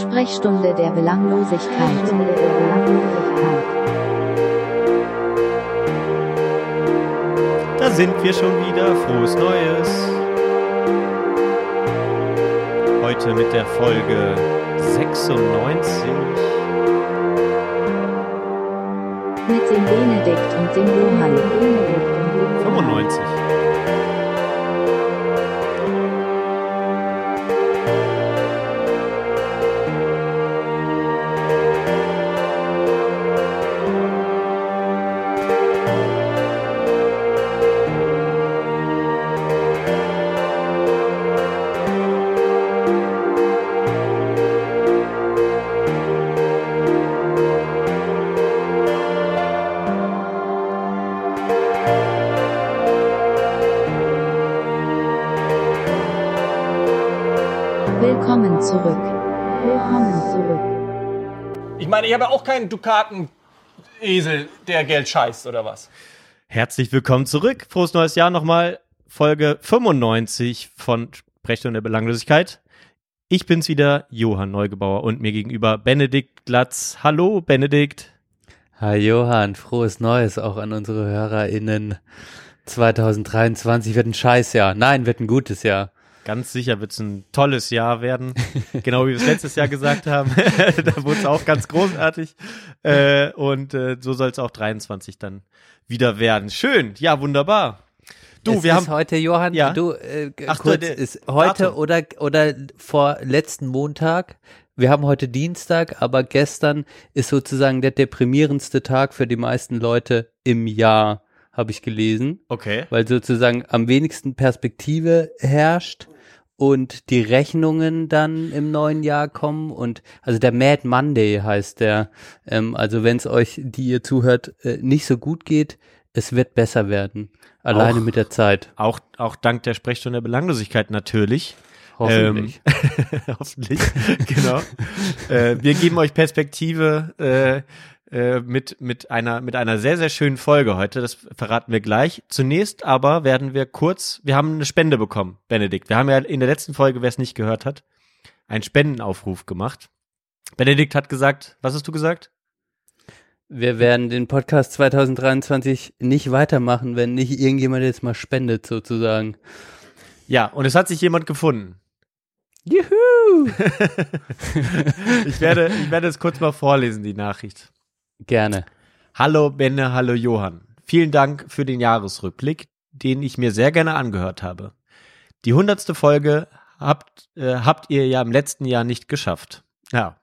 Sprechstunde der Belanglosigkeit. Da sind wir schon wieder. Frohes Neues. Heute mit der Folge 96. Mit dem Benedikt und dem Johann. Benedikt und dem Johann. 95. auch keinen Dukaten-Esel, der Geld scheißt, oder was? Herzlich willkommen zurück. Frohes neues Jahr nochmal. Folge 95 von Sprechstunde der Belanglosigkeit. Ich bin's wieder, Johann Neugebauer und mir gegenüber Benedikt Glatz. Hallo, Benedikt. Hi Johann, frohes Neues auch an unsere HörerInnen. 2023 wird ein Scheißjahr. Nein, wird ein gutes Jahr. Ganz sicher wird's ein tolles Jahr werden. genau wie wir es letztes Jahr gesagt haben. da wurde es auch ganz großartig. Äh, und äh, so soll es auch 23 dann wieder werden. Schön, ja, wunderbar. Du, es wir ist haben heute, Johann, Ja. du, äh, Ach, kurz, der- ist heute Datum. oder, oder vor letzten Montag. Wir haben heute Dienstag, aber gestern ist sozusagen der deprimierendste Tag für die meisten Leute im Jahr, habe ich gelesen. Okay. weil sozusagen am wenigsten Perspektive herrscht und die Rechnungen dann im neuen Jahr kommen und also der Mad Monday heißt der. Ähm, also wenn es euch, die ihr zuhört, äh, nicht so gut geht, es wird besser werden. Alleine Auch- mit der Zeit. Auch, auch dank der Sprechstunde der Belanglosigkeit natürlich. Hoffentlich. Ähm, hoffentlich, genau. äh, wir geben euch Perspektive äh, äh, mit, mit, einer, mit einer sehr, sehr schönen Folge heute. Das verraten wir gleich. Zunächst aber werden wir kurz, wir haben eine Spende bekommen, Benedikt. Wir haben ja in der letzten Folge, wer es nicht gehört hat, einen Spendenaufruf gemacht. Benedikt hat gesagt, was hast du gesagt? Wir werden den Podcast 2023 nicht weitermachen, wenn nicht irgendjemand jetzt mal spendet sozusagen. Ja, und es hat sich jemand gefunden. Juhu! Ich werde, ich werde es kurz mal vorlesen, die Nachricht. Gerne. Hallo Benne, hallo Johann. Vielen Dank für den Jahresrückblick, den ich mir sehr gerne angehört habe. Die hundertste Folge habt, äh, habt ihr ja im letzten Jahr nicht geschafft. Ja.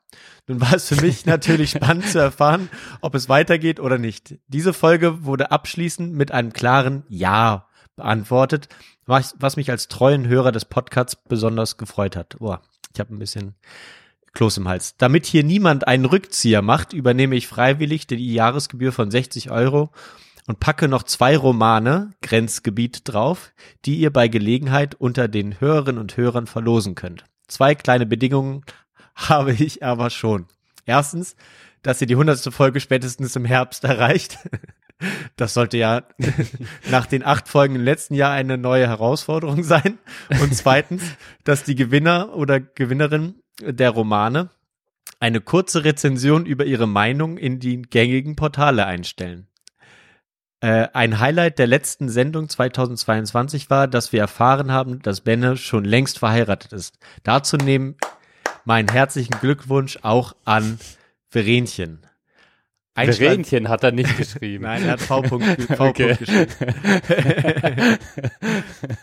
Nun war es für mich natürlich spannend zu erfahren, ob es weitergeht oder nicht. Diese Folge wurde abschließend mit einem klaren Ja beantwortet, was, was mich als treuen Hörer des Podcasts besonders gefreut hat. Boah, ich habe ein bisschen Kloß im Hals. Damit hier niemand einen Rückzieher macht, übernehme ich freiwillig die Jahresgebühr von 60 Euro und packe noch zwei Romane, Grenzgebiet, drauf, die ihr bei Gelegenheit unter den Hörerinnen und Hörern verlosen könnt. Zwei kleine Bedingungen habe ich aber schon. Erstens, dass ihr die hundertste Folge spätestens im Herbst erreicht. Das sollte ja nach den acht Folgen im letzten Jahr eine neue Herausforderung sein. Und zweitens, dass die Gewinner oder Gewinnerin der Romane eine kurze Rezension über ihre Meinung in die gängigen Portale einstellen. Äh, ein Highlight der letzten Sendung 2022 war, dass wir erfahren haben, dass Benne schon längst verheiratet ist. Dazu nehmen meinen herzlichen Glückwunsch auch an Verenchen. Verenchen hat er nicht geschrieben. Nein, er hat V. v Okay. geschrieben.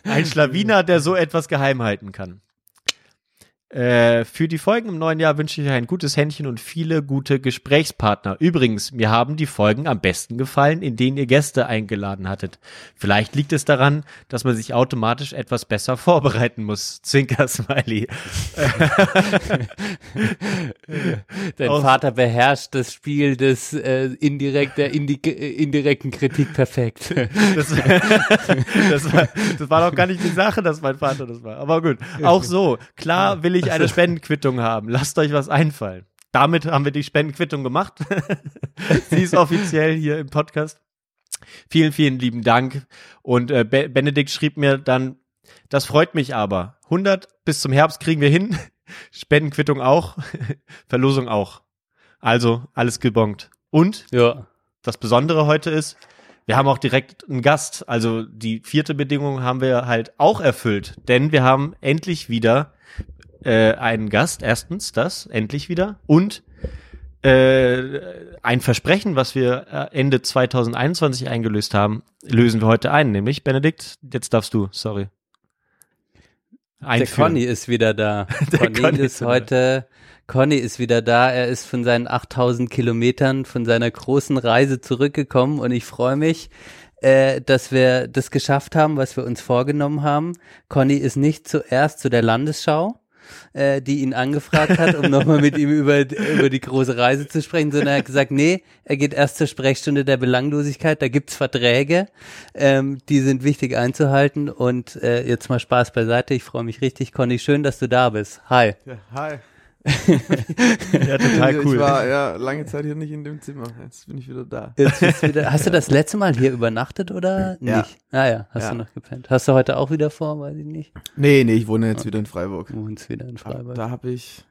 Ein Schlawiner, der so etwas geheim halten kann. Äh, für die Folgen im neuen Jahr wünsche ich euch ein gutes Händchen und viele gute Gesprächspartner. Übrigens, mir haben die Folgen am besten gefallen, in denen ihr Gäste eingeladen hattet. Vielleicht liegt es daran, dass man sich automatisch etwas besser vorbereiten muss. Zwinker Smiley. Dein Aus- Vater beherrscht das Spiel des äh, indirekt, der indi äh, indirekten Kritik perfekt. Das, das, war, das war doch gar nicht die Sache, dass mein Vater das war. Aber gut, auch so. Klar will ich eine Spendenquittung haben. Lasst euch was einfallen. Damit haben wir die Spendenquittung gemacht. Sie ist offiziell hier im Podcast. Vielen, vielen lieben Dank. Und äh, Be Benedikt schrieb mir dann, das freut mich aber. 100 bis zum Herbst kriegen wir hin. Spendenquittung auch, Verlosung auch. Also alles gebongt. Und Ja. das Besondere heute ist, wir haben auch direkt einen Gast. Also die vierte Bedingung haben wir halt auch erfüllt, denn wir haben endlich wieder äh, einen Gast. Erstens das, endlich wieder. Und äh, ein Versprechen, was wir äh, Ende 2021 eingelöst haben, lösen wir heute ein. Nämlich, Benedikt, jetzt darfst du, sorry. Der Einführen. Conny ist wieder da. Conny, Conny ist heute, Conny ist wieder da. Er ist von seinen 8000 Kilometern, von seiner großen Reise zurückgekommen und ich freue mich, äh, dass wir das geschafft haben, was wir uns vorgenommen haben. Conny ist nicht zuerst zu der Landesschau, äh, die ihn angefragt hat, um nochmal mit ihm über, über die große Reise zu sprechen, sondern er hat gesagt, nee, er geht erst zur Sprechstunde der Belanglosigkeit, da gibt's Verträge, ähm, die sind wichtig einzuhalten und äh, jetzt mal Spaß beiseite, ich freue mich richtig, Conny, schön, dass du da bist. Hi. Ja, hi. Ja, total Ich cool. war ja lange Zeit hier nicht in dem Zimmer. Jetzt bin ich wieder da. Jetzt bist du wieder, hast du das letzte Mal hier übernachtet oder Ja. nicht? Ah ja, hast Ja. du noch gepennt. Hast du heute auch wieder vor, weiß ich nicht. Nee, nee, ich wohne jetzt wieder in Freiburg. Du wohnst wieder in Freiburg. Da habe ich,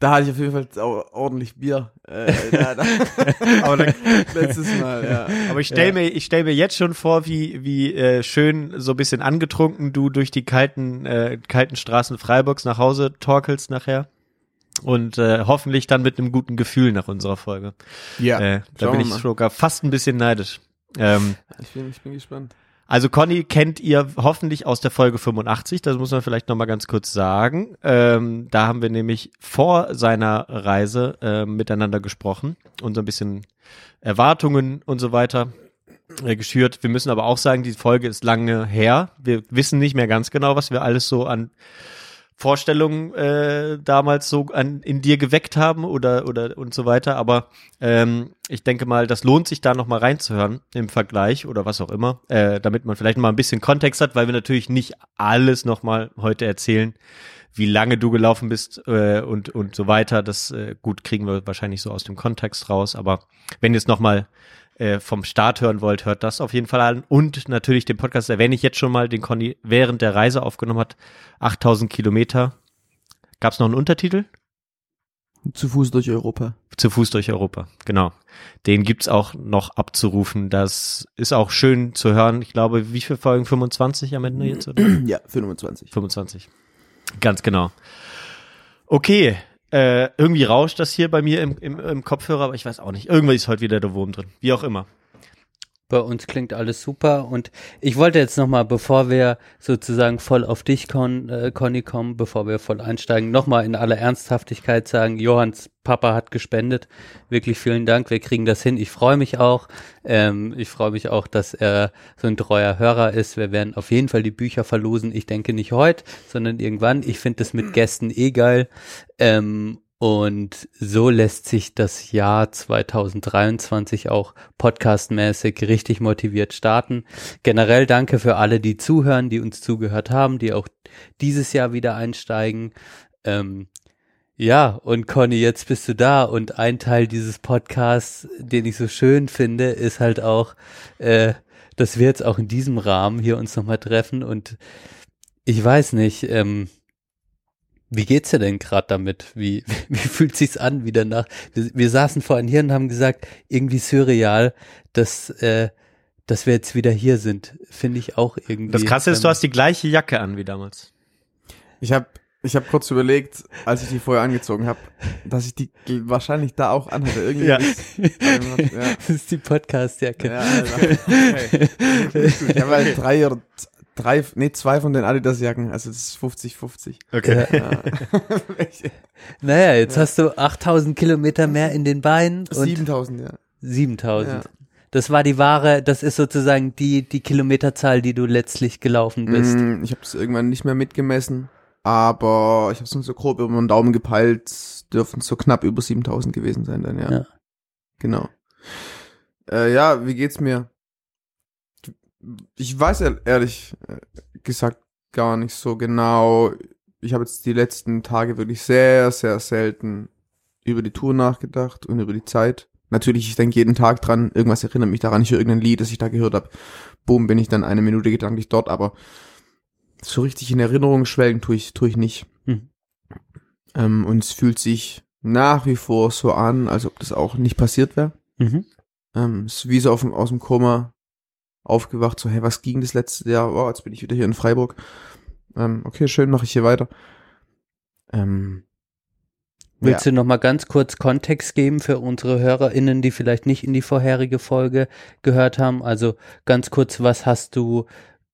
da hatte ich auf jeden Fall auch ordentlich Bier. Äh, da, da, Aber dann, letztes Mal, ja. Aber ich stell Ja. mir, ich stell mir jetzt schon vor, wie wie äh, schön so ein bisschen angetrunken du durch die kalten äh, kalten Straßen Freiburgs nach Hause torkelst nachher und äh, hoffentlich dann mit einem guten Gefühl nach unserer Folge. Ja, äh, da bin ich sogar fast ein bisschen neidisch. Ähm, Ich bin, ich bin gespannt. also Conny kennt ihr hoffentlich aus der Folge 85, das muss man vielleicht noch mal ganz kurz sagen. Ähm, da haben wir nämlich vor seiner Reise äh, miteinander gesprochen und so ein bisschen Erwartungen und so weiter äh, geschürt. Wir müssen aber auch sagen, die Folge ist lange her. Wir wissen nicht mehr ganz genau, was wir alles so an Vorstellungen äh, damals so an, in dir geweckt haben oder oder und so weiter. Aber ähm, ich denke mal, das lohnt sich da noch mal reinzuhören im Vergleich oder was auch immer, äh, damit man vielleicht mal ein bisschen Kontext hat, weil wir natürlich nicht alles noch mal heute erzählen, wie lange du gelaufen bist äh, und und so weiter. Das äh, gut kriegen wir wahrscheinlich so aus dem Kontext raus. Aber wenn ihr es noch mal äh, vom Start hören wollt, hört das auf jeden Fall an. Und natürlich den Podcast erwähne ich jetzt schon mal, den Conny während der Reise aufgenommen hat. 8000 Kilometer. Gab es noch einen Untertitel? Zu Fuß durch Europa. Zu Fuß durch Europa, genau. Den gibt's auch noch abzurufen. Das ist auch schön zu hören. Ich glaube, wie viele Folgen? 25 am Ende jetzt, oder? Ja, 25. 25. Ganz genau. Okay, äh, irgendwie rauscht das hier bei mir im, im, im Kopfhörer, aber ich weiß auch nicht. Irgendwie ist heute wieder der Wurm drin. Wie auch immer. Bei uns klingt alles super und ich wollte jetzt nochmal, bevor wir sozusagen voll auf dich, Con, äh, Conny, kommen, bevor wir voll einsteigen, nochmal in aller Ernsthaftigkeit sagen, Johanns Papa hat gespendet. Wirklich vielen Dank, wir kriegen das hin. Ich freue mich auch. Ähm, ich freue mich auch, dass er so ein treuer Hörer ist. Wir werden auf jeden Fall die Bücher verlosen. Ich denke nicht heute, sondern irgendwann. Ich finde das mit Gästen eh geil. Ähm, und so lässt sich das Jahr 2023 auch podcastmäßig richtig motiviert starten. Generell danke für alle, die zuhören, die uns zugehört haben, die auch dieses Jahr wieder einsteigen. Ähm, ja, und Conny, jetzt bist du da und ein Teil dieses Podcasts, den ich so schön finde, ist halt auch, äh, dass wir jetzt auch in diesem Rahmen hier uns nochmal treffen und ich weiß nicht, ähm, wie geht's dir denn gerade damit? Wie, wie fühlt sich's an wieder nach? Wir, wir saßen vorhin hier und haben gesagt, irgendwie surreal, dass, äh, dass wir jetzt wieder hier sind. Finde ich auch irgendwie. Das Krasse ist, du hast die gleiche Jacke an wie damals. Ich habe ich hab kurz überlegt, als ich die vorher angezogen habe, dass ich die wahrscheinlich da auch anhatte. Irgendwie Ja. ist- ja. Das ist die Podcast-Jacke. Ja, Alter. Okay. Ich habe halt drei oder drei, nee, zwei von den Adidas-Jacken, also das ist 50-50. Okay. Ja. Naja, jetzt hast du 8000 Kilometer mehr in den Beinen und 7000, ja. 7000. Ja. Das war die wahre, das ist sozusagen die, die Kilometerzahl, die du letztlich gelaufen bist. Mm, Ich habe es irgendwann nicht mehr mitgemessen, aber ich habe es nur so grob über den Daumen gepeilt, dürfen so knapp über 7000 gewesen sein dann, ja. Ja. Genau. Äh, ja, wie geht's mir? Ich weiß ehr- ehrlich äh, gesagt gar nicht so genau. Ich habe jetzt die letzten Tage wirklich sehr, sehr selten über die Tour nachgedacht und über die Zeit. Natürlich, ich denke jeden Tag dran, irgendwas erinnert mich daran, ich höre irgendein Lied, das ich da gehört habe. Boom, bin ich dann eine Minute gedanklich dort, aber so richtig in Erinnerung schwelgen tue ich, tue ich nicht. Hm. Ähm, und es fühlt sich nach wie vor so an, als ob das auch nicht passiert wäre. Mhm. Ähm, es ist wie so auf dem, aus dem Koma aufgewacht, so, hey, was ging das letzte Jahr? Oh, jetzt bin ich wieder hier in Freiburg. Ähm, okay, schön, mache ich hier weiter. Ähm, Willst du noch mal ganz kurz Kontext geben für unsere HörerInnen, die vielleicht nicht in die vorherige Folge gehört haben? Also ganz kurz, was hast du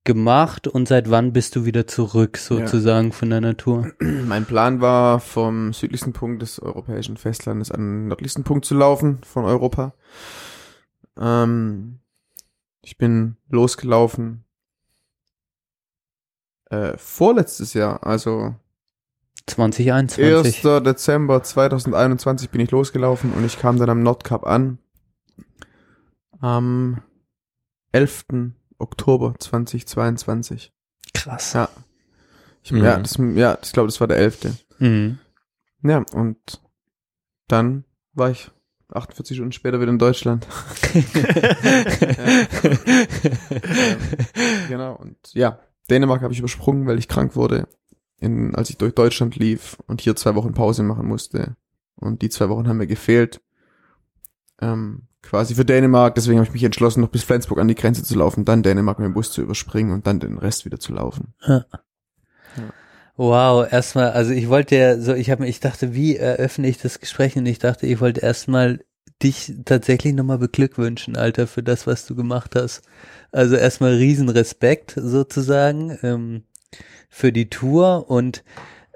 gemacht und seit wann bist du wieder zurück sozusagen von der Natur? Mein Plan war, vom südlichsten Punkt des europäischen Festlandes an den nördlichsten Punkt zu laufen von Europa. Ähm, ich bin losgelaufen äh, vorletztes Jahr, also 2021. 1. Dezember 2021 bin ich losgelaufen und ich kam dann am Nordkap an. Am 11. Oktober 2022. Krass. Ja. Ich, Mhm. Ja, das, ja, ich glaube, das war der 11. Mhm. Ja, und dann war ich 48 Stunden später wieder in Deutschland. genau, und ja, Dänemark habe ich übersprungen, weil ich krank wurde, in, als ich durch Deutschland lief und hier zwei Wochen Pause machen musste. Und die zwei Wochen haben mir gefehlt. Ähm, quasi für Dänemark, deswegen habe ich mich entschlossen, noch bis Flensburg an die Grenze zu laufen, dann Dänemark mit dem Bus zu überspringen und dann den Rest wieder zu laufen. Wow, erstmal, also ich wollte ja so, ich habe ich dachte, wie eröffne ich das Gespräch und ich dachte, ich wollte erstmal dich tatsächlich nochmal beglückwünschen, Alter, für das, was du gemacht hast. Also erstmal riesen Respekt sozusagen ähm, für die Tour und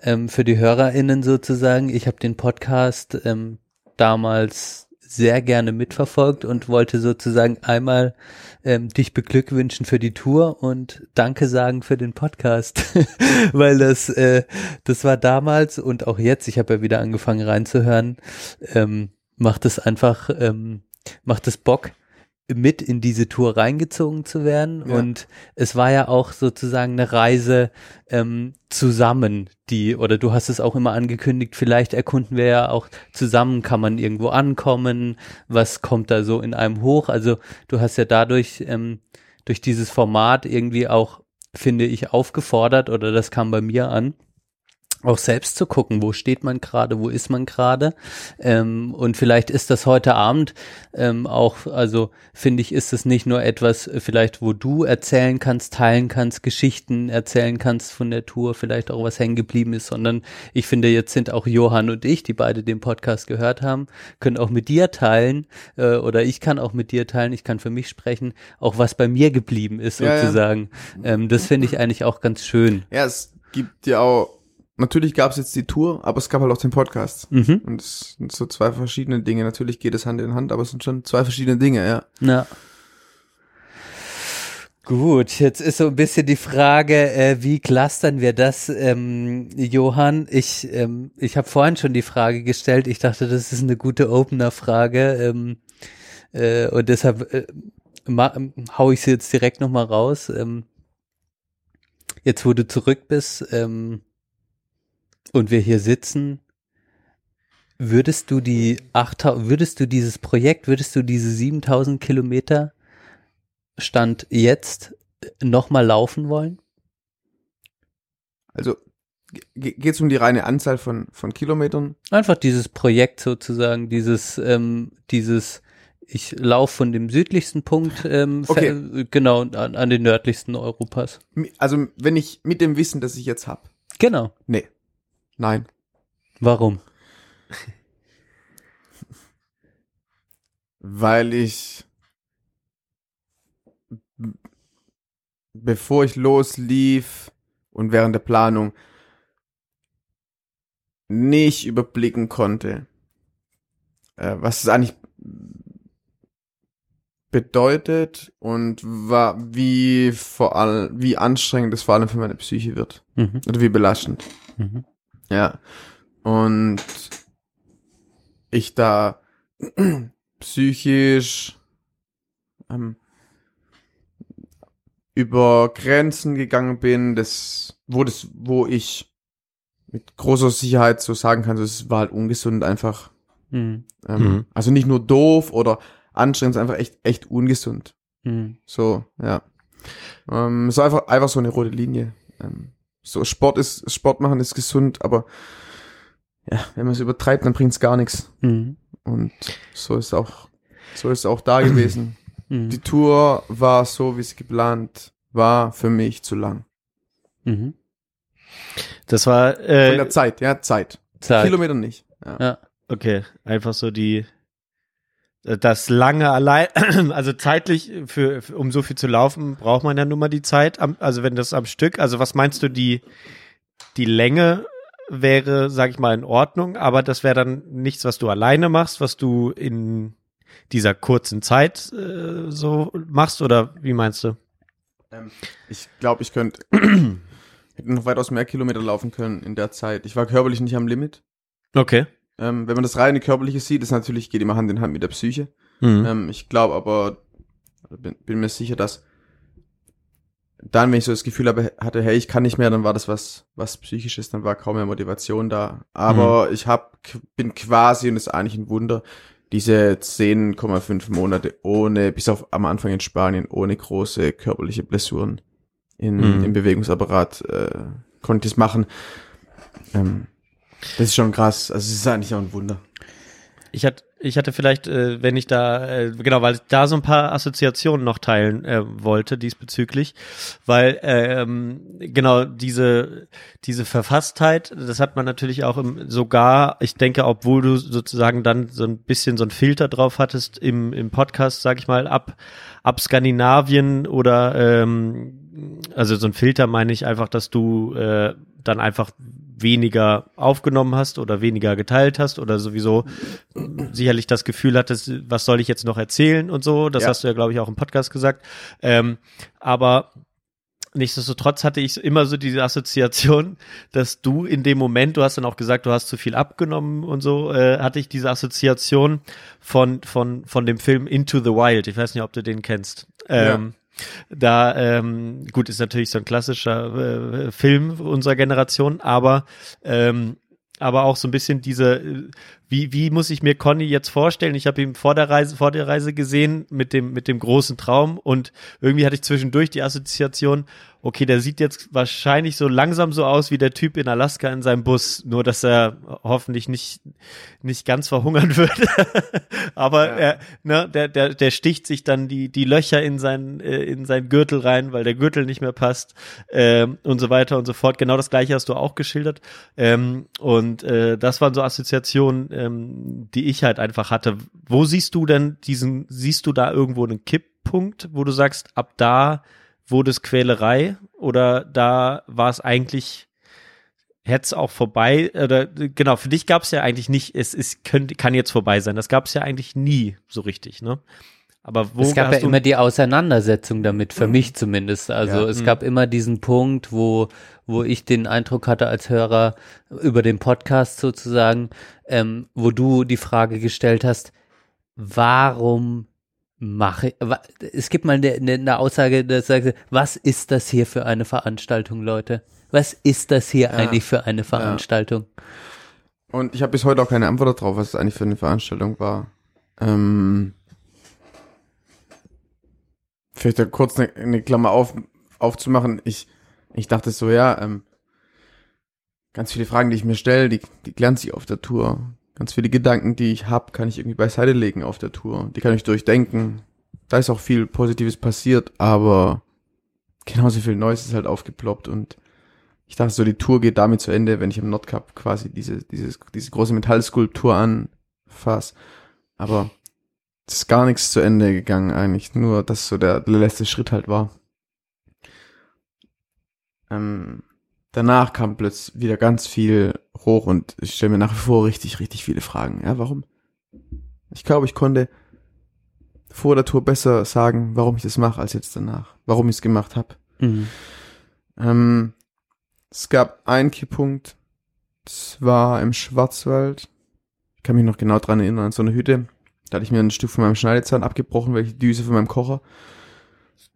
ähm, für die HörerInnen sozusagen. Ich habe den Podcast ähm, damals sehr gerne mitverfolgt und wollte sozusagen einmal ähm, dich beglückwünschen für die Tour und Danke sagen für den Podcast, weil das äh, das war damals und auch jetzt. Ich habe ja wieder angefangen reinzuhören. Ähm, macht es einfach ähm, macht es Bock mit in diese Tour reingezogen zu werden. Ja. und es war ja auch sozusagen eine Reise ähm, zusammen, die oder du hast es auch immer angekündigt, vielleicht erkunden wir ja auch zusammen, kann man irgendwo ankommen, was kommt da so in einem hoch, also du hast ja dadurch ähm, durch dieses Format irgendwie auch, finde ich, aufgefordert oder das kam bei mir an, auch selbst zu gucken, wo steht man gerade, wo ist man gerade. Ähm, und vielleicht ist das heute Abend ähm, auch, also finde ich, ist es nicht nur etwas, äh, vielleicht, wo du erzählen kannst, teilen kannst, Geschichten erzählen kannst von der Tour, vielleicht auch was hängen geblieben ist, sondern ich finde, jetzt sind auch Johann und ich, die beide den Podcast gehört haben, können auch mit dir teilen, äh, oder ich kann auch mit dir teilen, ich kann für mich sprechen, auch was bei mir geblieben ist, Ja, ja. sozusagen. Ähm, das finde ich eigentlich auch ganz schön. Ja, es gibt ja auch, natürlich gab es jetzt die Tour, aber es gab halt auch den Podcast. Mhm. Und es sind so zwei verschiedene Dinge. Natürlich geht es Hand in Hand, aber es sind schon zwei verschiedene Dinge, ja. Ja. Gut, jetzt ist so ein bisschen die Frage, äh, wie clustern wir das, ähm, Johann? Ich, ähm, ich habe vorhin schon die Frage gestellt. Ich dachte, das ist eine gute Opener-Frage ähm, äh, und deshalb äh, ma, hau ich sie jetzt direkt noch mal raus. Ähm, jetzt, wo du zurück bist ähm, und wir hier sitzen, würdest du die 8000, würdest du dieses Projekt, würdest du diese 7000 Kilometer Stand jetzt nochmal laufen wollen? Also geht es um die reine Anzahl von, von Kilometern? Einfach dieses Projekt sozusagen, dieses, ähm, dieses, ich laufe von dem südlichsten Punkt, ähm, Okay. genau, an, an den nördlichsten Europas. Also wenn ich mit dem Wissen, das ich jetzt hab. Genau. Nee. Nein. Warum? Weil ich bevor ich loslief und während der Planung nicht überblicken konnte, äh, was es eigentlich bedeutet und wa wie vor allem, wie anstrengend es vor allem für meine Psyche wird. Mhm. Oder wie belastend. Mhm. Ja. Und ich da psychisch ähm, über Grenzen gegangen bin, das, wo das, wo ich mit großer Sicherheit so sagen kann, so, es war halt ungesund einfach. Mhm. Ähm, Mhm. Also nicht nur doof oder anstrengend, sondern einfach echt, echt ungesund. Mhm. So, ja. Ähm, so einfach, einfach so eine rote Linie. Ähm, so Sport ist, Sport machen ist gesund, aber ja, wenn man es übertreibt, dann bringt's gar nichts. Mhm. Und so ist auch, so ist auch da gewesen. Mhm. Die Tour war so, wie es geplant war, für mich zu lang. Mhm. Das war, Von äh, der Zeit, ja, Zeit. Zeit. Kilometer nicht. Ja. Ja. okay, einfach so die, das lange allein, also zeitlich, für, für, um so viel zu laufen, braucht man ja nun mal die Zeit, am, also wenn das am Stück, also was meinst du, die, die Länge wäre, sag ich mal, in Ordnung, aber das wäre dann nichts, was du alleine machst, was du in dieser kurzen Zeit äh, so machst, oder wie meinst du? Ähm, ich glaube, ich könnte hätte noch weitaus mehr Kilometer laufen können in der Zeit. Ich war körperlich nicht am Limit. Okay. Ähm, wenn man das reine körperliche sieht, ist natürlich, geht immer Hand in Hand mit der Psyche. Mhm. Ähm, ich glaube aber, bin, bin mir sicher, dass dann, wenn ich so das Gefühl habe, hatte, hey, ich kann nicht mehr, dann war das was, was psychisches, dann war kaum mehr Motivation da. Aber ich hab, bin quasi, und das ist eigentlich ein Wunder, diese 10,5 Monate ohne, bis auf am Anfang in Spanien, ohne große körperliche Blessuren in, Mhm. im Bewegungsapparat, äh, konnte ich das machen. Ähm, das ist schon krass. Also es ist eigentlich auch ein Wunder. Ich hatte, ich hatte vielleicht, äh, wenn ich da, äh, genau, weil ich da so ein paar Assoziationen noch teilen äh, wollte diesbezüglich, weil ähm, genau diese diese Verfasstheit, das hat man natürlich auch im, sogar, ich denke, obwohl du sozusagen dann so ein bisschen so ein Filter drauf hattest im im Podcast, sag ich mal, ab ab Skandinavien oder ähm, also so ein Filter meine ich einfach, dass du äh, dann einfach weniger aufgenommen hast oder weniger geteilt hast oder sowieso sicherlich das Gefühl hattest, was soll ich jetzt noch erzählen und so. Das Ja. hast du ja, glaube ich, auch im Podcast gesagt. Ähm, aber nichtsdestotrotz hatte ich immer so diese Assoziation, dass du in dem Moment, du hast dann auch gesagt, du hast zu viel abgenommen und so, äh, hatte ich diese Assoziation von, von, von dem Film Into the Wild. Ich weiß nicht, ob du den kennst. Ähm, Da, ähm, gut, ist natürlich so ein klassischer äh, Film unserer Generation, aber ähm, aber auch so ein bisschen diese, äh, wie, wie muss ich mir Conny jetzt vorstellen? Ich habe ihn vor der Reise, vor der Reise gesehen mit dem, mit dem großen Traum und irgendwie hatte ich zwischendurch die Assoziation, okay, der sieht jetzt wahrscheinlich so langsam so aus wie der Typ in Alaska in seinem Bus, nur dass er hoffentlich nicht, nicht ganz verhungern wird. Aber Ja. er, ne, der, der, der sticht sich dann die, die Löcher in seinen, äh, in seinen Gürtel rein, weil der Gürtel nicht mehr passt, ähm, und so weiter und so fort. Genau das gleiche hast du auch geschildert. Ähm, und äh, das waren so Assoziationen, ähm, die ich halt einfach hatte. Wo siehst du denn diesen, siehst du da irgendwo einen Kipppunkt, wo du sagst, ab da wurde es Quälerei oder da war es eigentlich hätte es auch vorbei oder genau für dich gab es ja eigentlich nicht es ist könnte kann jetzt vorbei sein das gab es ja eigentlich nie so richtig ne aber wo es gab ja immer die Auseinandersetzung damit, für mich zumindest. Also Ja. es Mhm. gab immer diesen Punkt, wo, wo ich den Eindruck hatte als Hörer über den Podcast sozusagen, ähm, wo du die Frage gestellt hast, warum mache es gibt mal eine, eine, eine Aussage, da sagte, was ist das hier für eine Veranstaltung, Leute? Was ist das hier Ja. eigentlich für eine Veranstaltung? Und ich habe bis heute auch keine Antwort darauf, was es eigentlich für eine Veranstaltung war. Ähm, vielleicht kurz eine, eine Klammer auf, aufzumachen. Ich, ich dachte so, ja, ähm, ganz viele Fragen, die ich mir stelle, die, die klären sich auf der Tour. Ganz viele Gedanken, die ich habe, kann ich irgendwie beiseite legen auf der Tour. Die kann ich durchdenken. Da ist auch viel Positives passiert, aber genauso viel Neues ist halt aufgeploppt und ich dachte so, die Tour geht damit zu Ende, wenn ich im Nordcup quasi diese, diese, diese große Metallskulptur anfasse. Aber es ist gar nichts zu Ende gegangen eigentlich, nur dass so der, der letzte Schritt halt war. Ähm, danach kam plötzlich wieder ganz viel hoch und ich stelle mir nach wie vor richtig, richtig viele Fragen. Ja, warum? Ich glaube, ich konnte vor der Tour besser sagen, warum ich das mache, als jetzt danach. Warum ich es gemacht habe. Mhm. Ähm, es gab einen Kipppunkt, das war im Schwarzwald. Ich kann mich noch genau dran erinnern, an so eine Hütte. Da hatte ich mir ein Stück von meinem Schneidezahn abgebrochen, weil ich die Düse von meinem Kocher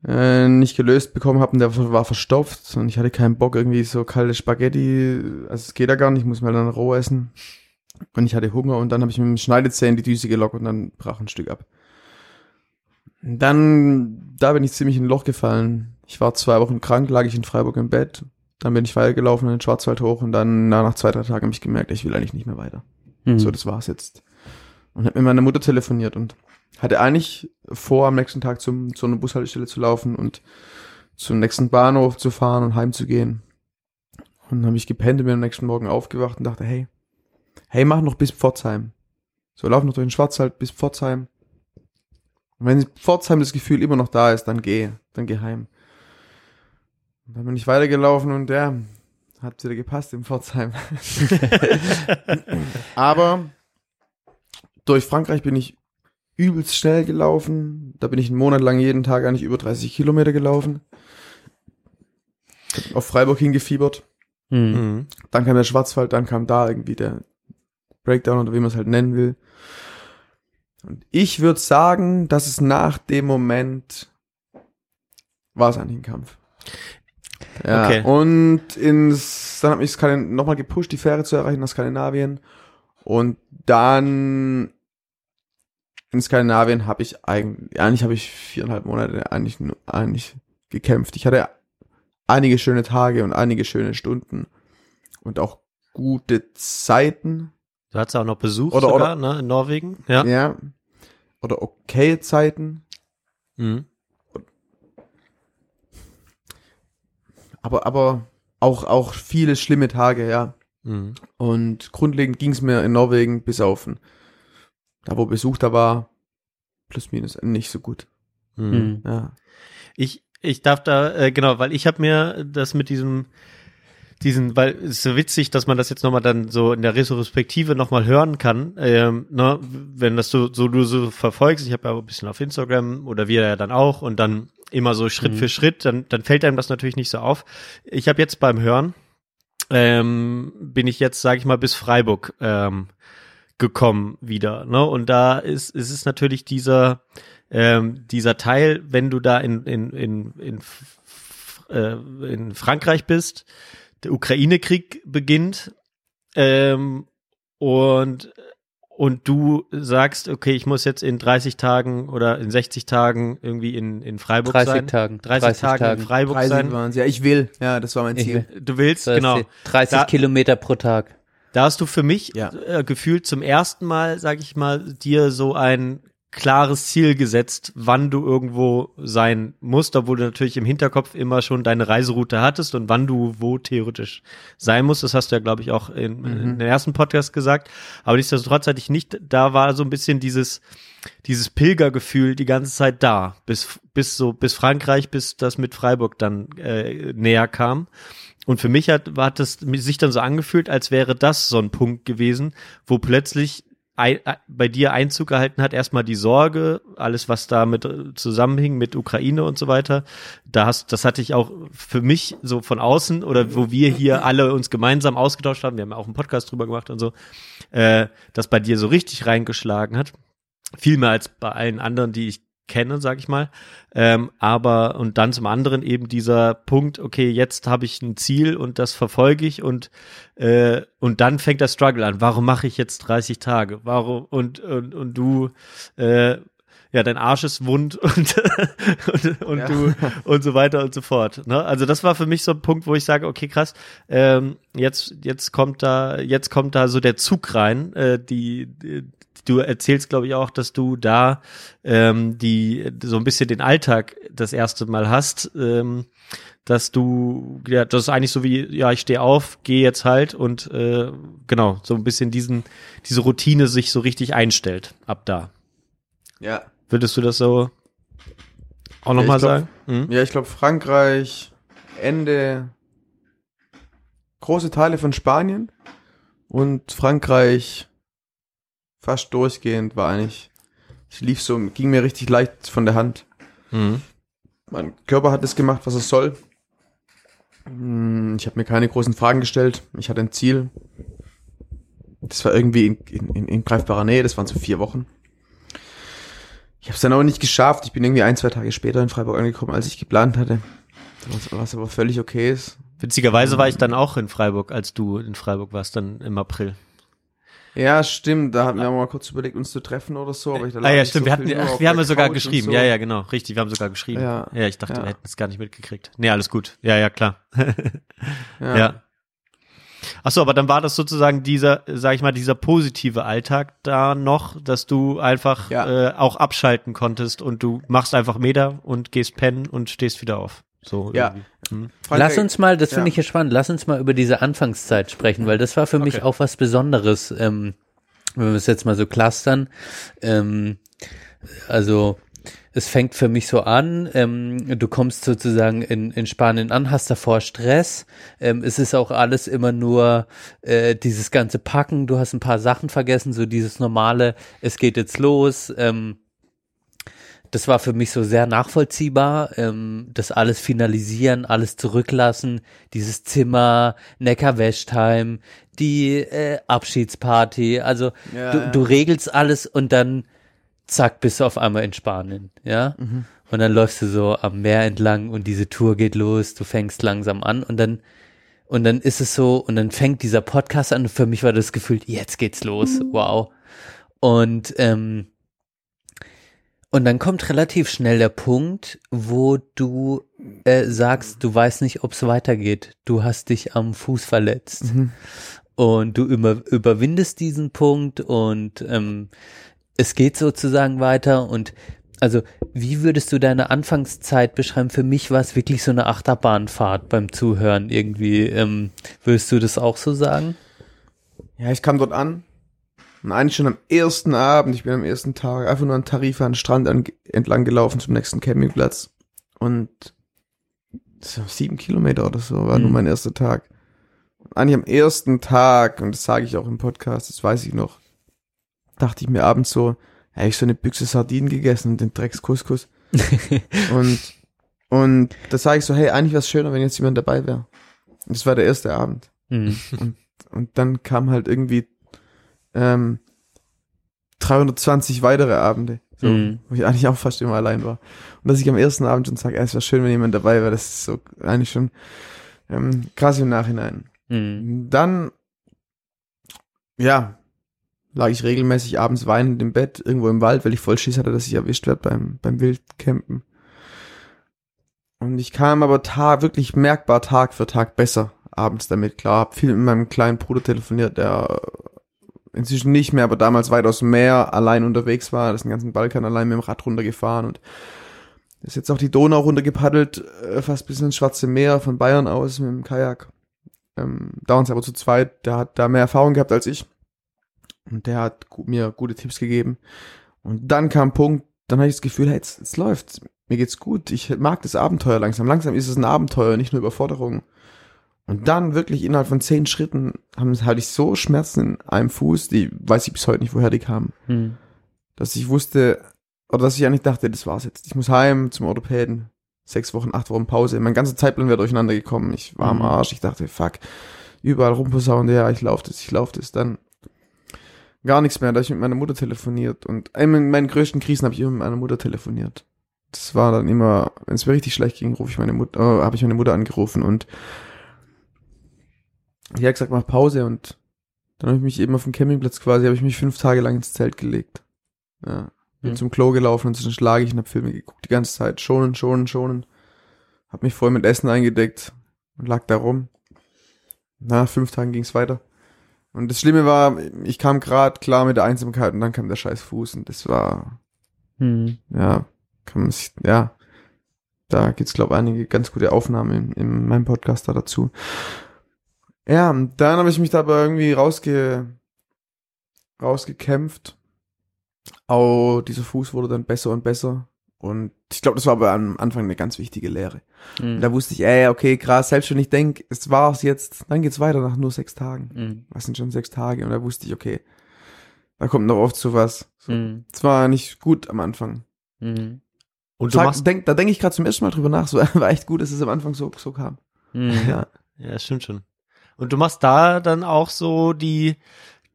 äh, nicht gelöst bekommen habe und der war verstopft und ich hatte keinen Bock irgendwie so kalte Spaghetti, also es geht ja gar nicht, ich muss mal dann roh essen. Und ich hatte Hunger und dann habe ich mit dem Schneidezähnen die Düse gelockt und dann brach ein Stück ab. Dann, da bin ich ziemlich in ein Loch gefallen. Ich war zwei Wochen krank, lag ich in Freiburg im Bett Dann bin ich weitergelaufen in den Schwarzwald hoch und dann na, nach zwei, drei Tagen habe ich gemerkt, ich will eigentlich nicht mehr weiter. Mhm. So, das war's jetzt. Und habe mit meiner Mutter telefoniert und hatte eigentlich vor, am nächsten Tag zum, zu einer Bushaltestelle zu laufen und zum nächsten Bahnhof zu fahren und heimzugehen. Und dann habe ich gepennt und bin am nächsten Morgen aufgewacht und dachte, hey, hey, mach noch bis Pforzheim. So, lauf noch durch den Schwarzwald bis Pforzheim. Und wenn Pforzheim das Gefühl immer noch da ist, dann geh, dann geh heim. Und dann bin ich weitergelaufen und ja, hat wieder gepasst in Pforzheim. Aber durch Frankreich bin ich übelst schnell gelaufen. Da bin ich einen Monat lang jeden Tag eigentlich über 30 Kilometer gelaufen. Hab Auf Freiburg hingefiebert. Mhm. Mhm. Dann kam der Schwarzwald, dann kam da irgendwie der Breakdown oder wie man es halt nennen will. Und ich würde sagen, dass es nach dem Moment war es eigentlich ein Kampf. Ja, Okay. und ins, dann hat mich nochmal gepusht, die Fähre zu erreichen nach Skandinavien. Und dann in Skandinavien habe ich eigentlich, eigentlich habe ich viereinhalb Monate eigentlich, eigentlich gekämpft. Ich hatte einige schöne Tage und einige schöne Stunden und auch gute Zeiten. Du hattest auch noch Besuch Oder- sogar, ne, in Norwegen. Ja. Ja. Oder okay Zeiten. Mhm. Aber, aber auch, auch viele schlimme Tage, ja. Mhm. Und grundlegend ging es mir in Norwegen bis auf ein- da, wo Besuch da war, plus minus nicht so gut. Mhm. Ja. Ich, ich darf da, äh, genau, weil ich habe mir das mit diesem, diesen, weil es ist so witzig, dass man das jetzt nochmal dann so in der Retrospektive nochmal hören kann, ähm, ne, wenn das so, so du so verfolgst, ich habe ja ein bisschen auf Instagram oder wir ja dann auch und dann immer so Schritt Mhm. für Schritt, dann, dann fällt einem das natürlich nicht so auf. Ich habe jetzt beim Hören, ähm, bin ich jetzt, sage ich mal, bis Freiburg ähm, gekommen wieder, ne? Und da ist, ist es natürlich dieser, ähm, dieser Teil, wenn du da in, in, in, in, äh, in Frankreich bist, der Ukraine-Krieg beginnt ähm, und und du sagst, okay, ich muss jetzt in 30 Tagen oder in 60 Tagen irgendwie in, in Freiburg 30 sein. Tagen. 30, Tage in Freiburg 30 sein. waren's. Ja, ich will. Ja, das war mein Ziel. will. Du willst, genau. 30 Da- Kilometer pro Tag. Da hast du für mich Ja. äh, gefühlt zum ersten Mal, sag ich mal, dir so ein klares Ziel gesetzt, wann du irgendwo sein musst, obwohl du natürlich im Hinterkopf immer schon deine Reiseroute hattest und wann du wo theoretisch sein musst. Das hast du ja, glaube ich, auch in, in der ersten Podcast gesagt. Aber nichtsdestotrotz hatte ich nicht, da war so ein bisschen dieses, dieses Pilgergefühl die ganze Zeit da, bis, bis so, bis Frankreich, bis das mit Freiburg dann äh, näher kam. Und für mich hat, hat es sich dann so angefühlt, als wäre das so ein Punkt gewesen, wo plötzlich äh, bei dir Einzug gehalten hat, erstmal die Sorge, alles was damit äh, zusammenhing mit Ukraine und so weiter. Da hast, das hatte ich auch für mich so von außen oder wo wir hier alle uns gemeinsam ausgetauscht haben, wir haben auch einen Podcast drüber gemacht und so, äh, das bei dir so richtig reingeschlagen hat. Viel mehr als bei allen anderen, die ich kenne, sag ich mal. Ähm, aber und dann zum anderen eben dieser Punkt, okay, jetzt habe ich ein Ziel und das verfolge ich und äh, und dann fängt der Struggle an. Warum mache ich jetzt 30 Tage? Warum und und, und du äh, ja, dein Arsch ist wund und und, und Ja. du und so weiter und so fort. Ne? Also das war für mich so ein Punkt, wo ich sage, okay, krass, ähm, jetzt jetzt kommt da jetzt kommt da so der Zug rein, äh, die, die du erzählst, glaube ich, auch, dass du da ähm, die so ein bisschen den Alltag das erste Mal hast, ähm, dass du ja das ist eigentlich so wie ja ich stehe auf, gehe jetzt halt und äh, genau so ein bisschen diesen diese Routine sich so richtig einstellt ab da. Ja. Würdest du das so auch Ja, nochmal glaub- sagen? Mhm. Ja, ich glaube Frankreich, Ende, große Teile von Spanien und Frankreich fast durchgehend war eigentlich, es lief so, ging mir richtig leicht von der Hand. Mhm. Mein Körper hat das gemacht, was es soll. Hm, Ich habe mir keine großen Fragen gestellt. Ich hatte ein Ziel. Das war irgendwie in, in, in, greifbarer Nähe. Das waren so vier Wochen. Ich habe es dann aber nicht geschafft. Ich bin irgendwie ein, zwei Tage später in Freiburg angekommen, als ich geplant hatte. Was, was aber völlig okay ist. Witzigerweise war ich dann auch in Freiburg, als du in Freiburg warst, dann im April. Ja, stimmt. Da hatten wir mal kurz überlegt, uns zu treffen oder so. Aber ich, da Ah ja, stimmt. so wir hatten, ach, wir haben ja sogar Couch geschrieben. So. Ja, ja, genau. Richtig, wir haben sogar geschrieben. Ja, Ja. ich dachte, Ja. wir hätten es gar nicht mitgekriegt. Nee, alles gut. Ja, ja, klar. Ja. ja. Ach so, aber dann war das sozusagen dieser, sag ich mal, dieser positive Alltag da noch, dass du einfach Ja. äh, auch abschalten konntest und du machst einfach Meter und gehst pennen und stehst wieder auf. So Ja. irgendwie. Hm. Frankreich- Lass uns mal, das finde ich ja spannend, lass uns mal über diese Anfangszeit sprechen, weil das war für mich Okay. auch was Besonderes, ähm, wenn wir es jetzt mal so clustern. Ähm, also es fängt für mich so an, ähm, du kommst sozusagen in, in Spanien an, hast davor Stress, ähm, es ist auch alles immer nur äh, dieses ganze Packen, du hast ein paar Sachen vergessen, so dieses normale, es geht jetzt los, ähm, das war für mich so sehr nachvollziehbar, ähm, das alles finalisieren, alles zurücklassen, dieses Zimmer, Neckar-Wäschtime, die äh, Abschiedsparty, also Ja, du, ja. du regelst alles und dann zack, bist du auf einmal in Spanien, ja? Mhm. Und dann läufst du so am Meer entlang und diese Tour geht los, du fängst langsam an und dann und dann ist es so und dann fängt dieser Podcast an und für mich war das Gefühl, jetzt geht's los, wow. Und ähm, und dann kommt relativ schnell der Punkt, wo du äh, sagst, du weißt nicht, ob es weitergeht. Du hast dich am Fuß verletzt. Mhm. Und du über, überwindest diesen Punkt und ähm, es geht sozusagen weiter. Und also, wie würdest du deine Anfangszeit beschreiben? Für mich war es wirklich so eine Achterbahnfahrt beim Zuhören irgendwie. Ähm, würdest du das auch so sagen? Ja, ich kam dort an. Und eigentlich schon am ersten Abend, ich bin am ersten Tag einfach nur an Tarifa an den Strand an, entlang gelaufen zum nächsten Campingplatz. Und so sieben Kilometer oder so war nur Mhm. mein erster Tag. Und eigentlich am ersten Tag, und das sage ich auch im Podcast, das weiß ich noch, dachte ich mir abends so, ja, ich so eine Büchse Sardinen gegessen und den Dreckskuskus. und, und da sage ich so, hey, eigentlich wäre es schöner, wenn jetzt jemand dabei wäre. Und das war der erste Abend. Hm. Und dann kam halt irgendwie ähm, 320 weitere Abende, so, Mhm. wo ich eigentlich auch fast immer allein war. Und dass ich am ersten Abend schon sage, es wäre schön, wenn jemand dabei wäre, das ist so eigentlich schon ähm, krass im Nachhinein. Hm. Dann, ja, lag ich regelmäßig abends weinend im Bett, irgendwo im Wald, weil ich voll Schiss hatte, dass ich erwischt werde beim, beim Wildcampen. Und ich kam aber Tag, wirklich merkbar Tag für Tag besser abends damit klar. Hab viel mit meinem kleinen Bruder telefoniert, der inzwischen nicht mehr, aber damals weit aus dem Meer allein unterwegs war, das den ganzen Balkan allein mit dem Rad runtergefahren und ist jetzt auch die Donau runtergepaddelt, äh, fast bis ins Schwarze Meer von Bayern aus mit dem Kajak. Ähm, uns aber zu zweit, der hat da mehr Erfahrung gehabt als ich. Und der hat mir gute Tipps gegeben. Und dann kam Punkt, dann hatte ich das Gefühl, hey, jetzt, jetzt läuft's. Mir geht's gut. Ich mag das Abenteuer langsam. Langsam ist es ein Abenteuer, nicht nur Überforderung. Und dann wirklich innerhalb von zehn Schritten haben, hatte ich so Schmerzen in einem Fuß, die weiß ich bis heute nicht, woher die kamen. Hm. Dass ich wusste, oder dass ich eigentlich dachte, das war's jetzt. Ich muss heim zum Orthopäden. Sechs Wochen, acht Wochen Pause. Mein ganzer Zeitplan wäre durcheinander gekommen. Ich war Mhm. am Arsch. Ich dachte, fuck, überall rumposaunen, ja, ich lauf das, ich lauf das. Dann gar nichts mehr. Da hab ich mit meiner Mutter telefoniert. Und in meinen größten Krisen habe ich immer mit meiner Mutter telefoniert. Das war dann immer, wenn es mir richtig schlecht ging, rufe ich meine Mutter, äh, habe ich meine Mutter angerufen und hat gesagt, mach Pause und dann habe ich mich eben auf dem Campingplatz quasi, habe ich mich fünf Tage lang ins Zelt gelegt. Ja. Bin Mhm. zum Klo gelaufen und dann schlage ich und hab Filme geguckt, die ganze Zeit. Schonen, schonen, schonen. Hab mich voll mit Essen eingedeckt und lag da rum. Nach fünf Tagen ging's weiter. Und das Schlimme war, ich kam grad klar mit der Einsamkeit und dann kam der scheiß Fuß und das war, Hm. ja, kann man sich, ja, da gibt's glaube einige ganz gute Aufnahmen in, in meinem Podcast da dazu. Ja, und dann habe ich mich dabei irgendwie rausge, rausgekämpft. Auch dieser Fuß wurde dann besser und besser. Und ich glaube, das war aber am Anfang eine ganz wichtige Lehre. Hm. Da wusste ich, ey, okay, krass, selbst wenn ich denk, es war's jetzt, dann geht's weiter nach nur sechs Tagen. Hm. Was sind schon sechs Tage? Und da wusste ich, okay, da kommt noch oft so was. So, Hm. Es war nicht gut am Anfang. Hm. Und du Sag, machst, denk, da denke ich gerade zum ersten Mal drüber nach. So war echt gut, dass es am Anfang so, so kam. Hm. Ja. ja, das stimmt schon. Und du machst da dann auch so die,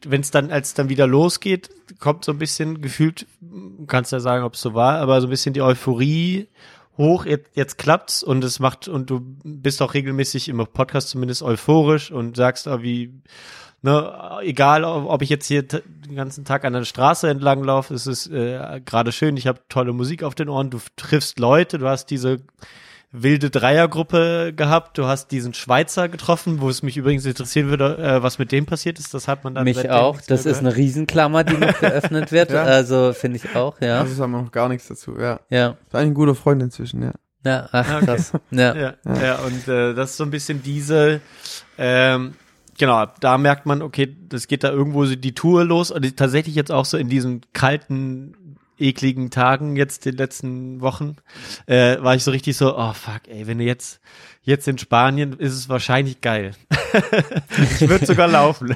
wenn es dann, als es dann wieder losgeht, kommt so ein bisschen gefühlt, kannst ja sagen, ob es so war, aber so ein bisschen die Euphorie hoch, jetzt, jetzt klappt's und es macht, und du bist auch regelmäßig im Podcast zumindest euphorisch und sagst, ah, wie, Ne, egal, ob ich jetzt hier den ganzen Tag an der Straße entlang laufe, es ist äh, gerade schön, ich habe tolle Musik auf den Ohren, du triffst Leute, du hast diese wilde Dreiergruppe gehabt, du hast diesen Schweizer getroffen, wo es mich übrigens interessieren würde, äh, was mit dem passiert ist, das hat man dann Mich auch. Das ist eine Riesenklammer, die noch geöffnet wird. Ja. Also finde ich auch, ja. Also sagen wir noch gar nichts dazu, ja. Ja. Ist eigentlich ein guter Freund inzwischen, ja. Ja, ach, Okay. krass. Ja. Ja, ja, und äh, das ist so ein bisschen diese, ähm, genau, da merkt man, okay, das geht da irgendwo so die Tour los und die- tatsächlich jetzt auch so in diesen kalten, ekligen Tagen jetzt den letzten Wochen, äh, war ich so richtig so, oh fuck, ey, wenn du jetzt, jetzt in Spanien, ist es wahrscheinlich geil. ich würde sogar laufen.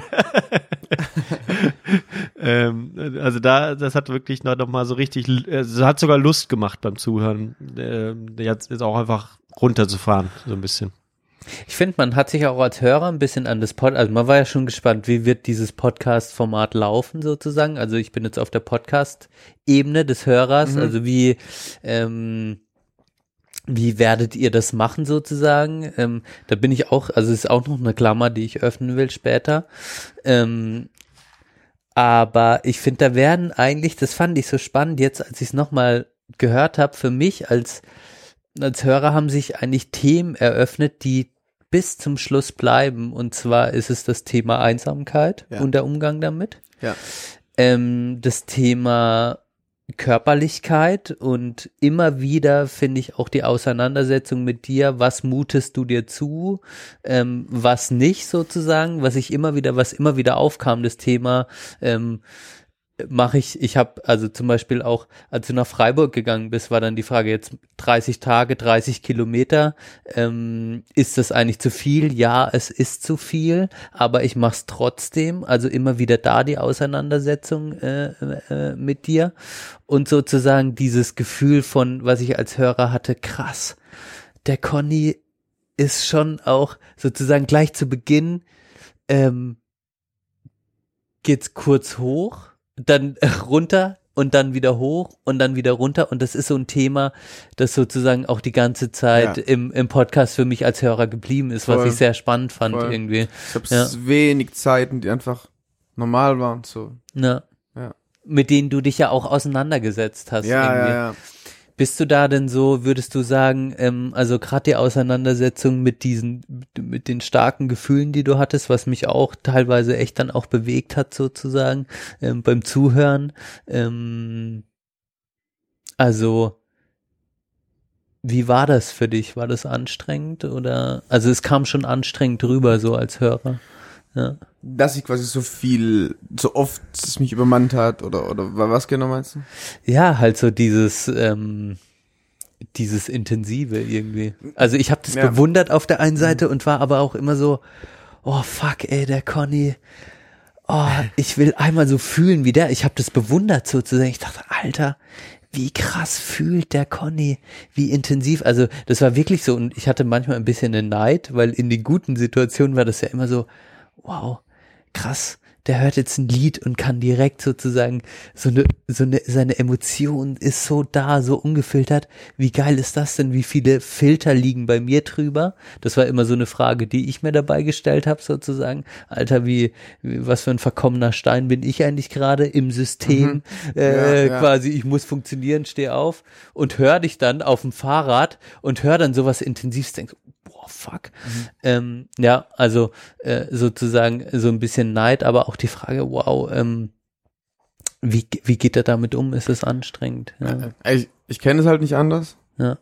ähm, also da, das hat wirklich noch, noch mal so richtig, es hat sogar Lust gemacht beim Zuhören, ähm, jetzt ist auch einfach runterzufahren, so ein bisschen. Ich finde, man hat sich auch als Hörer ein bisschen an das Pod, also man war ja schon gespannt, wie wird dieses Podcast-Format laufen sozusagen. Also ich bin jetzt auf der Podcast-Ebene des Hörers, also wie, ähm, wie werdet ihr das machen sozusagen? Ähm, da bin ich auch, also es ist auch noch eine Klammer, die ich öffnen will später. Ähm, aber ich finde, da werden eigentlich, das fand ich so spannend jetzt, als ich es nochmal gehört habe, für mich als, als Hörer haben sich eigentlich Themen eröffnet, die bis zum Schluss bleiben. Und zwar ist es das Thema Einsamkeit Ja. und der Umgang damit. Ja. Ähm, das Thema Körperlichkeit und immer wieder finde ich auch die Auseinandersetzung mit dir, was mutest du dir zu, ähm, was nicht sozusagen, was ich immer wieder, was immer wieder aufkam, das Thema, ähm, mache ich, ich habe also zum Beispiel auch, als du nach Freiburg gegangen bist, war dann die Frage jetzt 30 Tage, 30 Kilometer, ähm, ist das eigentlich zu viel? Ja, es ist zu viel, aber ich mach's trotzdem, also immer wieder da die Auseinandersetzung äh, äh, mit dir. Und sozusagen dieses Gefühl von, was ich als Hörer hatte, krass, der Conny ist schon auch sozusagen gleich zu Beginn ähm, geht's kurz hoch, dann runter und dann wieder hoch und dann wieder runter. Und das ist so ein Thema, das sozusagen auch die ganze Zeit Ja. im, im Podcast für mich als Hörer geblieben ist, was Voll. ich sehr spannend fand Voll. irgendwie. Ich habe Ja. wenig Zeiten, die einfach normal waren, so. Ja. Ja. Mit denen du dich ja auch auseinandergesetzt hast. Ja, irgendwie. ja, ja. Bist du da denn so, würdest du sagen, ähm, also gerade die Auseinandersetzung mit diesen, mit den starken Gefühlen, die du hattest, was mich auch teilweise echt dann auch bewegt hat sozusagen ähm, beim Zuhören. Ähm, also wie war das für dich? War das anstrengend oder? Also es kam schon anstrengend rüber so als Hörer. Ja. Dass ich quasi so viel, so oft es mich übermannt hat oder, oder wa- was genau meinst du? Ja, halt so dieses, ähm, dieses Intensive irgendwie. Also ich habe das Ja. bewundert auf der einen Seite und war aber auch immer so, oh fuck, ey, der Conny, oh, ich will einmal so fühlen wie der. Ich habe das bewundert sozusagen. Ich dachte, Alter, wie krass fühlt der Conny, wie intensiv. Also das war wirklich so und ich hatte manchmal ein bisschen einen Neid, weil in den guten Situationen war das ja immer so, wow, krass, der hört jetzt ein Lied und kann direkt sozusagen so eine, so eine, seine Emotion ist so da, so ungefiltert. Wie geil ist das denn? Wie viele Filter liegen bei mir drüber? Das war immer so eine Frage, die ich mir dabei gestellt habe, sozusagen. Alter, wie, wie was für ein verkommener Stein bin ich eigentlich gerade im System? Äh, Ja, ja. Quasi, ich muss funktionieren, steh auf und hör dich dann auf dem Fahrrad und hör dann sowas intensivs, denkst, boah, fuck. Ähm, ja, also äh, sozusagen so ein bisschen Neid, aber auch die Frage, wow, ähm, wie, wie geht er damit um? Ist es anstrengend? Ja, Ich, ich kenne es halt nicht anders. ja.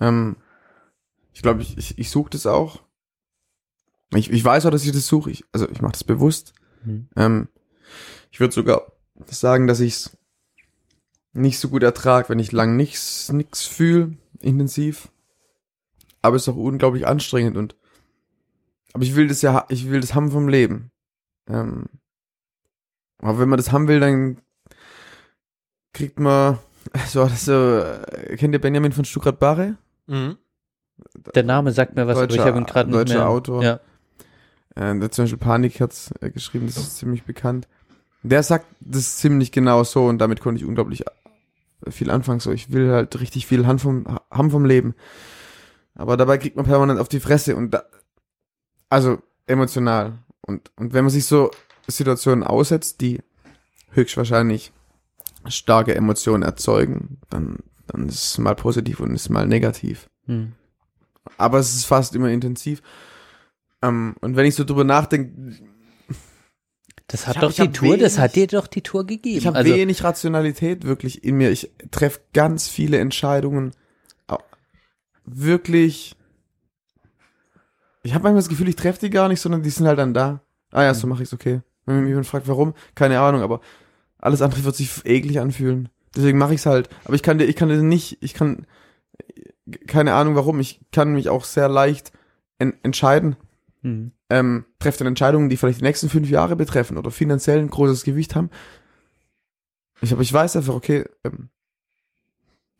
Ähm, ich glaube, ich, ich, ich suche das auch. Ich, ich weiß auch, dass ich das suche. Ich, also ich mache das bewusst. Mhm. Ähm, ich würde sogar sagen, dass ich es nicht so gut ertrag, wenn ich lang nichts nix fühle, intensiv. Aber es ist auch unglaublich anstrengend und aber ich will das ja, ich will das haben vom Leben. Ähm, aber wenn man das haben will, dann kriegt man so, das äh, kennt ihr Benjamin von Stuttgart-Barre? Mhm. Der Name sagt mir was, aber ich Deutscher- habe ihn gerade nicht deutscher mehr. Autor. Ja. Äh, der zum Beispiel Panik hat's äh, geschrieben, das ist ziemlich bekannt. Der sagt das ziemlich genau so und damit konnte ich unglaublich äh, viel anfangen. So, ich will halt richtig viel haben vom, haben vom Leben. Aber dabei kriegt man permanent auf die Fresse und da, also emotional. Und, und wenn man sich so Situationen aussetzt, die höchstwahrscheinlich starke Emotionen erzeugen, dann, dann ist es mal positiv und ist mal negativ. Hm. Aber es ist fast immer intensiv. Ähm, und wenn ich so drüber nachdenke, Das hat hab- doch die Tour, das wenig- hat dir doch die Tour gegeben. ich habe also, wenig Rationalität wirklich in mir. Ich treffe ganz viele Entscheidungen wirklich. Ich habe manchmal das Gefühl, ich treffe die gar nicht, sondern die sind halt dann da. Ah ja, so mache ich's okay. Wenn mich jemand fragt, warum, keine Ahnung, aber alles andere wird sich eklig anfühlen. Deswegen mache ich's halt. Aber ich kann dir, ich kann dir nicht, ich kann keine Ahnung warum. Ich kann mich auch sehr leicht en entscheiden. Hm. Ähm, treffe dann Entscheidungen, die vielleicht die nächsten fünf Jahre betreffen oder finanziell ein großes Gewicht haben. Ich, aber ich weiß einfach, okay, ähm,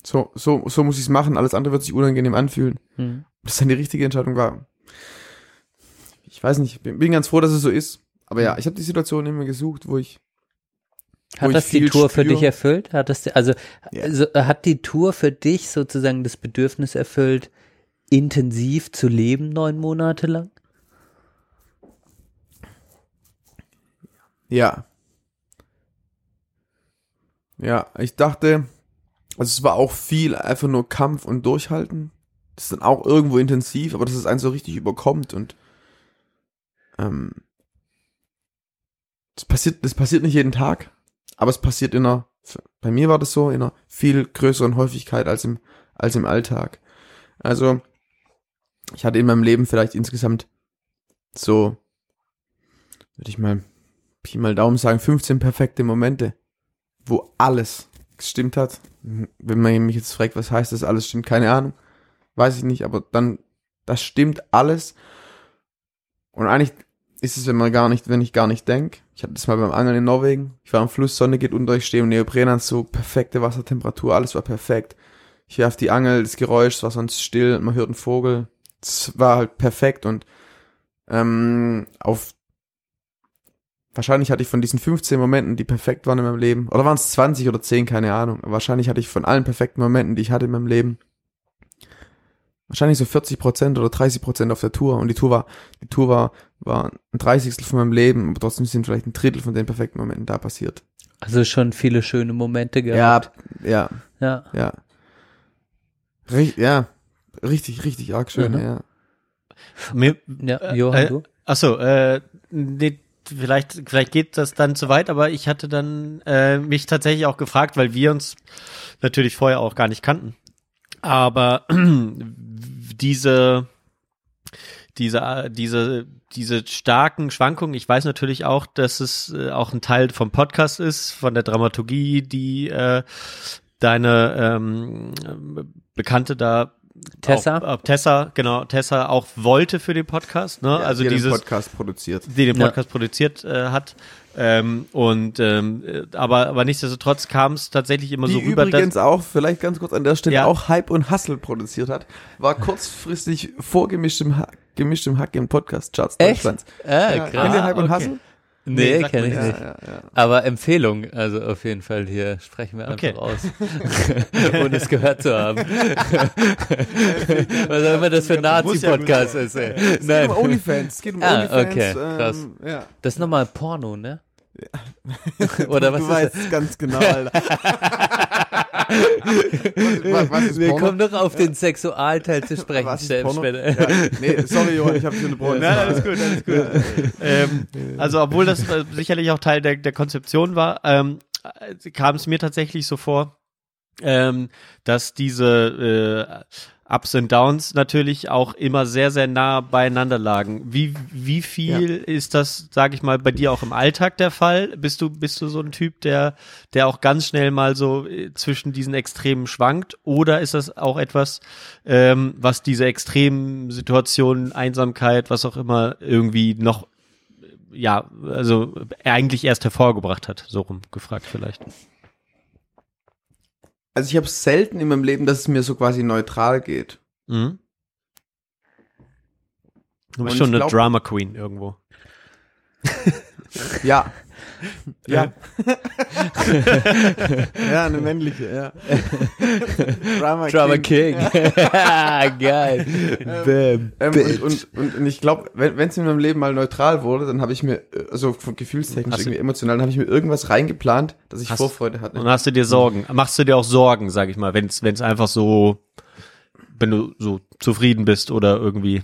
so, so, so muss ich's machen. Alles andere wird sich unangenehm anfühlen. Hm. Ob das dann die richtige Entscheidung war. Ich weiß nicht. Bin, bin ganz froh, dass es so ist. Aber ja, ich habe die Situation immer gesucht, wo ich Hat ich das die Tour für spür. dich erfüllt? Hat das, also, Ja. also hat die Tour für dich sozusagen das Bedürfnis erfüllt, intensiv zu leben, neun Monate lang? Ja. Ja, ich dachte, also es war auch viel einfach nur Kampf und Durchhalten. Das ist dann auch irgendwo intensiv, aber dass es einen so richtig überkommt und ähm, das passiert, das passiert nicht jeden Tag, aber es passiert in einer, bei mir war das so, in einer viel größeren Häufigkeit als im, als im Alltag. Also, ich hatte in meinem Leben vielleicht insgesamt so, würde ich mal Pi mal Daumen sagen, 15 perfekte Momente, wo alles gestimmt hat. Wenn man mich jetzt fragt, was heißt das alles stimmt, keine Ahnung. Weiß ich nicht, aber dann, das stimmt alles. Und eigentlich ist es, wenn man gar nicht, wenn ich gar nicht denk. Ich hatte das mal beim Angeln in Norwegen. Ich war am Fluss, Sonne geht unter, ich stehe im Neoprenanzug, perfekte Wassertemperatur, alles war perfekt. Ich werf die Angel, das Geräusch, es war sonst still, man hört einen Vogel. Es war halt perfekt und ähm, auf Wahrscheinlich hatte ich von diesen 15 Momenten, die perfekt waren in meinem Leben, oder waren es 20 oder 10, keine Ahnung. Wahrscheinlich hatte ich von allen perfekten Momenten, die ich hatte in meinem Leben, wahrscheinlich so 40 Prozent oder 30 Prozent auf der Tour. Und die Tour war, die Tour war, war ein Dreißigstel von meinem Leben, aber trotzdem sind vielleicht ein Drittel von den perfekten Momenten da passiert. Also schon viele schöne Momente Ja, gehabt. ja, Ja. ja. Richt, ja, richtig, richtig arg schön, Mhm. ja. Mir, Ja, Johann, äh, du? Achso, äh, nee, vielleicht, vielleicht geht das dann zu weit, aber ich hatte dann äh, mich tatsächlich auch gefragt, weil wir uns natürlich vorher auch gar nicht kannten. Aber diese, diese, diese, diese starken Schwankungen, ich weiß natürlich auch, dass es äh, auch ein Teil vom Podcast ist, von der Dramaturgie, die äh, deine ähm, Bekannte da Tessa? Auch, äh, Tessa, genau, Tessa auch wollte für den Podcast, ne? Ja, also die hat den dieses, Podcast produziert. die den Ja. Podcast produziert äh, hat. Ähm, und ähm, äh, aber aber nichtsdestotrotz kam es tatsächlich immer Die so rüber, übrigens auch, vielleicht ganz kurz an der Stelle, Ja. auch Hype und Hustle produziert hat, war kurzfristig vorgemischtem Hack, gemischtem Hack im Podcast Charts Echt? Deutschlands. Ah, Ja, krass. kennt ihr Hype und okay. Hustle? Nee, sagt kenne ich Ja, nicht. ja, ja. Aber Empfehlung, also auf jeden Fall hier sprechen wir einfach Okay. aus, ohne es gehört zu haben. Was auch immer das für ein Nazi-Podcast ist. Ey. Es geht Nein, um OnlyFans. Es geht um Ah, OnlyFans. okay, krass. Ähm, ja. das ist nochmal Porno, ne? Oder was du ist weißt das? ganz genau, Alter. was, was ist Wir Porno? kommen doch auf den Sexualteil zu sprechen. Was ist Stell- Porno? später. Ja, nee, sorry, Johann, ich habe dich unterbrochen. Nein, alles gut, alles gut. ähm, also obwohl das äh, sicherlich auch Teil der, der Konzeption war, ähm, äh, kam es mir tatsächlich so vor, ähm, dass diese äh, Ups und Downs natürlich auch immer sehr, sehr nah beieinander lagen. Wie, wie viel ist das, sage ich mal, bei dir auch im Alltag der Fall? Bist du, bist du so ein Typ, der, der auch ganz schnell mal so äh, zwischen diesen Extremen schwankt? Oder ist das auch etwas, ähm, was diese extremen Situationen, Einsamkeit, was auch immer, irgendwie noch, äh, ja, also eigentlich erst hervorgebracht hat? So rum gefragt vielleicht. Also ich habe selten in meinem Leben, dass es mir so quasi neutral geht. Mhm. Du bist Und schon eine glaub- Drama Queen irgendwo. Ja. Ja. ja, eine männliche, ja. Drama, Drama King. Geil. Bam. Ähm, Bitch. und, und, und ich glaube, wenn es in meinem Leben mal neutral wurde, dann habe ich mir, äh, also von gefühlstechnisch, Hast du- irgendwie emotional, dann habe ich mir irgendwas reingeplant, dass ich Hast- Vorfreude hatte. Und hast du dir Sorgen? Machst du dir auch Sorgen, sag ich mal, wenn es einfach so, wenn du so zufrieden bist oder irgendwie.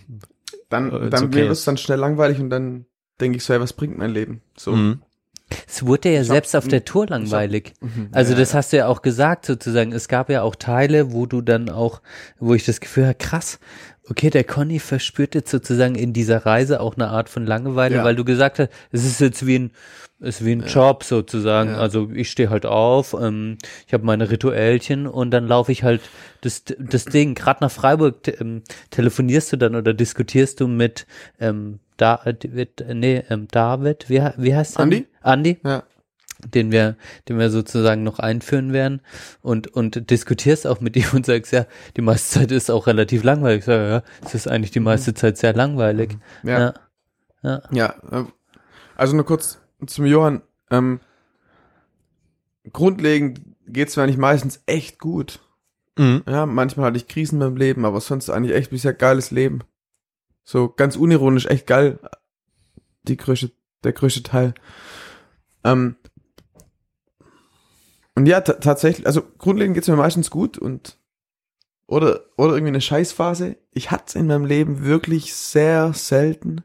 dann äh, dann okay. wird es dann schnell langweilig und dann denke ich so, ja, was bringt mein Leben? So. Mhm. Es wurde ja Ich hab- selbst auf der Tour langweilig. Mhm. Also Ja, das ja. hast du ja auch gesagt sozusagen. Es gab ja auch Teile, wo du dann auch, wo ich das Gefühl habe, krass, okay, der Conny verspürt jetzt sozusagen in dieser Reise auch eine Art von Langeweile, Ja. weil du gesagt hast, es ist jetzt wie ein, es ist wie ein Job sozusagen. Also ich stehe halt auf, ähm, ich habe meine Rituellchen und dann laufe ich halt das, das Ding. Gerade nach Freiburg te ähm, telefonierst du dann oder diskutierst du mit ähm, David, nee, ähm, David, wie, wie heißt der? Andi? Andi? Ja. den wir, den wir sozusagen noch einführen werden und, und diskutierst auch mit ihm und sagst, ja, die meiste Zeit ist auch relativ langweilig. Ich sage, ja, es ist eigentlich die meiste Zeit sehr langweilig. Ja. Ja. Ja, äh, also nur kurz zum Johann. Ähm, grundlegend geht's mir eigentlich meistens echt gut. Mhm. Ja, manchmal hatte ich Krisen meinem Leben, aber sonst eigentlich echt bisher geiles Leben. So ganz unironisch, echt geil. Die größte, der größte Teil. Ähm, und ja, ta- tatsächlich, also grundlegend geht's mir meistens gut und oder oder irgendwie eine Scheißphase. Ich hatte in meinem Leben wirklich sehr selten,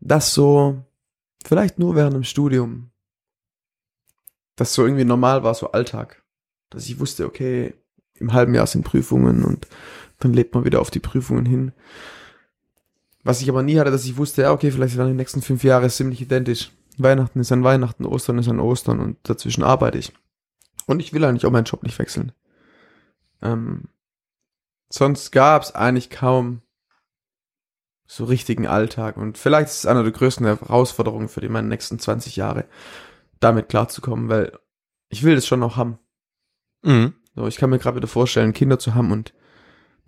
dass so vielleicht nur während dem Studium, das so irgendwie normal war, so Alltag dass ich wusste, okay, im halben Jahr sind Prüfungen und dann lebt man wieder auf die Prüfungen hin. Was ich aber nie hatte, dass ich wusste, ja, okay, vielleicht werden die nächsten fünf Jahre ziemlich identisch. Weihnachten ist an Weihnachten, Ostern ist an Ostern und dazwischen arbeite ich. Und ich will eigentlich auch meinen Job nicht wechseln. Ähm, sonst gab es eigentlich kaum so richtigen Alltag. Und vielleicht ist es eine der größten Herausforderungen für die meine nächsten 20 Jahre, damit klarzukommen, weil ich will das schon noch haben. Mhm. So, ich kann mir gerade wieder vorstellen, Kinder zu haben und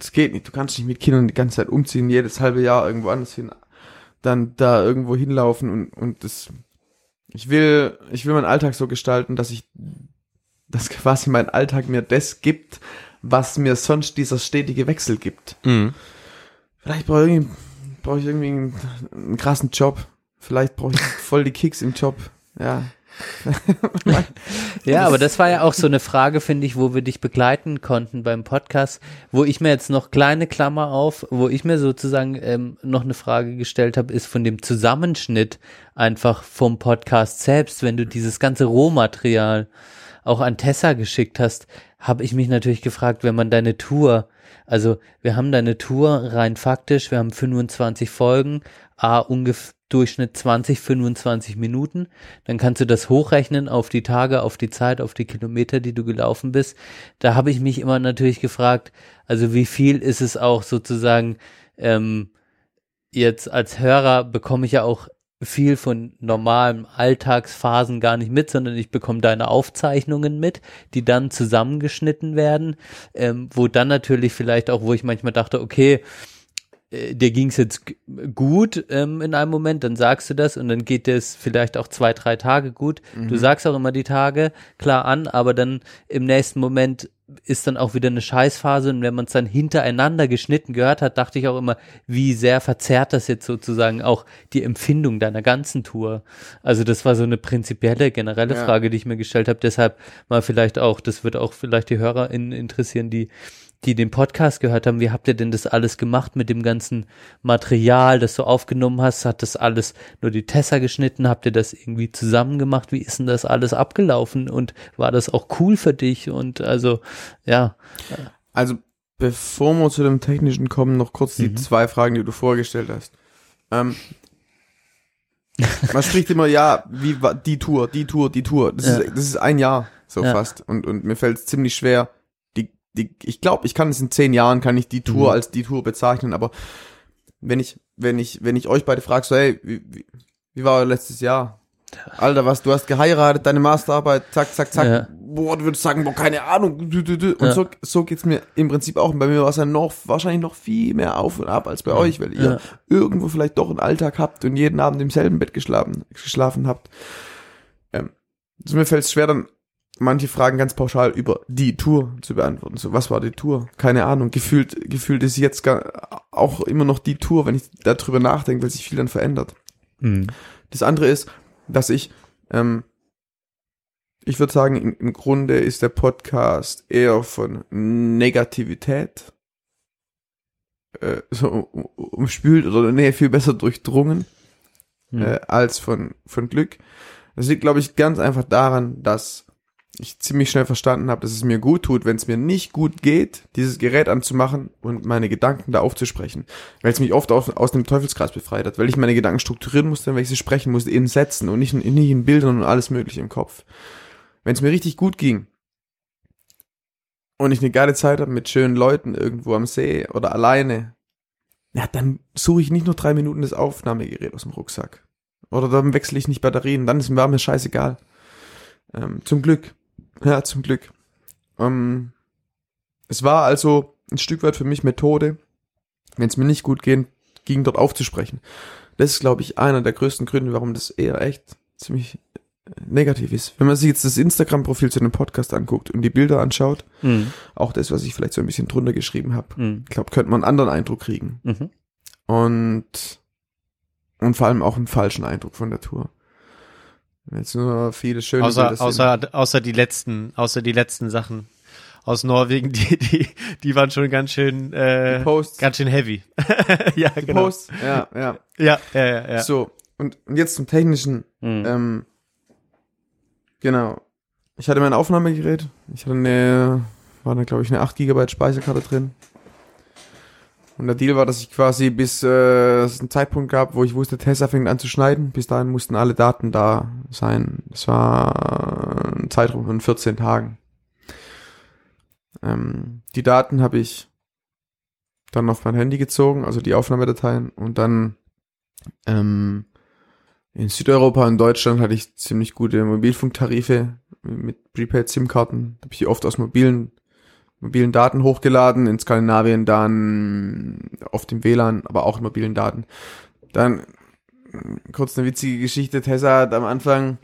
das geht nicht. Du kannst nicht mit Kindern die ganze Zeit umziehen, jedes halbe Jahr irgendwo anders hin, dann da irgendwo hinlaufen und, und das, ich will, ich will meinen Alltag so gestalten, dass ich, dass quasi mein Alltag mir das gibt, was mir sonst dieser stetige Wechsel gibt. Mhm. Vielleicht brauche ich, irgendwie- brauche ich irgendwie einen, einen krassen Job. Vielleicht brauche ich voll die Kicks im Job. Ja. Ja, aber das war ja auch so eine Frage, finde ich, wo wir dich begleiten konnten beim Podcast, wo ich mir jetzt noch kleine Klammer auf, wo ich mir sozusagen ähm, noch eine Frage gestellt habe, ist von dem Zusammenschnitt einfach vom Podcast selbst, wenn du dieses ganze Rohmaterial auch an Tessa geschickt hast, habe ich mich natürlich gefragt, wenn man deine Tour, also wir haben deine Tour rein faktisch, wir haben 25 Folgen, a ungefähr Durchschnitt 20, 25 Minuten, dann kannst du das hochrechnen auf die Tage, auf die Zeit, auf die Kilometer, die du gelaufen bist. Da habe ich mich immer natürlich gefragt, also wie viel ist es auch sozusagen ähm, jetzt als Hörer bekomme ich ja auch viel von normalen Alltagsphasen gar nicht mit, sondern ich bekomme deine Aufzeichnungen mit, die dann zusammengeschnitten werden, ähm, wo dann natürlich vielleicht auch, wo ich manchmal dachte, okay, äh, dir ging's jetzt g- gut ähm, in einem Moment, dann sagst du das und dann geht es vielleicht auch zwei, drei Tage gut. Du sagst auch immer die Tage klar an, aber dann im nächsten Moment ist dann auch wieder eine Scheißphase und wenn man es dann hintereinander geschnitten gehört hat, dachte ich auch immer, wie sehr verzerrt das jetzt sozusagen auch die Empfindung deiner ganzen Tour. Also das war so eine prinzipielle, generelle Ja. Frage, die ich mir gestellt habe. Deshalb mal vielleicht auch, das wird auch vielleicht die HörerInnen interessieren, die die den Podcast gehört haben, wie habt ihr denn das alles gemacht mit dem ganzen Material, das du aufgenommen hast? Hat das alles nur die Tessa geschnitten? Habt ihr das irgendwie zusammen gemacht? Wie ist denn das alles abgelaufen? Und war das auch cool für dich? Und also, ja. Also, bevor wir zu dem Technischen kommen, noch kurz die Mhm. zwei Fragen, die du vorgestellt hast. Ähm, man spricht immer, ja, wie war die Tour, die Tour, die Tour. Das, Ja. ist, das ist ein Jahr, so Ja. fast. Und, und mir fällt es ziemlich schwer. Die, ich glaube, ich kann es in zehn Jahren, kann ich die Tour Mhm. als die Tour bezeichnen, aber wenn ich, wenn ich, wenn ich euch beide frage, so, hey, wie, wie, wie war euer letztes Jahr? Alter, was, du hast geheiratet, deine Masterarbeit, zack, zack, zack. Ja. boah, du würdest sagen, boah, keine Ahnung. Und Ja. so, so geht's mir im Prinzip auch. Und bei mir war es ja noch, wahrscheinlich noch viel mehr auf und ab als bei euch, weil ihr Ja. irgendwo vielleicht doch einen Alltag habt und jeden Abend im selben Bett geschlafen, geschlafen habt. Ähm, also mir fällt es schwer, dann manche Fragen ganz pauschal über die Tour zu beantworten. So, was war die Tour? Keine Ahnung. Gefühlt, gefühlt ist jetzt gar, auch immer noch die Tour, wenn ich darüber nachdenke, weil sich viel dann verändert. Mhm. Das andere ist, dass ich, ähm, ich würde sagen, im, im Grunde ist der Podcast eher von Negativität äh, so um- umspült oder nee, viel besser durchdrungen Hm. äh, als von, von Glück. Das liegt, glaube ich, ganz einfach daran, dass ich ziemlich schnell verstanden habe, dass es mir gut tut, wenn es mir nicht gut geht, dieses Gerät anzumachen und meine Gedanken da aufzusprechen. Weil es mich oft aus, aus dem Teufelskreis befreit hat, weil ich meine Gedanken strukturieren musste, weil ich sie sprechen musste, in Sätzen und nicht, in- nicht in Bildern und alles mögliche im Kopf. Wenn es mir richtig gut ging und ich eine geile Zeit habe mit schönen Leuten irgendwo am See oder alleine, ja, dann suche ich nicht nur drei Minuten das Aufnahmegerät aus dem Rucksack. Oder dann wechsle ich nicht Batterien, dann ist mir mir scheißegal. Ähm, zum Glück. Ja, zum Glück. Ähm, es war also ein Stück weit für mich Methode, wenn es mir nicht gut ging, ging dort aufzusprechen. Das ist, glaube ich, einer der größten Gründe, warum das eher echt ziemlich äh, negativ ist. Wenn man sich jetzt das Instagram-Profil zu dem Podcast anguckt und die Bilder anschaut, Mhm. auch das, was ich vielleicht so ein bisschen drunter geschrieben habe, Mhm. ich glaube, könnte man einen anderen Eindruck kriegen. Mhm. Und, und vor allem auch einen falschen Eindruck von der Tour. Jetzt nur viele schöne Außer, Bilder sehen. außer, außer die letzten, außer die letzten Sachen aus Norwegen, die, die, die waren schon ganz schön, äh, ganz schön heavy. ja, Die genau. Posts. Ja, ja. Ja, ja, ja, ja. So, und, und jetzt zum Technischen. Mhm. Ähm, genau. Ich hatte mein Aufnahmegerät. Ich hatte eine, war da glaube ich eine 8 GB Speicherkarte drin. Und der Deal war, dass ich quasi bis äh, es einen Zeitpunkt gab, wo ich wusste, Tessa fängt an zu schneiden. Bis dahin mussten alle Daten da sein. Das war ein Zeitraum von 14 Tagen. Ähm, die Daten habe ich dann auf mein Handy gezogen, also die Aufnahmedateien. Und dann ähm, in Südeuropa und Deutschland hatte ich ziemlich gute Mobilfunktarife mit Prepaid-SIM-Karten. Habe ich die oft aus mobilen, mobilen Daten hochgeladen. In Skandinavien dann auf dem WLAN, aber auch in mobilen Daten. Dann äh, kurz eine witzige Geschichte. Tessa hat am Anfang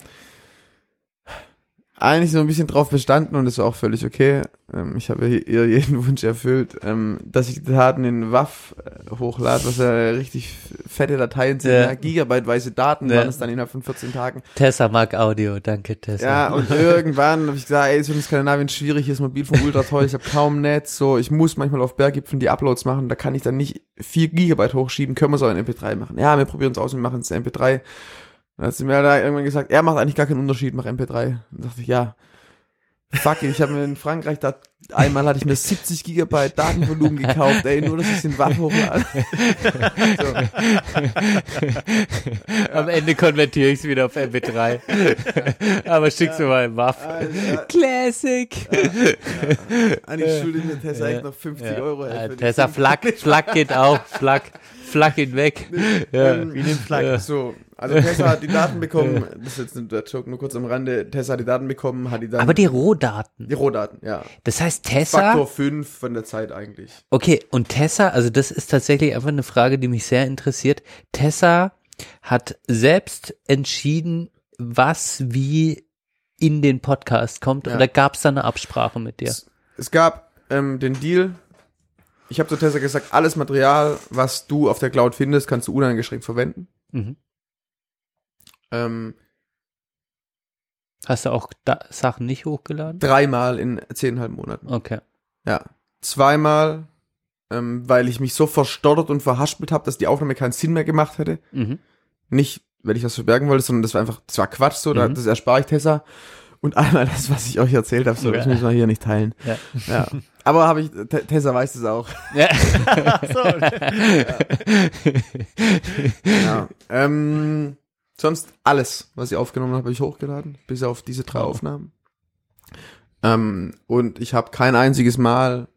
eigentlich so ein bisschen drauf bestanden und das war auch völlig okay. Ähm, ich habe ihr jeden Wunsch erfüllt, ähm, dass ich die Daten in WAF äh, hochlade, was ja richtig fette Dateien sind, Ja. ja. gigabyteweise Daten Ja. waren es dann innerhalb von 14 Tagen. Tessa mag Audio, danke Tessa. Ja, und irgendwann habe ich gesagt, ey, ist in Skandinavien schwierig, hier ist Mobilfunk ultra teuer, ich habe kaum Netz, so, ich muss manchmal auf Berggipfeln die Uploads machen, da kann ich dann nicht 4 Gigabyte hochschieben, können wir es auch in MP3 machen. Ja, wir probieren es aus und machen es in MP3. Dann hat sie mir da irgendwann gesagt, er macht eigentlich gar keinen Unterschied, mach MP3. Dann dachte ich, ja, fuck, it, ich habe mir in Frankreich da, einmal hatte ich mir 70 Gigabyte Datenvolumen gekauft, ey, nur dass ich den WAF hochlade. Am Ende konvertiere ich es wieder auf MP3. Aber schickst du mal im Waff. Classic. Eigentlich schulde ich mir Tessa echt noch 50 Ja. Euro. ey, Ja, die Tessa, Flak, Flak geht auch. Flak, Flak ihn weg. Ja. Ähm, Wie den. Ja. So, also Tessa hat die Daten bekommen, das ist jetzt der Joke, nur kurz am Rande, Tessa hat die Daten bekommen, hat die dann... Aber die Rohdaten. die Rohdaten, ja. Das heißt, Tessa. Faktor 5 von der Zeit eigentlich. Okay, und Tessa, also das ist tatsächlich einfach eine Frage, die mich sehr interessiert. Tessa hat selbst entschieden, was wie in den Podcast kommt, Ja. oder gab es da eine Absprache mit dir? Es gab ähm, den Deal, ich habe zu Tessa gesagt, alles Material, was du auf der Cloud findest, kannst du uneingeschränkt verwenden. Mhm. Ähm, Hast du auch da Sachen nicht hochgeladen? dreimal in zehneinhalb Monaten. Okay. Ja. Zweimal, ähm, weil ich mich so verstottert und verhaspelt habe, dass die Aufnahme keinen Sinn mehr gemacht hätte. Mhm. nicht, weil ich was verbergen wollte, sondern das war einfach, das war Quatsch so, da, Mhm. das erspare ich Tessa. Und einmal das, was ich euch erzählt habe, so, das Ja. müssen wir hier nicht teilen. Ja. Ja. Aber habe ich, Te- Tessa weiß es auch. Ja. Ja. ähm, sonst alles, was ich aufgenommen habe, habe ich hochgeladen, bis auf diese drei Oh. Aufnahmen. Ähm, und ich habe kein einziges Mal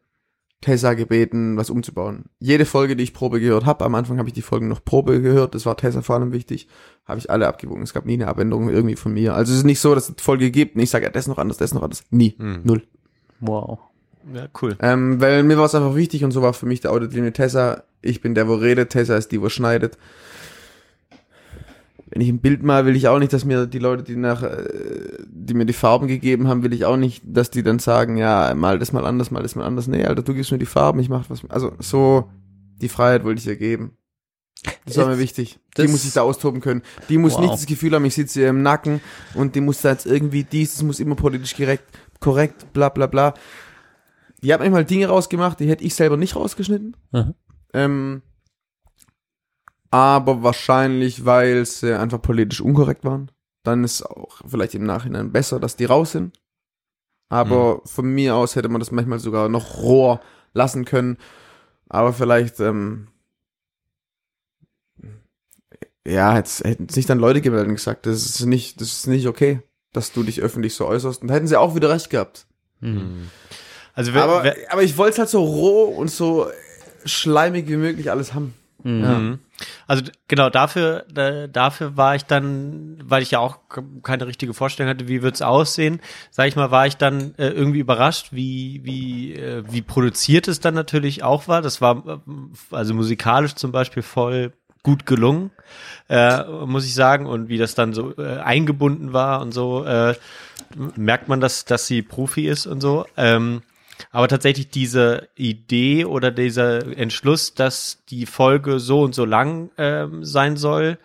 Tessa gebeten, was umzubauen. Jede Folge, die ich Probe gehört habe, am Anfang habe ich die Folgen noch Probe gehört, das war Tessa vor allem wichtig, habe ich alle abgewogen. Es gab nie eine Abänderung irgendwie von mir. Also es ist nicht so, dass es eine Folge gibt und ich sage, ja, das noch anders, das noch anders. Nie. Hm. Null. Wow. Ja, cool. Ähm, weil mir war es einfach wichtig und so war für mich der Auditlinie Tessa. Ich bin der, wo redet, Tessa ist die, wo schneidet. Wenn ich ein Bild mal, will ich auch nicht, dass mir die Leute, die nach, äh, die mir die Farben gegeben haben, will ich auch nicht, dass die dann sagen, ja, mal das mal anders, mal das mal anders. Nee, Alter, du gibst mir die Farben, ich mach was. Also so, die Freiheit wollte ich ihr geben. Das war mir wichtig. die muss sich da austoben können. Die muss Wow. nicht das Gefühl haben, ich sitze ihr im Nacken und die muss da jetzt irgendwie dies, das muss immer politisch korrekt, korrekt, bla bla bla. Die hat manchmal Dinge rausgemacht, die hätte ich selber nicht rausgeschnitten. Mhm. Ähm, aber wahrscheinlich, weil sie einfach politisch unkorrekt waren. Dann ist auch vielleicht im Nachhinein besser, dass die raus sind. Aber von mir aus hätte man das manchmal sogar noch roher lassen können. Aber vielleicht, ähm, ja, jetzt hätten sich dann Leute gemeldet und gesagt, das ist nicht, das ist nicht okay, dass du dich öffentlich so äußerst. Und da hätten sie auch wieder recht gehabt. Mhm. Also wer, Aber, wer, aber ich wollte es halt so roh und so schleimig wie möglich alles haben. Mhm. Ja. Also genau dafür, da, dafür war ich dann, weil ich ja auch keine richtige Vorstellung hatte, wie wird's aussehen, sag ich mal, war ich dann äh, irgendwie überrascht, wie wie äh, wie produziert es dann natürlich auch war. Das war äh, also musikalisch zum Beispiel voll gut gelungen, äh, muss ich sagen, und wie das dann so äh, eingebunden war und so äh, merkt man, dass dass sie Profi ist und so. Ähm, aber tatsächlich diese Idee oder dieser Entschluss, dass die Folge so und so lang ähm, sein soll,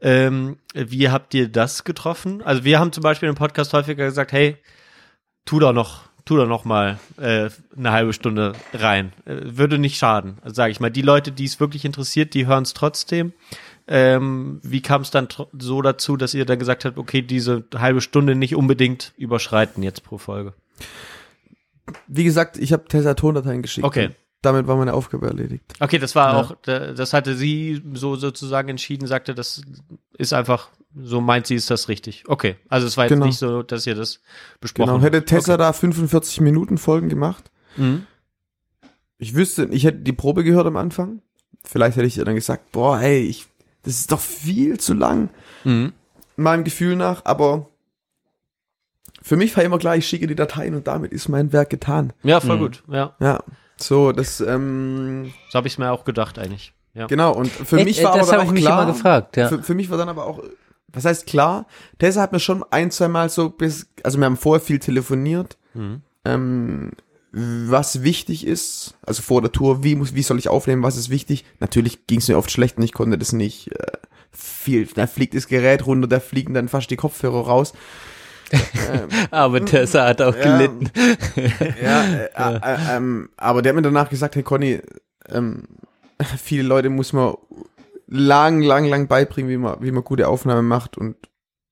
ähm, wie habt ihr das getroffen? Also wir haben zum Beispiel im Podcast häufiger gesagt, hey, tu doch noch, tu doch noch mal äh, eine halbe Stunde rein. Äh, würde nicht schaden, sage ich mal. Die Leute, die es wirklich interessiert, die hören es trotzdem. Ähm, wie kam es dann so dazu, dass ihr dann gesagt habt, okay, diese halbe Stunde nicht unbedingt überschreiten jetzt pro Folge? Wie gesagt, ich habe Tessa Tondateien geschickt. Okay. Damit war meine Aufgabe erledigt. Okay, das war Ja. auch, da- das hatte sie so sozusagen entschieden, sagte, das ist einfach, so meint sie, ist das richtig. Okay, also es war jetzt Genau. nicht so, dass ihr das besprochen Genau. Hätte habt. Tessa da 45 Minuten Folgen gemacht, Okay. Mhm. ich wüsste, ich hätte die Probe gehört am Anfang. Vielleicht hätte ich ihr dann gesagt, boah, hey, ich, das ist doch viel zu lang, Mhm. meinem Gefühl nach, aber für mich war immer klar, ich schicke die Dateien und damit ist mein Werk getan. Ja, voll Mhm. gut. Ja, Ja. So, das, ähm, so habe ich es mir auch gedacht eigentlich. Ja. genau, und für Echt? mich war das aber dann auch mich klar, immer gefragt, ja. Für, für mich war dann aber auch, was heißt klar, Tessa hat mir schon ein, zwei Mal so bis, also wir haben vorher viel telefoniert, Mhm. ähm, was wichtig ist, also vor der Tour, wie muss, wie soll ich aufnehmen, was ist wichtig. Natürlich ging es mir oft schlecht und ich konnte das nicht äh, viel. Da fliegt das Gerät runter, da fliegen dann fast die Kopfhörer raus. Ähm, Aber Tessa hat auch Ja. gelitten. ja, äh, äh, äh, ähm, aber der hat mir danach gesagt, hey Conny, ähm, viele Leute muss man lang, lang, lang beibringen, wie man, wie man gute Aufnahmen macht und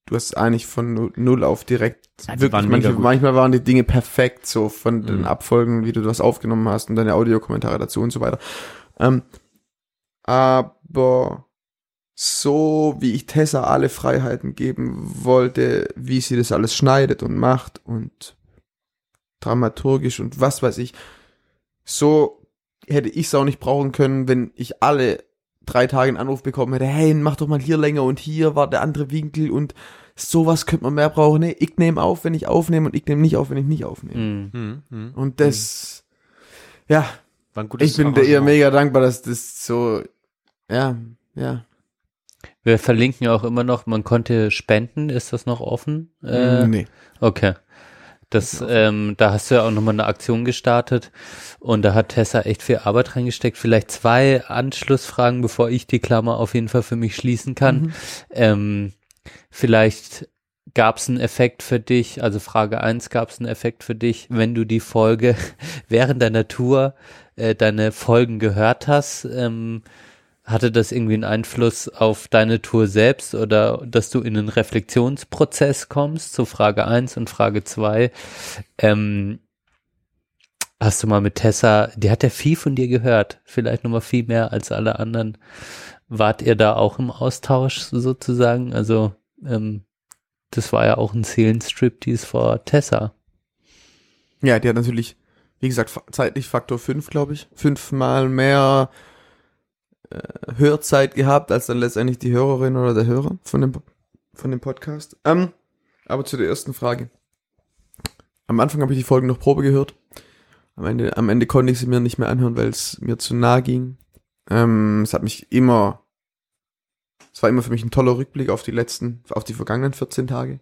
du hast eigentlich von nu- null auf direkt Ja, wirklich mega manchmal, waren die Dinge perfekt so von den Mhm. Abfolgen, wie du das aufgenommen hast und deine Audiokommentare dazu und so weiter. Ähm, aber so wie ich Tessa alle Freiheiten geben wollte, wie sie das alles schneidet und macht und dramaturgisch und was weiß ich, so hätte ich es auch nicht brauchen können, wenn ich alle drei Tage einen Anruf bekommen hätte, hey, mach doch mal hier länger und hier war der andere Winkel und sowas könnte man mehr brauchen. Nee, ich nehme auf, wenn ich aufnehme und ich nehme nicht auf, wenn ich nicht aufnehme. Mhm. Mhm. Mhm. Und das, ja, War ein gutes ich bin dir mega dankbar, dass das so, ja, ja. Wir verlinken ja auch immer noch, man konnte spenden, ist das noch offen? Äh, nee. Okay. Das, ähm, da hast du ja auch nochmal eine Aktion gestartet und da hat Tessa echt viel Arbeit reingesteckt. Vielleicht zwei Anschlussfragen, bevor ich die Klammer auf jeden Fall für mich schließen kann. Mhm. Ähm, vielleicht gab es einen Effekt für dich, also Frage eins gab es einen Effekt für dich, wenn du die Folge während deiner Tour äh, deine Folgen gehört hast, ähm, hatte das irgendwie einen Einfluss auf deine Tour selbst oder dass du in einen Reflexionsprozess kommst? So Frage eins und Frage zwei. Ähm, hast du mal mit Tessa, die hat ja viel von dir gehört, vielleicht nochmal viel mehr als alle anderen. Wart ihr da auch im Austausch sozusagen? Also, ähm, das war ja auch ein Seelenstrip, die ist vor Tessa. Ja, die hat natürlich wie gesagt, zeitlich Faktor 5, glaube ich. Fünfmal mehr äh, Hörzeit gehabt, als dann letztendlich die Hörerin oder der Hörer von dem, von dem Podcast. Ähm, aber zu der ersten Frage. Am Anfang habe ich die Folgen noch Probe gehört. Am Ende, am Ende konnte ich sie mir nicht mehr anhören, weil es mir zu nah ging. Ähm, es hat mich immer, es war immer für mich ein toller Rückblick auf die letzten, auf die vergangenen 14 Tage.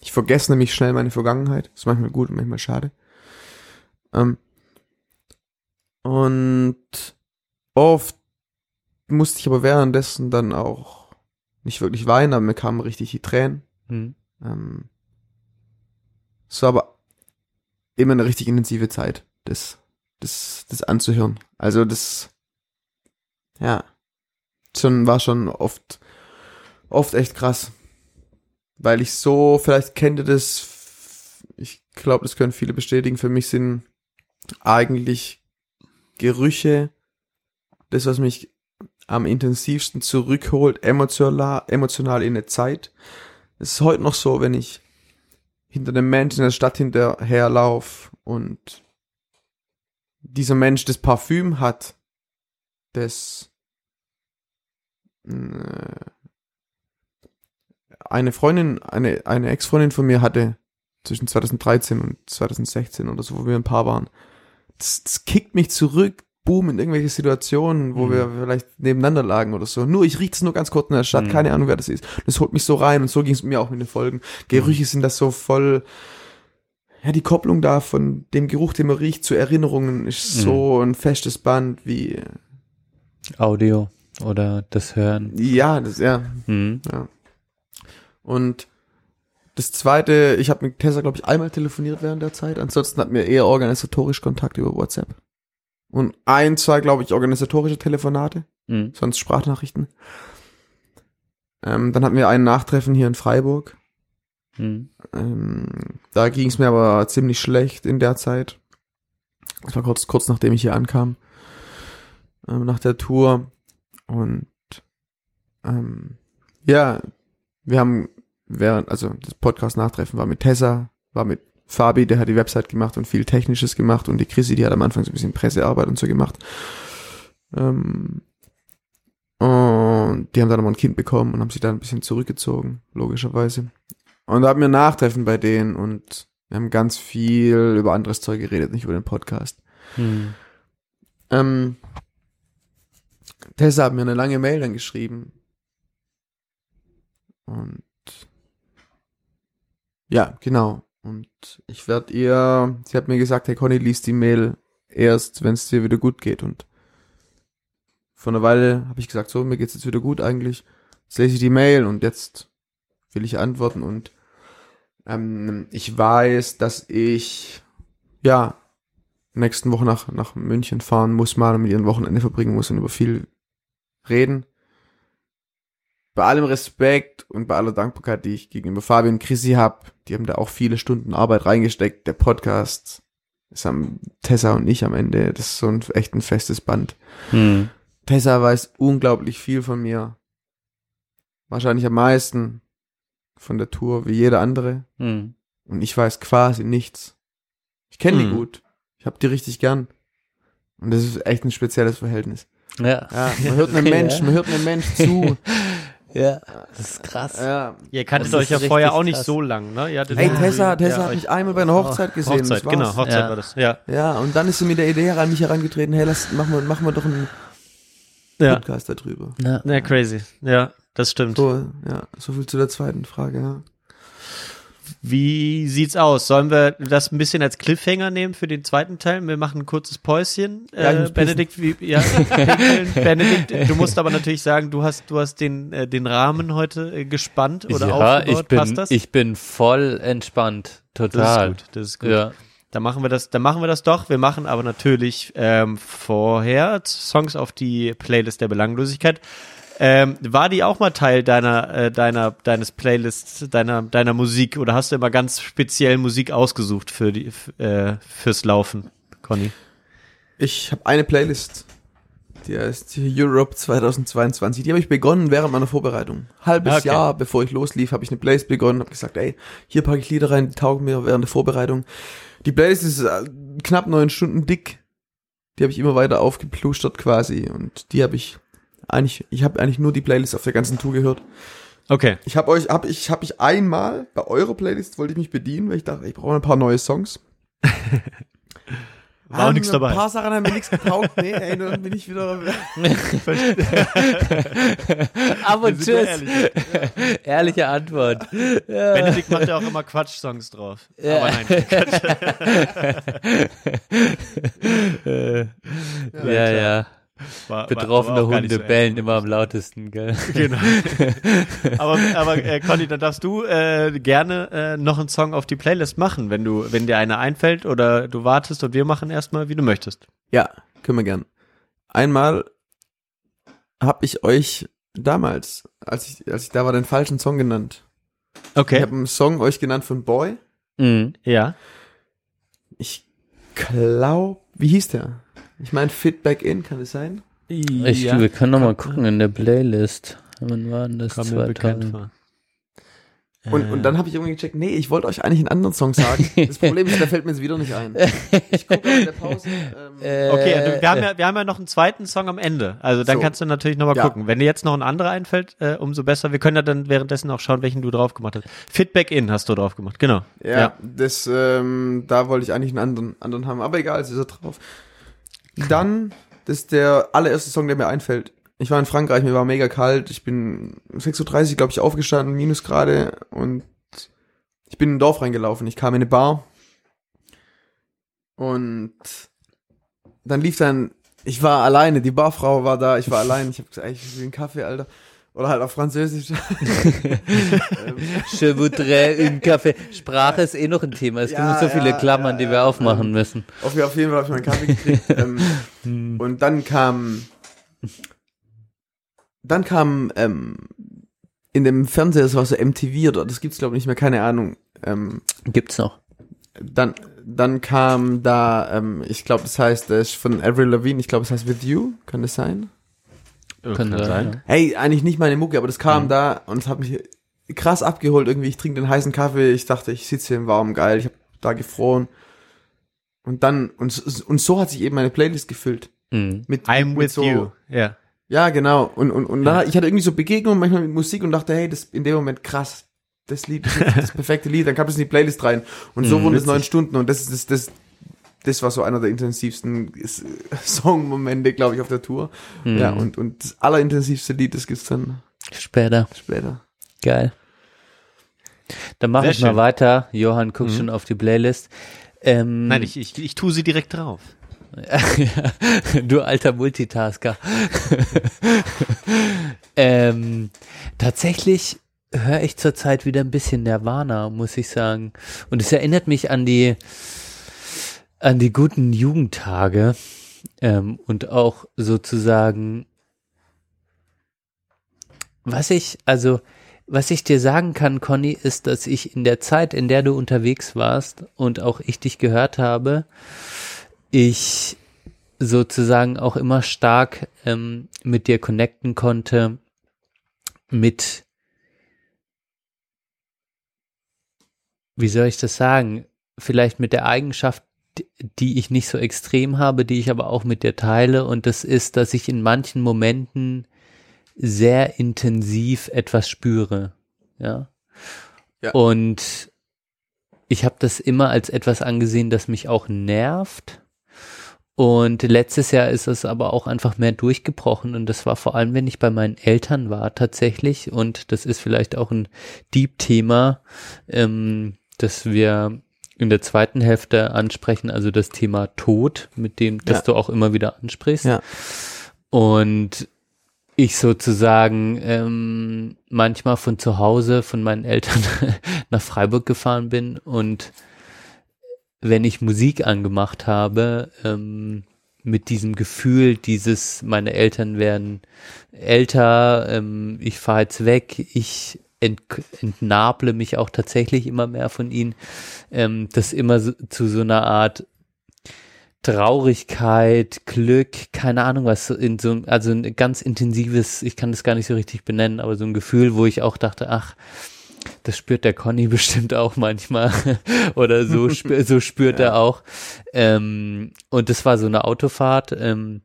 Ich vergesse nämlich schnell meine Vergangenheit. Ist manchmal gut und manchmal schade. Ähm, und oft musste ich aber währenddessen dann auch nicht wirklich weinen, aber mir kamen richtig die Tränen. Hm. Ähm, es war aber immer eine richtig intensive Zeit, das, das, das anzuhören. Also das, ja, schon, war schon oft, oft echt krass. Weil ich so, vielleicht kennt ihr das, ich glaube, das können viele bestätigen, für mich sind eigentlich Gerüche das, was mich am intensivsten zurückholt, emotional, emotional in eine Zeit. Es ist heute noch so, wenn ich hinter einem Menschen in der Stadt hinterherlauf und dieser Mensch das Parfüm hat, das äh, eine Freundin, eine, eine Ex-Freundin von mir hatte zwischen 2013 und 2016 oder so, wo wir ein Paar waren. Das, das kickt mich zurück, boom, in irgendwelche Situationen, wo Mhm. wir vielleicht nebeneinander lagen oder so. Nur, ich riech es nur ganz kurz in der Stadt, Mhm. keine Ahnung, wer das ist. Das holt mich so rein und so ging es mir auch mit den Folgen. Gerüche sind das so voll, ja, die Kopplung da von dem Geruch, den man riecht, zu Erinnerungen ist so ein festes Band wie, Audio oder das Hören. ja, das, ja, Hm. ja. Und das zweite, ich habe mit Tessa, glaube ich, einmal telefoniert während der Zeit. Ansonsten hatten wir eher organisatorisch Kontakt über WhatsApp. Und ein, zwei, glaube ich, organisatorische Telefonate, Hm. sonst Sprachnachrichten. Ähm, dann hatten wir ein Nachtreffen hier in Freiburg. Hm. Ähm, da ging es mir aber ziemlich schlecht in der Zeit. Das war kurz, kurz nachdem ich hier ankam. Ähm, nach der Tour. Und ähm, ja, wir haben während, also das Podcast-Nachtreffen war mit Tessa, war mit Fabi, der hat die Website gemacht und viel Technisches gemacht und die Chrissy, die hat am Anfang so ein bisschen Pressearbeit und so gemacht. Ähm, und die haben dann aber ein Kind bekommen und haben sich dann ein bisschen zurückgezogen, logischerweise. Und da hatten wir ein Nachtreffen bei denen und wir haben ganz viel über anderes Zeug geredet, nicht über den Podcast. Hm. Ähm, Tessa hat mir eine lange Mail dann geschrieben. Und ja, genau. Und ich werde ihr, sie hat mir gesagt, hey Conny, liest die Mail erst, wenn es dir wieder gut geht. Und vor einer Weile habe ich gesagt, so, mir geht's jetzt wieder gut eigentlich. Jetzt lese ich die Mail und jetzt will ich antworten. Und ähm, ich weiß, dass ich ja nächsten Woche nach, nach München fahren muss, mal mit ihrem Wochenende verbringen muss und über viel reden. Bei allem Respekt und bei aller Dankbarkeit, die ich gegenüber Fabian und Chrissy hab, die haben da auch viele Stunden Arbeit reingesteckt. Der Podcast ist am Tessa und ich am Ende. Das ist so ein echt ein festes Band. Hm. Tessa weiß unglaublich viel von mir. Wahrscheinlich am meisten von der Tour wie jeder andere. Hm. Und ich weiß quasi nichts. Ich kenne die Hm. gut. Ich hab die richtig gern. Und das ist echt ein spezielles Verhältnis. Ja. Ja, man hört einem Menschen, man hört einem Mensch zu. Ja. Das ist krass. Ja. Ihr kanntet euch ja vorher auch nicht krass. so lang, ne? Irgendwie- Tessa, Tessa ja, hat euch- mich einmal bei einer Hochzeit gesehen. Hochzeit, genau, Hochzeit Ja. war das. Ja. Ja, und dann ist sie mit der Idee heran, mich herangetreten, hey, lass, machen wir, machen wir doch einen Ja. Podcast darüber. Ja. ja, crazy. Ja, das stimmt. So, ja, so viel zu der zweiten Frage, ja. Wie sieht's aus? Sollen wir das ein bisschen als Cliffhanger nehmen für den zweiten Teil? Wir machen ein kurzes Päuschen. Ja, äh, Benedikt, wie, ja. Benedikt, du musst aber natürlich sagen, du hast, du hast den, äh, den Rahmen heute äh, gespannt oder ja, aufgebaut. ich bin, Passt das? ich bin voll entspannt. das Total. ist gut. Das ist gut. Ja. Dann machen wir das, dann machen wir das doch. Wir machen aber natürlich ähm, vorher Songs auf die Playlist der Belanglosigkeit. Ähm, war die auch mal Teil deiner, äh, deiner, deines Playlists, deiner, deiner Musik oder hast du immer ganz speziell Musik ausgesucht für die, äh, fürs Laufen, Conny? Ich habe eine Playlist Die heißt Europe 2022. Die habe ich begonnen während meiner Vorbereitung. Halbes Okay. Jahr bevor ich loslief, habe ich eine Playlist begonnen, habe gesagt, ey, hier packe ich Lieder rein, die taugen mir während der Vorbereitung. Die Playlist ist äh, knapp neun Stunden dick. Die habe ich immer weiter aufgeplustert quasi und die habe ich eigentlich, ich habe eigentlich nur die Playlist auf der ganzen Tour gehört. Okay. Ich habe euch, habe ich, habe ich einmal bei eurer Playlist wollte ich mich bedienen, weil ich dachte, ich brauche ein paar neue Songs. War auch nichts Ein dabei. paar Sachen haben mir nichts getaugt. Nee, ey, dann bin ich wieder. Aber tschüss. ehrlich. Ehrliche Antwort. Ja. Benedikt macht ja auch immer Quatsch-Songs drauf. Ja. Aber nein. ja, ja. War, Betroffene war Hunde so bellen immer am lautesten, gell? Genau. aber aber äh, Conny, dann darfst du äh, gerne äh, noch einen Song auf die Playlist machen, wenn du, wenn dir einer einfällt oder du wartest und wir machen erstmal, wie du möchtest. Ja, können wir gern. Einmal habe ich euch damals, als ich, als ich da war, den falschen Song genannt. Ich Okay. habe einen Song euch genannt von Boy. Mhm. Ja. Ich glaube, wie hieß der? Ich meine Fit Back In, kann es sein? Ich, ja. wir können noch mal gucken in der Playlist. Wann war denn das? Kam mir bekannt 2000? vor. Und, Äh, und dann habe ich irgendwie gecheckt, nee, ich wollte euch eigentlich einen anderen Song sagen. Das Problem ist, der fällt mir jetzt wieder nicht ein. Ich gucke in der Pause. Ähm, Äh, Okay, also wir haben ja, wir haben ja noch einen zweiten Song am Ende. Also dann So. kannst du natürlich nochmal Ja. gucken. Wenn dir jetzt noch ein anderer einfällt, äh, umso besser. Wir können ja dann währenddessen auch schauen, welchen du drauf gemacht hast. Fitback In hast du drauf gemacht, genau. Ja, das, ähm, da wollte ich eigentlich einen anderen, anderen haben, aber egal, es ist er drauf. Dann, das ist der allererste Song, der mir einfällt. Ich war in Frankreich, mir war mega kalt, ich bin 6.30 Uhr, glaube ich, aufgestanden, Minusgrade. Und ich bin in ein Dorf reingelaufen. Ich kam in eine Bar. Und dann lief dann, ich war alleine, die Barfrau war da, ich war allein, ich habe gesagt, ich will einen Kaffee, Alter. Oder halt auf Französisch. Je voudrais une Kaffee. Sprache ist eh noch ein Thema. Es Ja, gibt so viele ja, Klammern, ja, die ja, wir aufmachen ähm, müssen. Auf, auf jeden Fall habe ich meinen Kaffee gekriegt. ähm, und dann kam, dann kam ähm, in dem Fernseher, das war so MTV oder das gibt's glaube ich nicht mehr, keine Ahnung. Ähm, Gibt's noch. dann, dann kam da, ähm, ich glaube, das heißt, das ist von Avril Lavigne, ich glaube, es heißt With You, kann das sein? Kann sein. Hey, eigentlich nicht meine Mucke, aber das kam da und es hat mich krass abgeholt irgendwie. Ich trinke den heißen Kaffee, ich dachte, ich sitze hier im Warmen, geil, ich habe da gefroren. Und dann, und, und so hat sich eben meine Playlist gefüllt. Mhm. Mit, I'm mit with so, you. Ja. Ja, genau. Und, und, und dann, ich hatte irgendwie so Begegnungen manchmal mit Musik und dachte, hey, das in dem Moment krass. Das Lied ist jetzt das perfekte Lied, dann kam das in die Playlist rein. Und so Mhm, wurden es neun Stunden und das ist das, das, das war so einer der intensivsten Songmomente, glaube ich, auf der Tour. Mhm. Ja, und, und das allerintensivste Lied, das gibt's dann Später. später. Geil. Dann mache ich mal schön. weiter. Johann guckt Mhm. schon auf die Playlist. Ähm, Nein, ich, ich, ich tue sie direkt drauf. du alter Multitasker. ähm, tatsächlich höre ich zurzeit wieder ein bisschen Nirvana, muss ich sagen. Und es erinnert mich an die an die guten Jugendtage ähm, und auch sozusagen, was ich, also was ich dir sagen kann, Conny, ist, dass ich in der Zeit, in der du unterwegs warst und auch ich dich gehört habe, ich sozusagen auch immer stark ähm, mit dir connecten konnte, mit, wie soll ich das sagen, vielleicht mit der Eigenschaft, die- ich nicht so extrem habe, die ich aber auch mit dir teile, und das ist, dass ich in manchen Momenten sehr intensiv etwas spüre, ja. Ja. Und ich habe das immer als etwas angesehen, das mich auch nervt. Und letztes Jahr ist es aber auch einfach mehr durchgebrochen und das war vor allem, wenn ich bei meinen Eltern war tatsächlich und das ist vielleicht auch ein Deep-Thema, ähm, das wir in der zweiten Hälfte ansprechen, also das Thema Tod, mit dem, das Ja. du auch immer wieder ansprichst. Ja. Und ich sozusagen ähm, manchmal von zu Hause, von meinen Eltern nach Freiburg gefahren bin und wenn ich Musik angemacht habe, ähm, mit diesem Gefühl, dieses, meine Eltern werden älter, ähm, ich fahre jetzt weg, ich ent entnable mich auch tatsächlich immer mehr von ihnen, ähm, das immer so, zu so einer Art Traurigkeit, Glück, keine Ahnung was, in so also ein ganz intensives, ich kann das gar nicht so richtig benennen, aber so ein Gefühl, wo ich auch dachte, ach, das spürt der Conny bestimmt auch manchmal oder so, spür, so spürt er auch. Ähm, und das war so eine Autofahrt. Ähm,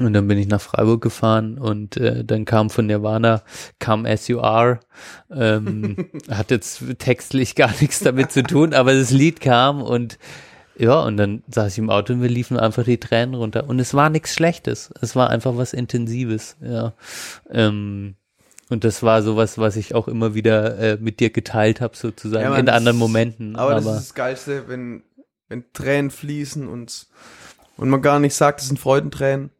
und dann bin ich nach Freiburg gefahren und äh, dann kam von Nirvana, kam As You Are. Ähm, hat jetzt textlich gar nichts damit zu tun, aber das Lied kam und ja, und dann saß ich im Auto und wir liefen einfach die Tränen runter. Und es war nichts Schlechtes. Es war einfach was Intensives, ja. Ähm, und das war sowas, was ich auch immer wieder äh, mit dir geteilt habe, sozusagen, Ja, in anderen Momenten. Aber, das ist das Geilste, wenn, wenn Tränen fließen und, und man gar nicht sagt, das sind Freudentränen.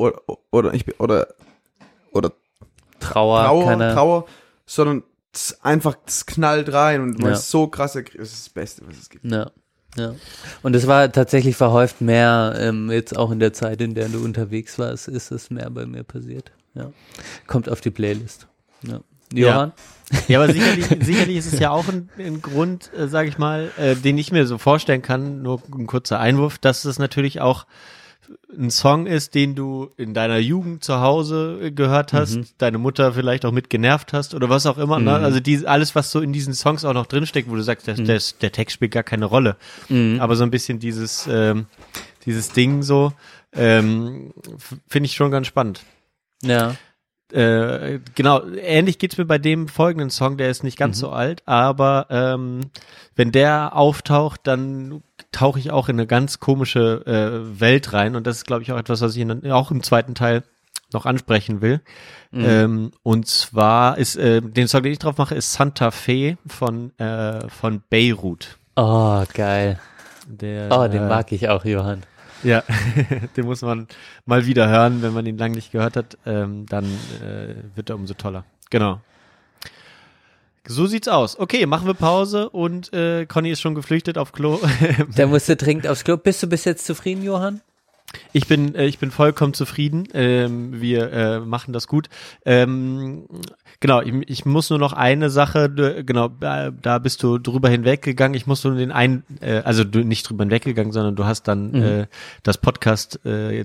Oder, oder, ich, bin- oder, oder Trauer, Trauer, keine, Trauer, sondern es einfach, es knallt rein und man Ja. ist so krass, das ist das Beste, was es gibt. Ja, ja. Und es war tatsächlich verhäuft mehr, ähm, jetzt auch in der Zeit, in der du unterwegs warst, ist es mehr bei mir passiert. Ja. Kommt auf die Playlist. Ja. Johann? Ja, aber sicherlich, sicherlich ist es ja auch ein, ein Grund, äh, sage ich mal, äh, den ich mir so vorstellen kann, nur ein kurzer Einwurf, dass es natürlich auch ein Song ist, den du in deiner Jugend zu Hause gehört hast, deine Mutter vielleicht auch mit genervt hast oder was auch immer. Ne? Also die, alles, was so in diesen Songs auch noch drinsteckt, wo du sagst, der, der, der Text spielt gar keine Rolle. Aber so ein bisschen dieses, ähm, dieses Ding so, ähm, finde ich schon ganz spannend. Ja. Äh, genau, ähnlich geht's mir bei dem folgenden Song, der ist nicht ganz so alt, aber ähm, wenn der auftaucht, dann tauche ich auch in eine ganz komische äh, Welt rein und das ist, glaube ich, auch etwas, was ich in, auch im zweiten Teil noch ansprechen will. Ähm, und zwar ist äh, den Song, den ich drauf mache, ist Santa Fe von äh, von Beirut. Oh, geil. Der, Oh, den äh, mag ich auch, Johann. ja, den muss man mal wieder hören, wenn man ihn lange nicht gehört hat, ähm, dann äh, wird er umso toller. Genau. So sieht's aus. Okay, machen wir Pause und äh, Conny ist schon geflüchtet auf Klo. Der musste dringend aufs Klo. Bist du bis jetzt zufrieden, Johann? Ich bin, äh, ich bin vollkommen zufrieden. Ähm, wir äh, machen das gut. Ähm, genau, ich, ich muss nur noch eine Sache, du- genau, da, da bist du drüber hinweggegangen. Ich muss nur den einen, äh, also du nicht drüber hinweggegangen, sondern du hast dann äh, das Podcast äh,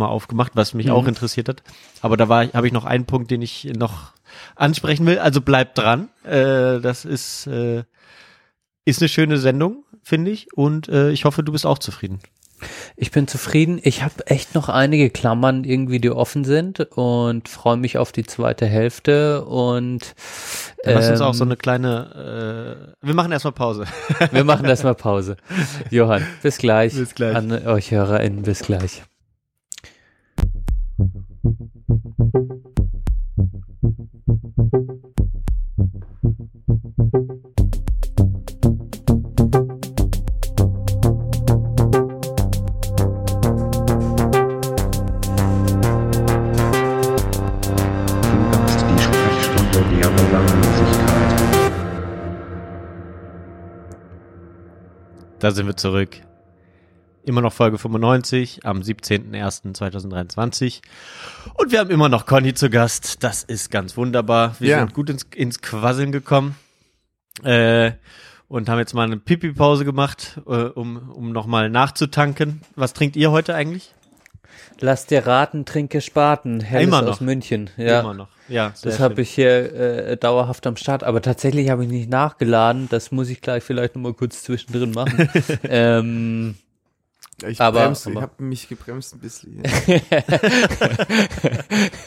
aufgemacht, was mich auch interessiert hat. Aber da war, habe ich noch einen Punkt, den ich noch ansprechen will. Also bleib dran. Äh, das ist äh, ist eine schöne Sendung, finde ich. Und äh, ich hoffe, du bist auch zufrieden. Ich bin zufrieden. Ich habe echt noch einige Klammern irgendwie, die offen sind und freue mich auf die zweite Hälfte und Dann lass uns auch so ähm, eine kleine. Äh, wir machen erstmal Pause. wir machen erstmal Pause. Johann, bis gleich. Bis gleich. An euch HörerInnen, bis gleich. Da sind wir zurück. Immer noch Folge 95 am 17.01.2023. Und wir haben immer noch Conny zu Gast. Das ist ganz wunderbar. Wir Ja. sind gut ins, ins Quasseln gekommen. Äh, und haben jetzt mal eine Pipi-Pause gemacht, äh, um, um nochmal nachzutanken. Was trinkt ihr heute eigentlich? Lass dir raten, trinke Spaten. Helles Immer noch. aus München. Ja. Immer noch. Ja, Das habe ich hier äh, dauerhaft am Start, aber tatsächlich habe ich nicht nachgeladen. Das muss ich gleich vielleicht nochmal kurz zwischendrin machen. ähm, Ich, Aber- bremse, ich habe mich gebremst ein bisschen.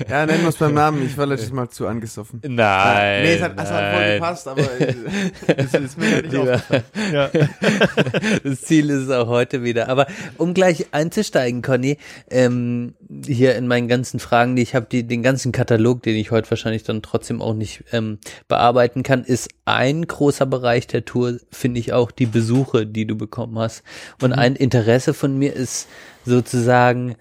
ja, nennen wir es beim Namen. Ich war letztes Mal zu angesoffen. nein. nee, es hat, es hat voll nein. gepasst, aber es ist mir nicht Lieber. aufgefallen. Ja. Das Ziel ist es auch heute wieder. Aber um gleich einzusteigen, Conny, ähm, hier in meinen ganzen Fragen, die ich habe, die, den ganzen Katalog, den ich heute wahrscheinlich dann trotzdem auch nicht ähm, bearbeiten kann, ist ein großer Bereich der Tour, finde ich auch, die Besuche, die du bekommen hast. Und ein Interesse von mir ist sozusagen,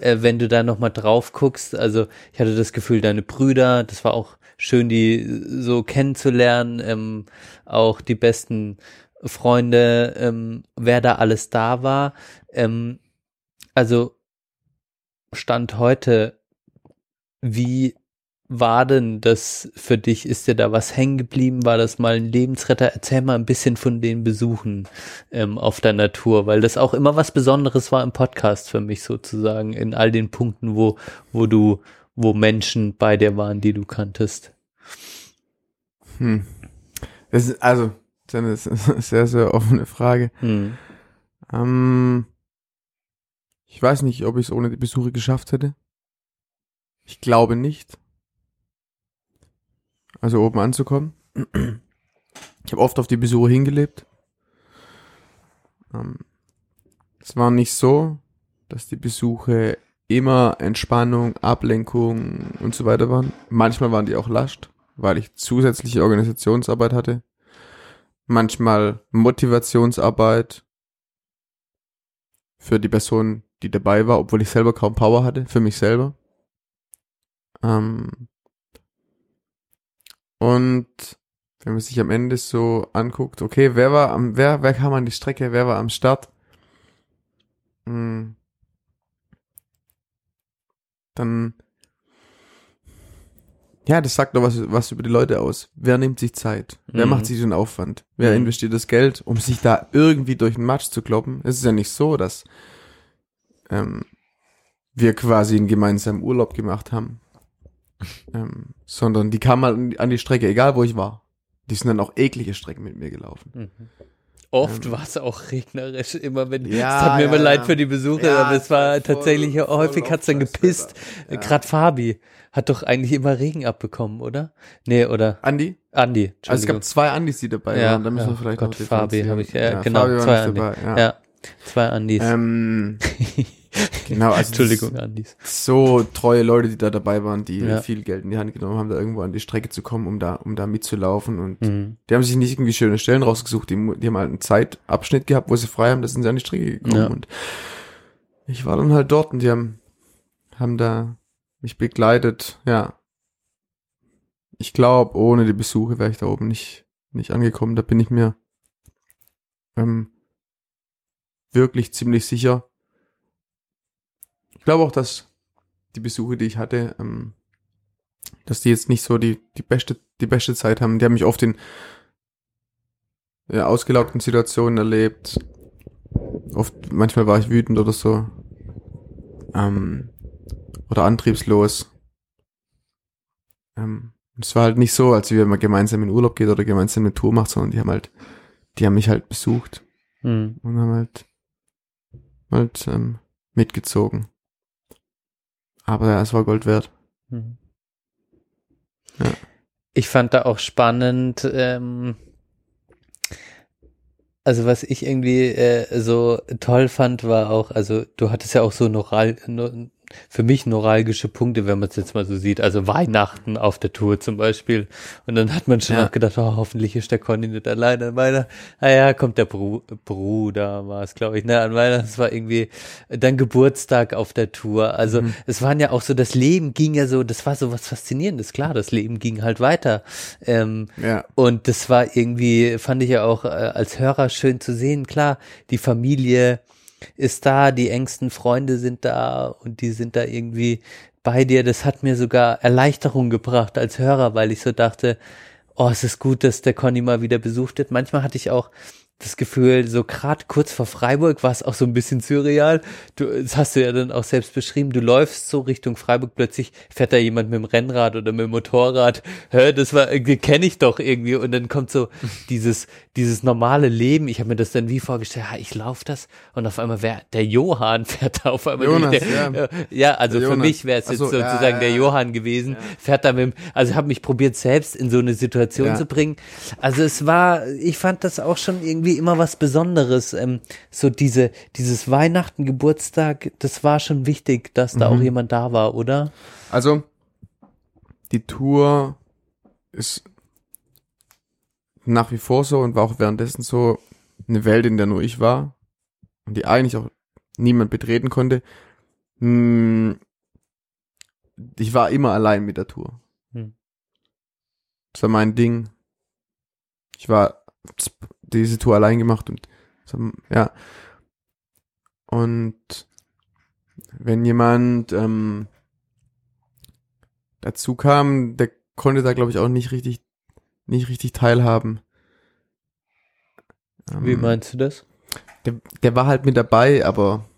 äh, wenn du da nochmal drauf guckst, also ich hatte das Gefühl, deine Brüder, das war auch schön, die so kennenzulernen, ähm, auch die besten Freunde, ähm, wer da alles da war. Ähm, also Stand heute, wie war denn das für dich? Ist dir da was hängen geblieben? War das mal ein Lebensretter? Erzähl mal ein bisschen von den Besuchen ähm, auf der Natur, weil das auch immer was Besonderes war im Podcast für mich sozusagen, in all den Punkten, wo, wo du, wo Menschen bei dir waren, die du kanntest. Hm. Das ist, also, das ist eine sehr, sehr offene Frage. Hm. Ähm, ich weiß nicht, ob ich es ohne die Besuche geschafft hätte. Ich glaube nicht. Also oben anzukommen. Ich habe oft auf die Besuche hingelebt. Ähm, es war nicht so, dass die Besuche immer Entspannung, Ablenkung und so weiter waren. Manchmal waren die auch lascht, weil ich zusätzliche Organisationsarbeit hatte. Manchmal Motivationsarbeit für die Person, die dabei war, obwohl ich selber kaum Power hatte, für mich selber. Ähm und wenn man sich am Ende so anguckt, okay, wer war am, wer, wer kam an die Strecke, wer war am Start, Hm. dann, ja, das sagt doch was, was über die Leute aus. Wer nimmt sich Zeit? Wer Mhm. macht sich den Aufwand? Wer Mhm. investiert das Geld, um sich da irgendwie durch den Matsch zu kloppen? Es ist ja nicht so, dass ähm, wir quasi einen gemeinsamen Urlaub gemacht haben. Ähm, sondern die kamen an, an die Strecke, egal wo ich war. Die sind dann auch eklige Strecken mit mir gelaufen. Mhm. Oft Ähm. war es auch regnerisch, immer wenn, Ja, es hat mir ja, immer leid ja. für die Besucher, Ja, aber es es war voll- tatsächlich, voll häufig hat's dann auf gepisst. Ja. Gerade Fabi hat doch eigentlich immer Regen abbekommen, oder? Nee, oder Andi? Andi, Also es gab zwei Andis, die dabei Ja, waren. Da müssen wir vielleicht Gott, noch Fabi habe ich, ja, genau, zwei nicht Andi. dabei, ja. ja. zwei Andis. Ähm, genau, also Entschuldigung, Andis. so treue Leute, die da dabei waren, die Ja. viel Geld in die Hand genommen haben, da irgendwo an die Strecke zu kommen, um da, um da mitzulaufen und Mhm. Die haben sich nicht irgendwie schöne Stellen rausgesucht, die, die haben halt einen Zeitabschnitt gehabt, wo sie frei haben, da sind sie an die Strecke gekommen. Ja. Und ich war dann halt dort und die haben, haben da mich begleitet, ja. Ich glaube, ohne die Besuche wäre ich da oben nicht, nicht angekommen. Da bin ich mir ähm, wirklich ziemlich sicher. Ich glaube auch, dass die Besuche, die ich hatte, ähm, dass die jetzt nicht so die, die beste, die beste Zeit haben. Die haben mich oft in ja, ausgelaugten Situationen erlebt. Oft, manchmal war ich wütend oder so. Ähm, oder antriebslos. Ähm, es war halt nicht so, als wenn man gemeinsam in Urlaub geht oder gemeinsam eine Tour macht, sondern die haben halt, die haben mich halt besucht Mhm. und haben halt, halt ähm, mitgezogen. Aber ja, es war Gold wert. Mhm. Ja. Ich fand da auch spannend, ähm, also was ich irgendwie äh, so toll fand, war auch, also du hattest ja auch so Noral, no, für mich neuralgische Punkte, wenn man es jetzt mal so sieht, also Weihnachten auf der Tour zum Beispiel. Und dann hat man schon Ja. auch gedacht, oh, hoffentlich ist der Conny nicht alleine an Weihnachten. Ah ja, kommt der Bru Bruder, war es, glaube ich, ne, an Weihnachten. Es war irgendwie dann Geburtstag auf der Tour. Also Mhm. es waren ja auch so, das Leben ging ja so, das war so was Faszinierendes. Klar, das Leben ging halt weiter. Ähm, Ja. und das war irgendwie, fand ich ja auch äh, als Hörer schön zu sehen. Klar, die Familie ist da, die engsten Freunde sind da und die sind da irgendwie bei dir. Das hat mir sogar Erleichterung gebracht als Hörer, weil ich so dachte, oh, es ist gut, dass der Conny mal wieder besucht wird. Manchmal hatte ich auch das Gefühl, so gerade kurz vor Freiburg war es auch so ein bisschen surreal. Du, das hast du ja dann auch selbst beschrieben. Du läufst so Richtung Freiburg, plötzlich fährt da jemand mit dem Rennrad oder mit dem Motorrad. Hä, das war kenne ich doch irgendwie. Und dann kommt so dieses dieses normale Leben. Ich habe mir das dann wie vorgestellt. Ja, ich laufe das und auf einmal wäre der Johann fährt da auf einmal. Jonas, der, ja. ja, also Der für mich wäre es jetzt so, sozusagen ja, der ja. Johann gewesen. Fährt da mit dem, also habe mich probiert selbst in so eine Situation zu bringen. Also es war, ich fand das auch schon irgendwie immer was Besonderes. Ähm, so diese, dieses Weihnachten, Geburtstag, das war schon wichtig, dass da auch Mhm. jemand da war, oder? Also, die Tour ist nach wie vor so und war auch währenddessen so eine Welt, in der nur ich war und die eigentlich auch niemand betreten konnte. Hm, Ich war immer allein mit der Tour. Hm. Das war mein Ding. Ich war diese Tour allein gemacht und ja. Und wenn jemand ähm, dazu kam, der konnte da glaube ich auch nicht richtig, nicht richtig teilhaben. Wie Ähm, meinst du das? der, der war halt mit dabei, aber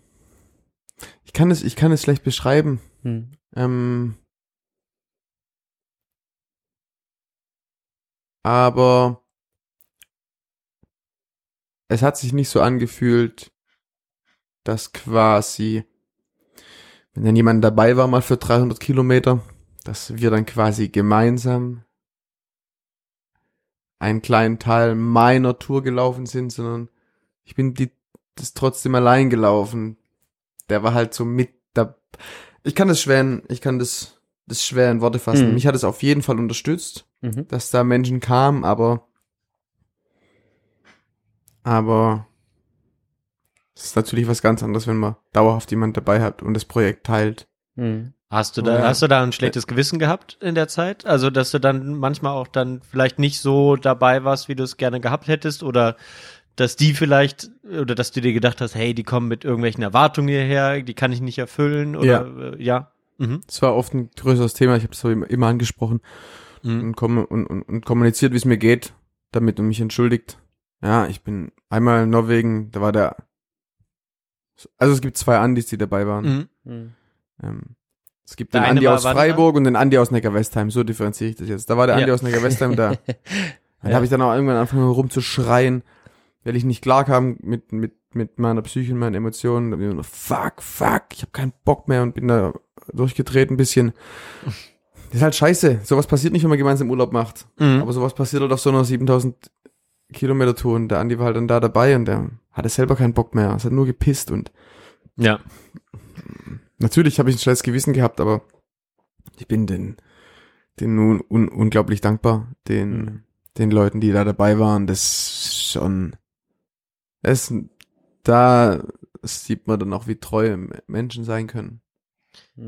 ich kann es, ich kann es schlecht beschreiben. Hm. Ähm, aber es hat sich nicht so angefühlt, dass quasi, wenn dann jemand dabei war mal für 300 Kilometer, dass wir dann quasi gemeinsam einen kleinen Teil meiner Tour gelaufen sind, sondern ich bin die, das trotzdem allein gelaufen. Der war halt so mit da. Ich kann das schwer, in- ich kann das, das schwer in Worte fassen. Mhm. Mich hat es auf jeden Fall unterstützt, Mhm. dass da Menschen kamen, aber, aber es ist natürlich was ganz anderes, wenn man dauerhaft jemand dabei hat und das Projekt teilt. Hm. Hast du da, Ja. hast du da ein schlechtes Gewissen gehabt in der Zeit? Also, dass du dann manchmal auch dann vielleicht nicht so dabei warst, wie du es gerne gehabt hättest oder dass die vielleicht oder dass du dir gedacht hast, hey, die kommen mit irgendwelchen Erwartungen hierher, die kann ich nicht erfüllen oder ja. Äh, ja. Mhm. Es war oft ein größeres Thema, ich habe es immer, immer angesprochen Mhm. und, kom und, und, und kommuniziert, wie es mir geht, damit und mich entschuldigt. Ja, ich bin einmal in Norwegen, da war der, also es gibt zwei Andis, die dabei waren. Mhm. Hm. Ähm, es gibt Der den Andi war aus? Freiburg und den Andi aus Neckar-Westheim, so differenziere ich das jetzt. Da war der Andi Ja. aus Neckar-Westheim da. Da Ja. habe ich dann auch irgendwann angefangen rumzuschreien, weil ich nicht klar kam mit, mit, mit meiner Psyche und meinen Emotionen. Da bin ich nur, fuck, fuck, ich habe keinen Bock mehr und bin da durchgedreht ein bisschen. Das ist halt scheiße. Sowas passiert nicht, wenn man gemeinsam Urlaub macht. Mhm. Aber sowas passiert halt auf so einer 7000 Kilometer Tour und der Andi war halt dann da dabei und der hatte selber keinen Bock mehr. Es hat nur gepisst und ja. Natürlich habe ich ein schlechtes Gewissen gehabt, aber ich bin den, den un, un, unglaublich dankbar, den, Mhm. den Leuten, die da dabei waren. Das ist schon, das, da sieht man dann auch, wie treu Menschen sein können.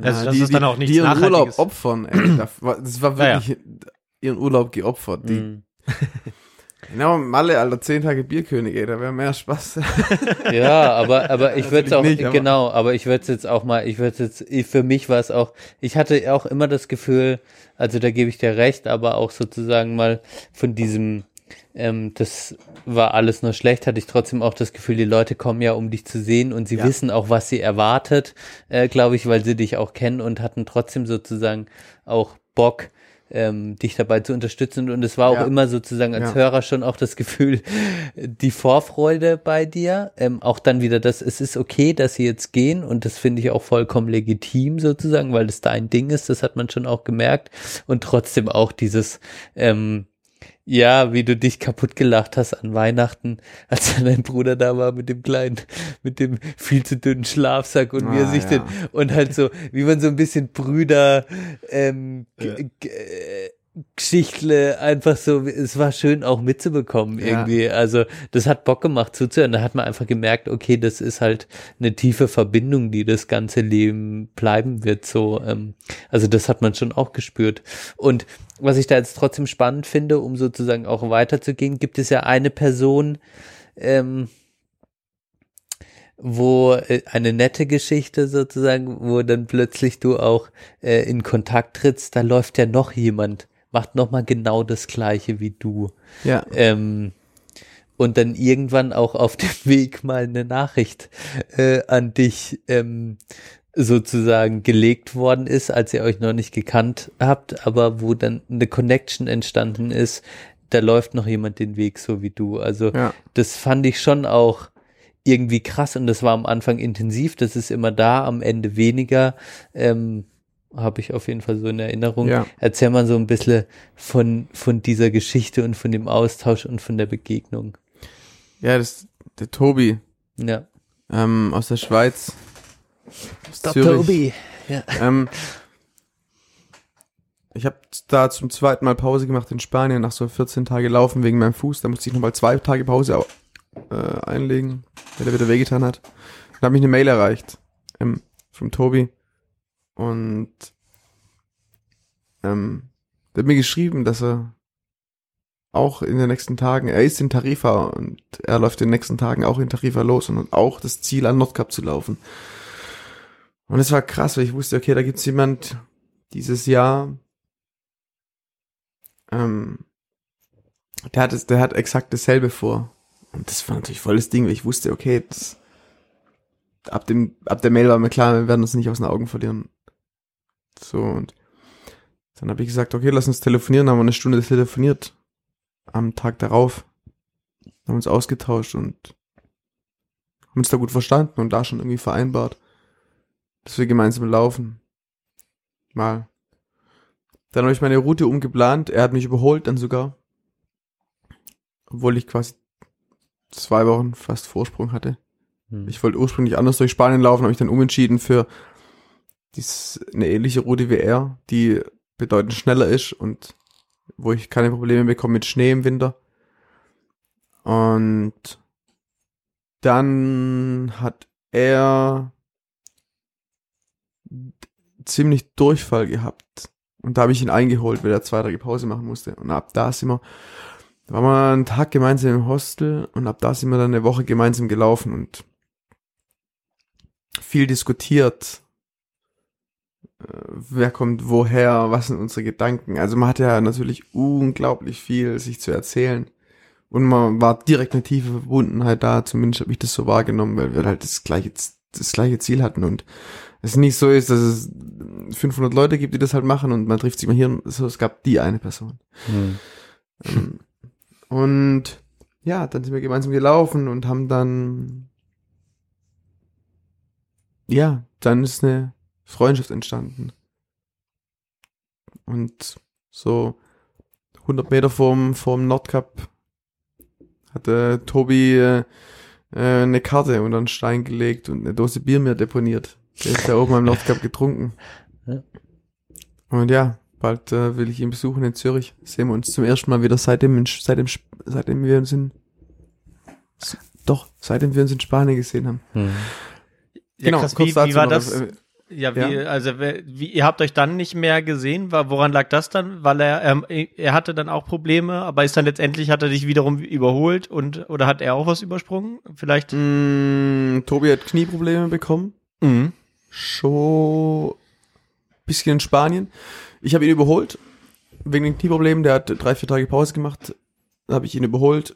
Also, das die, ist dann auch nichts die ihren Urlaub opfern. Ey, das war, das war Ja, ja. wirklich ihren Urlaub geopfert. Die, Hm. Genau, Malle, Alter, zehn Tage Bierkönig, ey, da wäre mehr Spaß. Ja, aber, aber ich würde es auch, nicht, aber- genau, aber ich würde es jetzt auch mal, ich würde jetzt, für mich war es auch, ich hatte auch immer das Gefühl, also da gebe ich dir recht, aber auch sozusagen mal von diesem, ähm, das war alles nur schlecht, hatte ich trotzdem auch das Gefühl, die Leute kommen ja, um dich zu sehen und sie Ja. wissen auch, was sie erwartet, äh, glaube ich, weil sie dich auch kennen und hatten trotzdem sozusagen auch Bock, ähm, dich dabei zu unterstützen. Und es war auch Ja. immer sozusagen als Ja. Hörer schon auch das Gefühl, die Vorfreude bei dir, ähm, auch dann wieder das, es ist okay, dass sie jetzt gehen. Und das finde ich auch vollkommen legitim sozusagen, weil das dein Ding ist, das hat man schon auch gemerkt. Und trotzdem auch dieses, ähm, ja, wie du dich kaputt gelacht hast an Weihnachten, als dann dein Bruder da war mit dem kleinen, mit dem viel zu dünnen Schlafsack und wie er Ah, sich ja. den, und halt so, wie man so ein bisschen Brüder, ähm, g- äh, Geschichtle einfach so, es war schön auch mitzubekommen Ja. irgendwie. Also das hat Bock gemacht zuzuhören. Da hat man einfach gemerkt, okay, das ist halt eine tiefe Verbindung, die das ganze Leben bleiben wird. So, ähm, also das hat man schon auch gespürt. Und was ich da jetzt trotzdem spannend finde, um sozusagen auch weiterzugehen, gibt es ja eine Person, ähm, wo äh, eine nette Geschichte sozusagen, wo dann plötzlich du auch äh, in Kontakt trittst, da läuft ja noch jemand, macht noch mal genau das gleiche wie du. ja. Ähm, und dann irgendwann auch auf dem Weg mal eine Nachricht äh, an dich ähm, sozusagen gelegt worden ist, als ihr euch noch nicht gekannt habt, aber wo dann eine Connection entstanden ist, da läuft noch jemand den Weg so wie du. Also Ja. das fand ich schon auch irgendwie krass und das war am Anfang intensiv, das ist immer da, am Ende weniger. Ähm, habe ich auf jeden Fall so in Erinnerung. Ja. Erzähl mal so ein bisschen von, von dieser Geschichte und von dem Austausch und von der Begegnung. Ja, das der Tobi Ja. ähm, aus der Schweiz. Aus Zürich. Ja. Ähm, ich habe da zum zweiten Mal Pause gemacht in Spanien nach so 14 Tage Laufen wegen meinem Fuß. Da musste ich nochmal zwei Tage Pause au- äh, einlegen, weil der wieder wehgetan hat. Dann habe mich eine Mail erreicht ähm, vom Tobi und ähm, der hat mir geschrieben, dass er auch in den nächsten Tagen, er ist in Tarifa und er läuft in den nächsten Tagen auch in Tarifa los und hat auch das Ziel an Nordkap zu laufen. Und es war krass, weil ich wusste, okay, da gibt's jemand dieses Jahr, ähm, der hat es, der hat exakt dasselbe vor. Und das war natürlich voll das Ding, weil ich wusste, okay, das, ab dem, ab der Mail war mir klar, wir werden uns nicht aus den Augen verlieren. So, und dann habe ich gesagt, okay, lass uns telefonieren, haben wir eine Stunde telefoniert. Am Tag darauf. Haben uns ausgetauscht und haben uns da gut verstanden und da schon irgendwie vereinbart, dass wir gemeinsam laufen. Mal. Dann habe ich meine Route umgeplant. Er hat mich überholt dann sogar. Obwohl ich quasi zwei Wochen fast Vorsprung hatte. Hm. Ich wollte ursprünglich anders durch Spanien laufen, habe ich dann umentschieden für dies, eine ähnliche Route wie er, die bedeutend schneller ist und wo ich keine Probleme bekomme mit Schnee im Winter. Und dann hat er ziemlich Durchfall gehabt. Und da habe ich ihn eingeholt, weil er zwei Tage Pause machen musste. Und ab da sind wir, da waren wir einen Tag gemeinsam im Hostel und ab da sind wir dann eine Woche gemeinsam gelaufen und viel diskutiert. Äh, Wer kommt woher? Was sind unsere Gedanken? Also man hatte ja natürlich unglaublich viel sich zu erzählen. Und man war direkt eine tiefe Verbundenheit da, zumindest habe ich das so wahrgenommen, weil wir halt das gleiche, das gleiche Ziel hatten und es nicht so ist, dass es 500 Leute gibt, die das halt machen und man trifft sich mal hier und so, es gab die eine Person. Hm. Ähm, und ja, dann sind wir gemeinsam gelaufen und haben dann, ja, dann ist eine Freundschaft entstanden. Und so 100 Meter vorm, vorm Nordkap hatte Tobi äh, äh, eine Karte unter einen Stein gelegt und eine Dose Bier mir deponiert. Der ist da oben am Nordkap getrunken. Ja. Und ja, bald äh, will ich ihn besuchen in Zürich. Sehen wir uns zum ersten Mal wieder seitdem, in, seitdem, seitdem wir uns in, doch, seitdem wir uns in Spanien gesehen haben. Hm. Ja, krass, wie, wie dazu war noch, das? äh, Ja, wie, Ja. also wie, ihr habt euch dann nicht mehr gesehen? War, woran lag das dann? Weil er, ähm, er hatte dann auch Probleme, aber ist dann letztendlich hat er dich wiederum überholt und oder hat er auch was übersprungen? Vielleicht. mh, Tobi hat Knieprobleme bekommen. Mhm. Schon bisschen in Spanien. Ich habe ihn überholt. Wegen den Knieproblemen. Der hat drei, vier Tage Pause gemacht. Dann habe ich ihn überholt.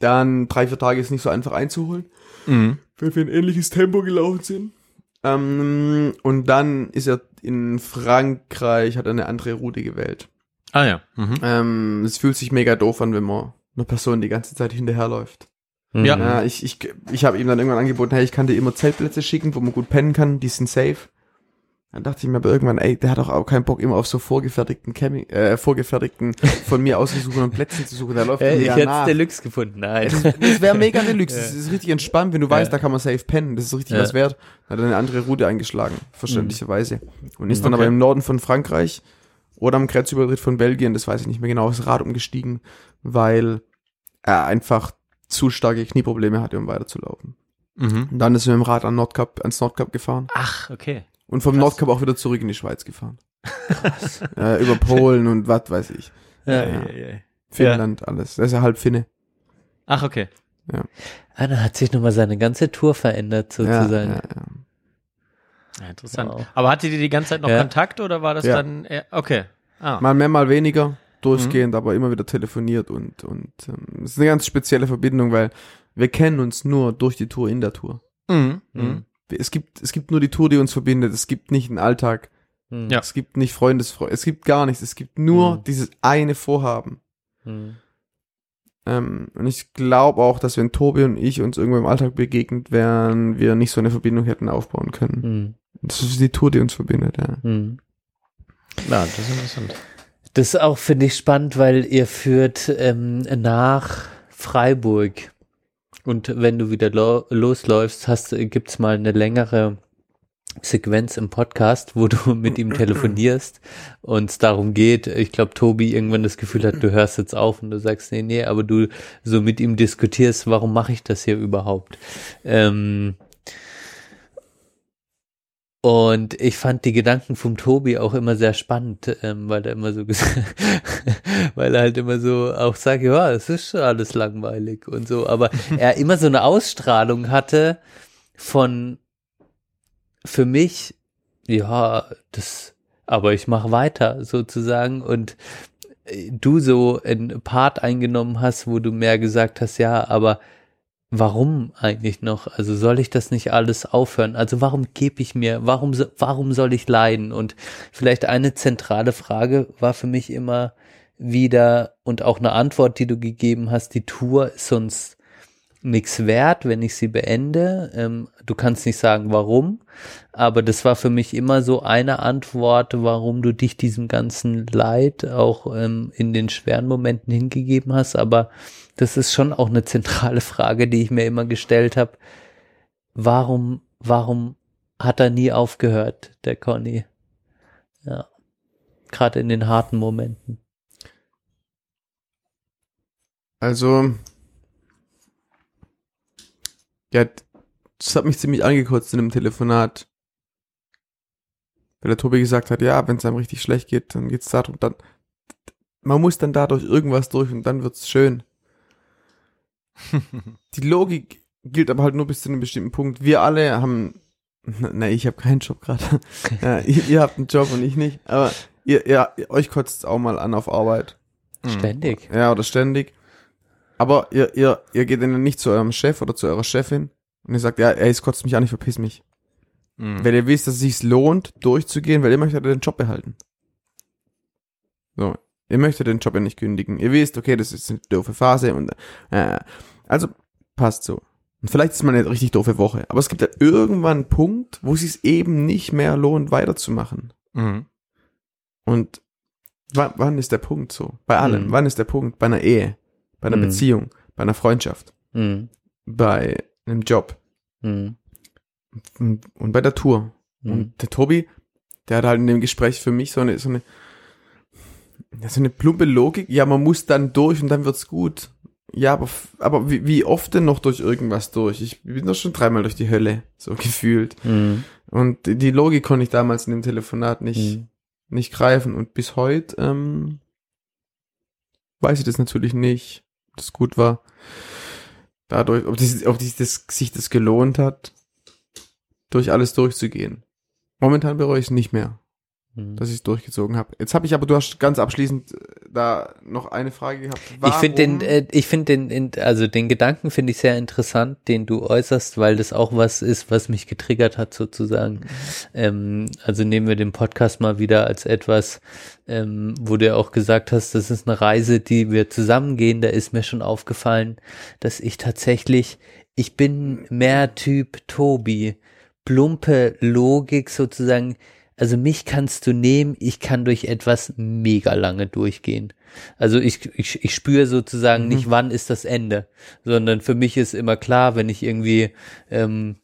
Dann drei, vier Tage ist nicht so einfach einzuholen. Mhm. weil wir ein ähnliches Tempo gelaufen sind. Ähm, und dann ist er in Frankreich, hat er eine andere Route gewählt. Ah ja. Mhm. Ähm, es fühlt sich mega doof an, wenn man einer Person die ganze Zeit hinterherläuft. Hm. Ja. Ja, ich, ich, ich habe ihm dann irgendwann angeboten, hey, ich kann dir immer Zeltplätze schicken, wo man gut pennen kann, die sind safe. Dann dachte ich mir aber irgendwann, ey, der hat doch auch keinen Bock, immer auf so vorgefertigten Camping, äh, vorgefertigten von mir ausgesuchten Plätzen zu suchen. Der läuft Äh, ich ja hätte nach. Deluxe gefunden. Nein. Das, das wäre mega Deluxe. Das ist richtig entspannt, wenn du weißt, Ja. da kann man safe pennen. Das ist richtig Ja. was wert. Hat er eine andere Route eingeschlagen, verständlicherweise. Und ist dann Okay. aber im Norden von Frankreich oder am Grenzübertritt von Belgien, das weiß ich nicht mehr genau, aufs Rad umgestiegen, weil er einfach zu starke Knieprobleme hatte, um weiterzulaufen. Mhm. Und dann ist er mit dem Rad an Nordkap, ans Nordkap gefahren Ach, okay. Und vom Krass. Nordkap auch wieder zurück in die Schweiz gefahren. äh, über Polen und was weiß ich. Ja. Ja. Ei, ei. Finnland, alles. Das ist ja halb Finne. Ach, okay. Ah, da hat sich nochmal seine ganze Tour verändert, Ja, sozusagen. ja, ja. Ja, interessant. Wow. Aber hattet ihr die ganze Zeit noch Ja. Kontakt oder war das Ja. dann eher, okay. Ah. Mal mehr, mal weniger, durchgehend, aber immer wieder telefoniert und, und ähm, es ist eine ganz spezielle Verbindung, weil wir kennen uns nur durch die Tour in der Tour. Mhm. Mhm. Mhm. Es gibt, es gibt nur die Tour, die uns verbindet. Es gibt nicht einen Alltag. Hm. Ja. Es gibt nicht Freundesfreunde. Es gibt gar nichts. Es gibt nur Mhm. dieses eine Vorhaben. Hm. Ähm, und ich glaube auch, dass wenn Tobi und ich uns irgendwo im Alltag begegnet wären, wir nicht so eine Verbindung hätten aufbauen können. Hm. Das ist die Tour, die uns verbindet, ja. Hm. Ja, das ist interessant. Das ist auch, finde ich, spannend, weil ihr führt ähm, nach Freiburg. Und wenn du wieder lo losläufst, hast, gibt's mal eine längere Sequenz im Podcast, wo du mit ihm telefonierst und es darum geht, ich glaube, Tobi irgendwann das Gefühl hat, du hörst jetzt auf und du sagst, nee, nee, aber du so mit ihm diskutierst, warum mache ich das hier überhaupt? Ähm, und ich fand die Gedanken vom Tobi auch immer sehr spannend, ähm, weil er immer so weil er halt immer so auch sagt, ja, es ist schon alles langweilig und so, aber er immer so eine Ausstrahlung hatte von für mich, ja, das, aber ich mache weiter sozusagen. Und äh, du so einen Part eingenommen hast, wo du mehr gesagt hast, ja, aber warum eigentlich noch? Also soll ich das nicht alles aufhören? Also warum gebe ich mir, warum, warum soll ich leiden? Und vielleicht eine zentrale Frage war für mich immer wieder und auch eine Antwort, die du gegeben hast, die Tour ist sonst nichts wert, wenn ich sie beende. Ähm, du kannst nicht sagen, warum, aber das war für mich immer so eine Antwort, warum du dich diesem ganzen Leid auch ähm, in den schweren Momenten hingegeben hast. Aber das ist schon auch eine zentrale Frage, die ich mir immer gestellt habe. Warum, warum hat er nie aufgehört, der Conny? Ja. Gerade in den harten Momenten. Also, ja, das hat mich ziemlich angekotzt in dem Telefonat. Weil der Tobi gesagt hat, ja, wenn es einem richtig schlecht geht, dann geht's darum, dann, man muss dann dadurch irgendwas durch und dann wird's schön. Die Logik gilt aber halt nur bis zu einem bestimmten Punkt. Wir alle haben, na, ich habe keinen Job gerade. ja, ihr, ihr habt einen Job und ich nicht. Aber ihr, ihr, euch kotzt auch mal an auf Arbeit. Ständig. Ja, oder ständig. Aber ihr, ihr, ihr geht dann nicht zu eurem Chef oder zu eurer Chefin und ihr sagt, ja, ey, es kotzt mich an, ich verpiss mich. Mhm. Weil ihr wisst, dass es sich lohnt, durchzugehen, weil ihr möchtet den Job behalten. So. Ihr möchtet den Job ja nicht kündigen. Ihr wisst, okay, das ist eine doofe Phase und, äh, also, passt so. Und vielleicht ist mal eine richtig doofe Woche. Aber es gibt halt irgendwann einen Punkt, wo es sich eben nicht mehr lohnt, weiterzumachen. Mhm. Und wann, wann ist der Punkt so? Bei allem. Mhm. Wann ist der Punkt? Bei einer Ehe, bei einer Mhm. Beziehung, bei einer Freundschaft, Mhm. bei einem Job Mhm. und, und bei der Tour. Mhm. Und der Tobi, der hat halt in dem Gespräch für mich so eine, so eine, ja, so eine plumpe Logik. Ja, man muss dann durch und dann wird's gut. Ja, aber, aber wie, wie oft denn noch durch irgendwas durch? Ich bin doch schon dreimal durch die Hölle, so gefühlt. Mhm. Und die die Logik konnte ich damals in dem Telefonat nicht, Mhm. nicht greifen. Und bis heute ähm, weiß ich das natürlich nicht, ob das gut war. Dadurch, ob, das, ob das, das, sich das gelohnt hat, durch alles durchzugehen. Momentan bereue ich es nicht mehr, Mhm. dass ich es durchgezogen habe. Jetzt habe ich aber, du hast ganz abschließend äh, da noch eine Frage gehabt. Ich finde den, Warum- äh, ich finde den, also den Gedanken finde ich sehr interessant, den du äußerst, weil das auch was ist, was mich getriggert hat sozusagen. Ähm, also nehmen wir den Podcast mal wieder als etwas, ähm, wo du ja auch gesagt hast, das ist eine Reise, die wir zusammen gehen. Da ist mir schon aufgefallen, dass ich tatsächlich, ich bin mehr Typ Tobi, plumpe Logik sozusagen. Also mich kannst du nehmen, ich kann durch etwas mega lange durchgehen. Also ich, ich, ich spüre sozusagen nicht, wann ist das Ende, sondern für mich ist immer klar, wenn ich irgendwie, ähm,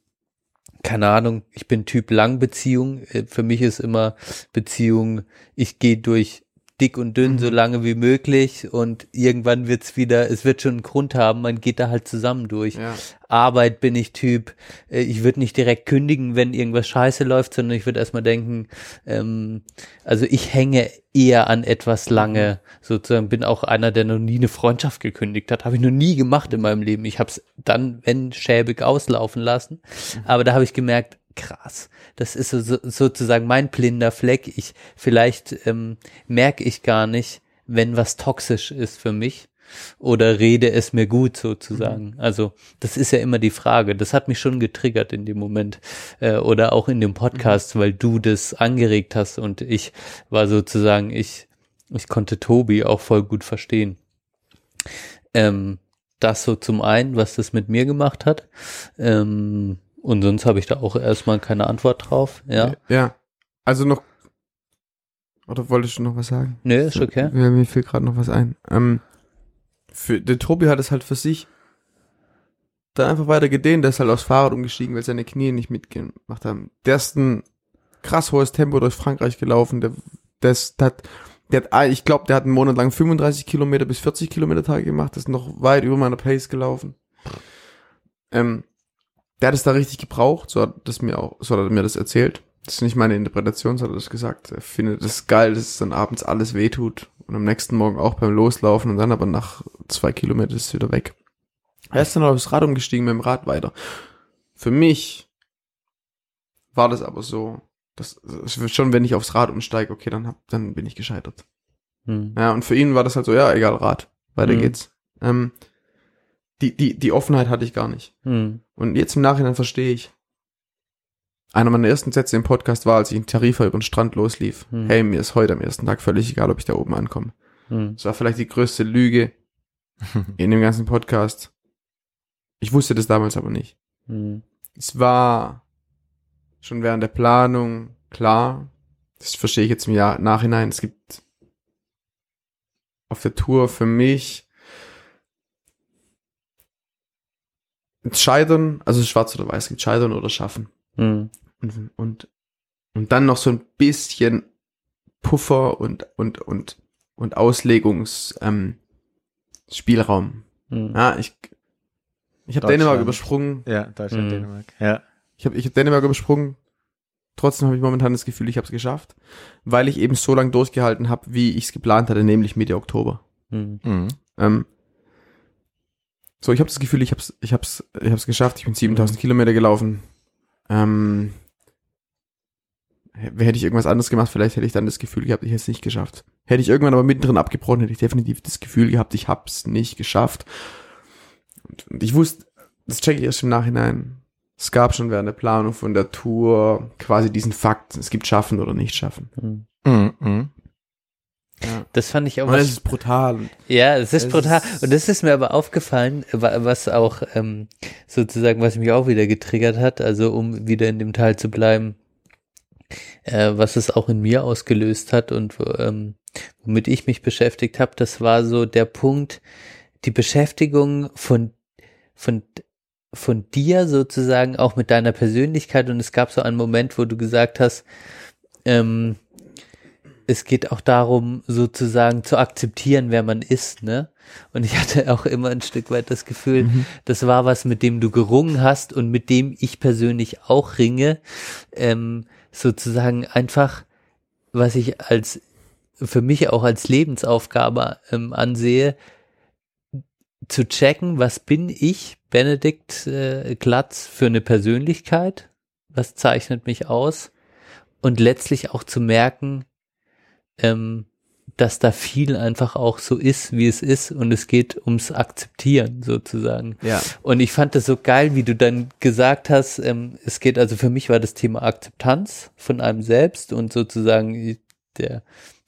keine Ahnung, ich bin Typ Langbeziehung, äh, für mich ist immer Beziehung, ich gehe durch dick und dünn so lange wie möglich und irgendwann wird's wieder, es wird schon einen Grund haben, man geht da halt zusammen durch. Ja. Arbeit bin ich Typ, äh, ich würde nicht direkt kündigen, wenn irgendwas scheiße läuft, sondern ich würde erstmal denken, ähm, also ich hänge eher an etwas lange, sozusagen bin auch einer, der noch nie eine Freundschaft gekündigt hat, habe ich noch nie gemacht in meinem Leben. Ich habe es dann, wenn schäbig auslaufen lassen, aber da habe ich gemerkt, krass, das ist so, so, sozusagen mein blinder Fleck. Ich vielleicht ähm, merke ich gar nicht, wenn was toxisch ist für mich oder rede es mir gut sozusagen. Also das ist ja immer die Frage. Das hat mich schon getriggert in dem Moment äh, oder auch in dem Podcast, weil du das angeregt hast und ich war sozusagen ich ich konnte Tobi auch voll gut verstehen. Ähm, das so zum einen, was das mit mir gemacht hat. Ähm, und sonst habe ich da auch erstmal keine Antwort drauf. Ja, Ja. Also noch, oder wolltest du noch was sagen? nö, ist okay. Ja, mir fällt gerade noch was ein. Ähm, für, der Tobi hat es halt für sich dann einfach weiter gedehnt. Der ist halt aufs Fahrrad umgestiegen, weil seine Knie nicht mitgemacht haben. Der ist ein krass hohes Tempo durch Frankreich gelaufen. Der, das hat, der hat, ah, ich glaube, der hat einen Monat lang 35 Kilometer bis 40 Kilometer Tage gemacht. Das ist noch weit über meiner Pace gelaufen. Ähm, der hat es da richtig gebraucht. So hat das mir auch, so hat er mir das erzählt. Das ist nicht meine Interpretation, so hat er das gesagt. Er findet es geil, dass es dann abends alles wehtut und am nächsten Morgen auch beim Loslaufen und dann aber nach zwei Kilometern ist es wieder weg. Er ist dann aufs Rad umgestiegen mit dem Rad weiter. Für mich war das aber so, dass schon wenn ich aufs Rad umsteige, okay, dann hab, dann bin ich gescheitert. Hm. Ja, und für ihn war das halt so, ja, egal, Rad, weiter Mhm. geht's. Ähm, die, die, die Offenheit hatte ich gar nicht. Hm. Und jetzt im Nachhinein verstehe ich. Einer meiner ersten Sätze im Podcast war, als ich in Tarifa über den Strand loslief. Mhm. Hey, mir ist heute am ersten Tag völlig egal, ob ich da oben ankomme. Hm. Das war vielleicht die größte Lüge in dem ganzen Podcast. Ich wusste das damals aber nicht. Hm. Es war schon während der Planung klar. Das verstehe ich jetzt im Jahr Nachhinein. Es gibt auf der Tour für mich Scheitern, also schwarz oder weiß, es gibt Scheitern oder Schaffen. Hm. Und, und, und dann noch so ein bisschen Puffer und, und, und, und Auslegungs, ähm, Spielraum. Hm. Ja, ich, ich habe. Dänemark übersprungen. Ja, Deutschland, Mhm. Dänemark. Ja. Ich habe ich hab Dänemark übersprungen. Trotzdem habe ich momentan das Gefühl, ich habe es geschafft, weil ich eben so lange durchgehalten habe, wie ich es geplant hatte, nämlich Mitte Oktober. Hm. Mhm. Ähm, so, ich habe das Gefühl, ich habe es ich hab's, ich hab's geschafft. Ich bin 7000 Kilometer gelaufen. Ähm, hätte ich irgendwas anderes gemacht, vielleicht hätte ich dann das Gefühl gehabt, ich hätte es nicht geschafft. Hätte ich irgendwann aber mittendrin abgebrochen, hätte ich definitiv das Gefühl gehabt, ich hab's nicht geschafft. Und, und ich wusste, das checke ich erst im Nachhinein. Es gab schon während der Planung von der Tour quasi diesen Fakt, es gibt schaffen oder nicht schaffen. Hm. Mhm. Mhm. Ja. Das fand ich auch was es ist brutal. Ja, es ist Es brutal. ist- Und das ist mir aber aufgefallen, wa- was auch ähm, sozusagen, was mich auch wieder getriggert hat, also um wieder in dem Teil zu bleiben, äh, was es auch in mir ausgelöst hat und ähm, womit ich mich beschäftigt habe, das war so der Punkt, die Beschäftigung von, von, von dir sozusagen auch mit deiner Persönlichkeit und es gab so einen Moment, wo du gesagt hast, ähm, es geht auch darum, sozusagen zu akzeptieren, wer man ist, ne? Und ich hatte auch immer ein Stück weit das Gefühl, das war was, mit dem du gerungen hast und mit dem ich persönlich auch ringe, ähm, sozusagen einfach, was ich als für mich auch als Lebensaufgabe ähm, ansehe, zu checken, was bin ich, Benedikt äh, Glatz, für eine Persönlichkeit, was zeichnet mich aus? Und letztlich auch zu merken, ähm, dass da viel einfach auch so ist, wie es ist und es geht ums Akzeptieren sozusagen. ja. Und ich fand das so geil, wie du dann gesagt hast, ähm, es geht also für mich war das Thema Akzeptanz von einem selbst und sozusagen der,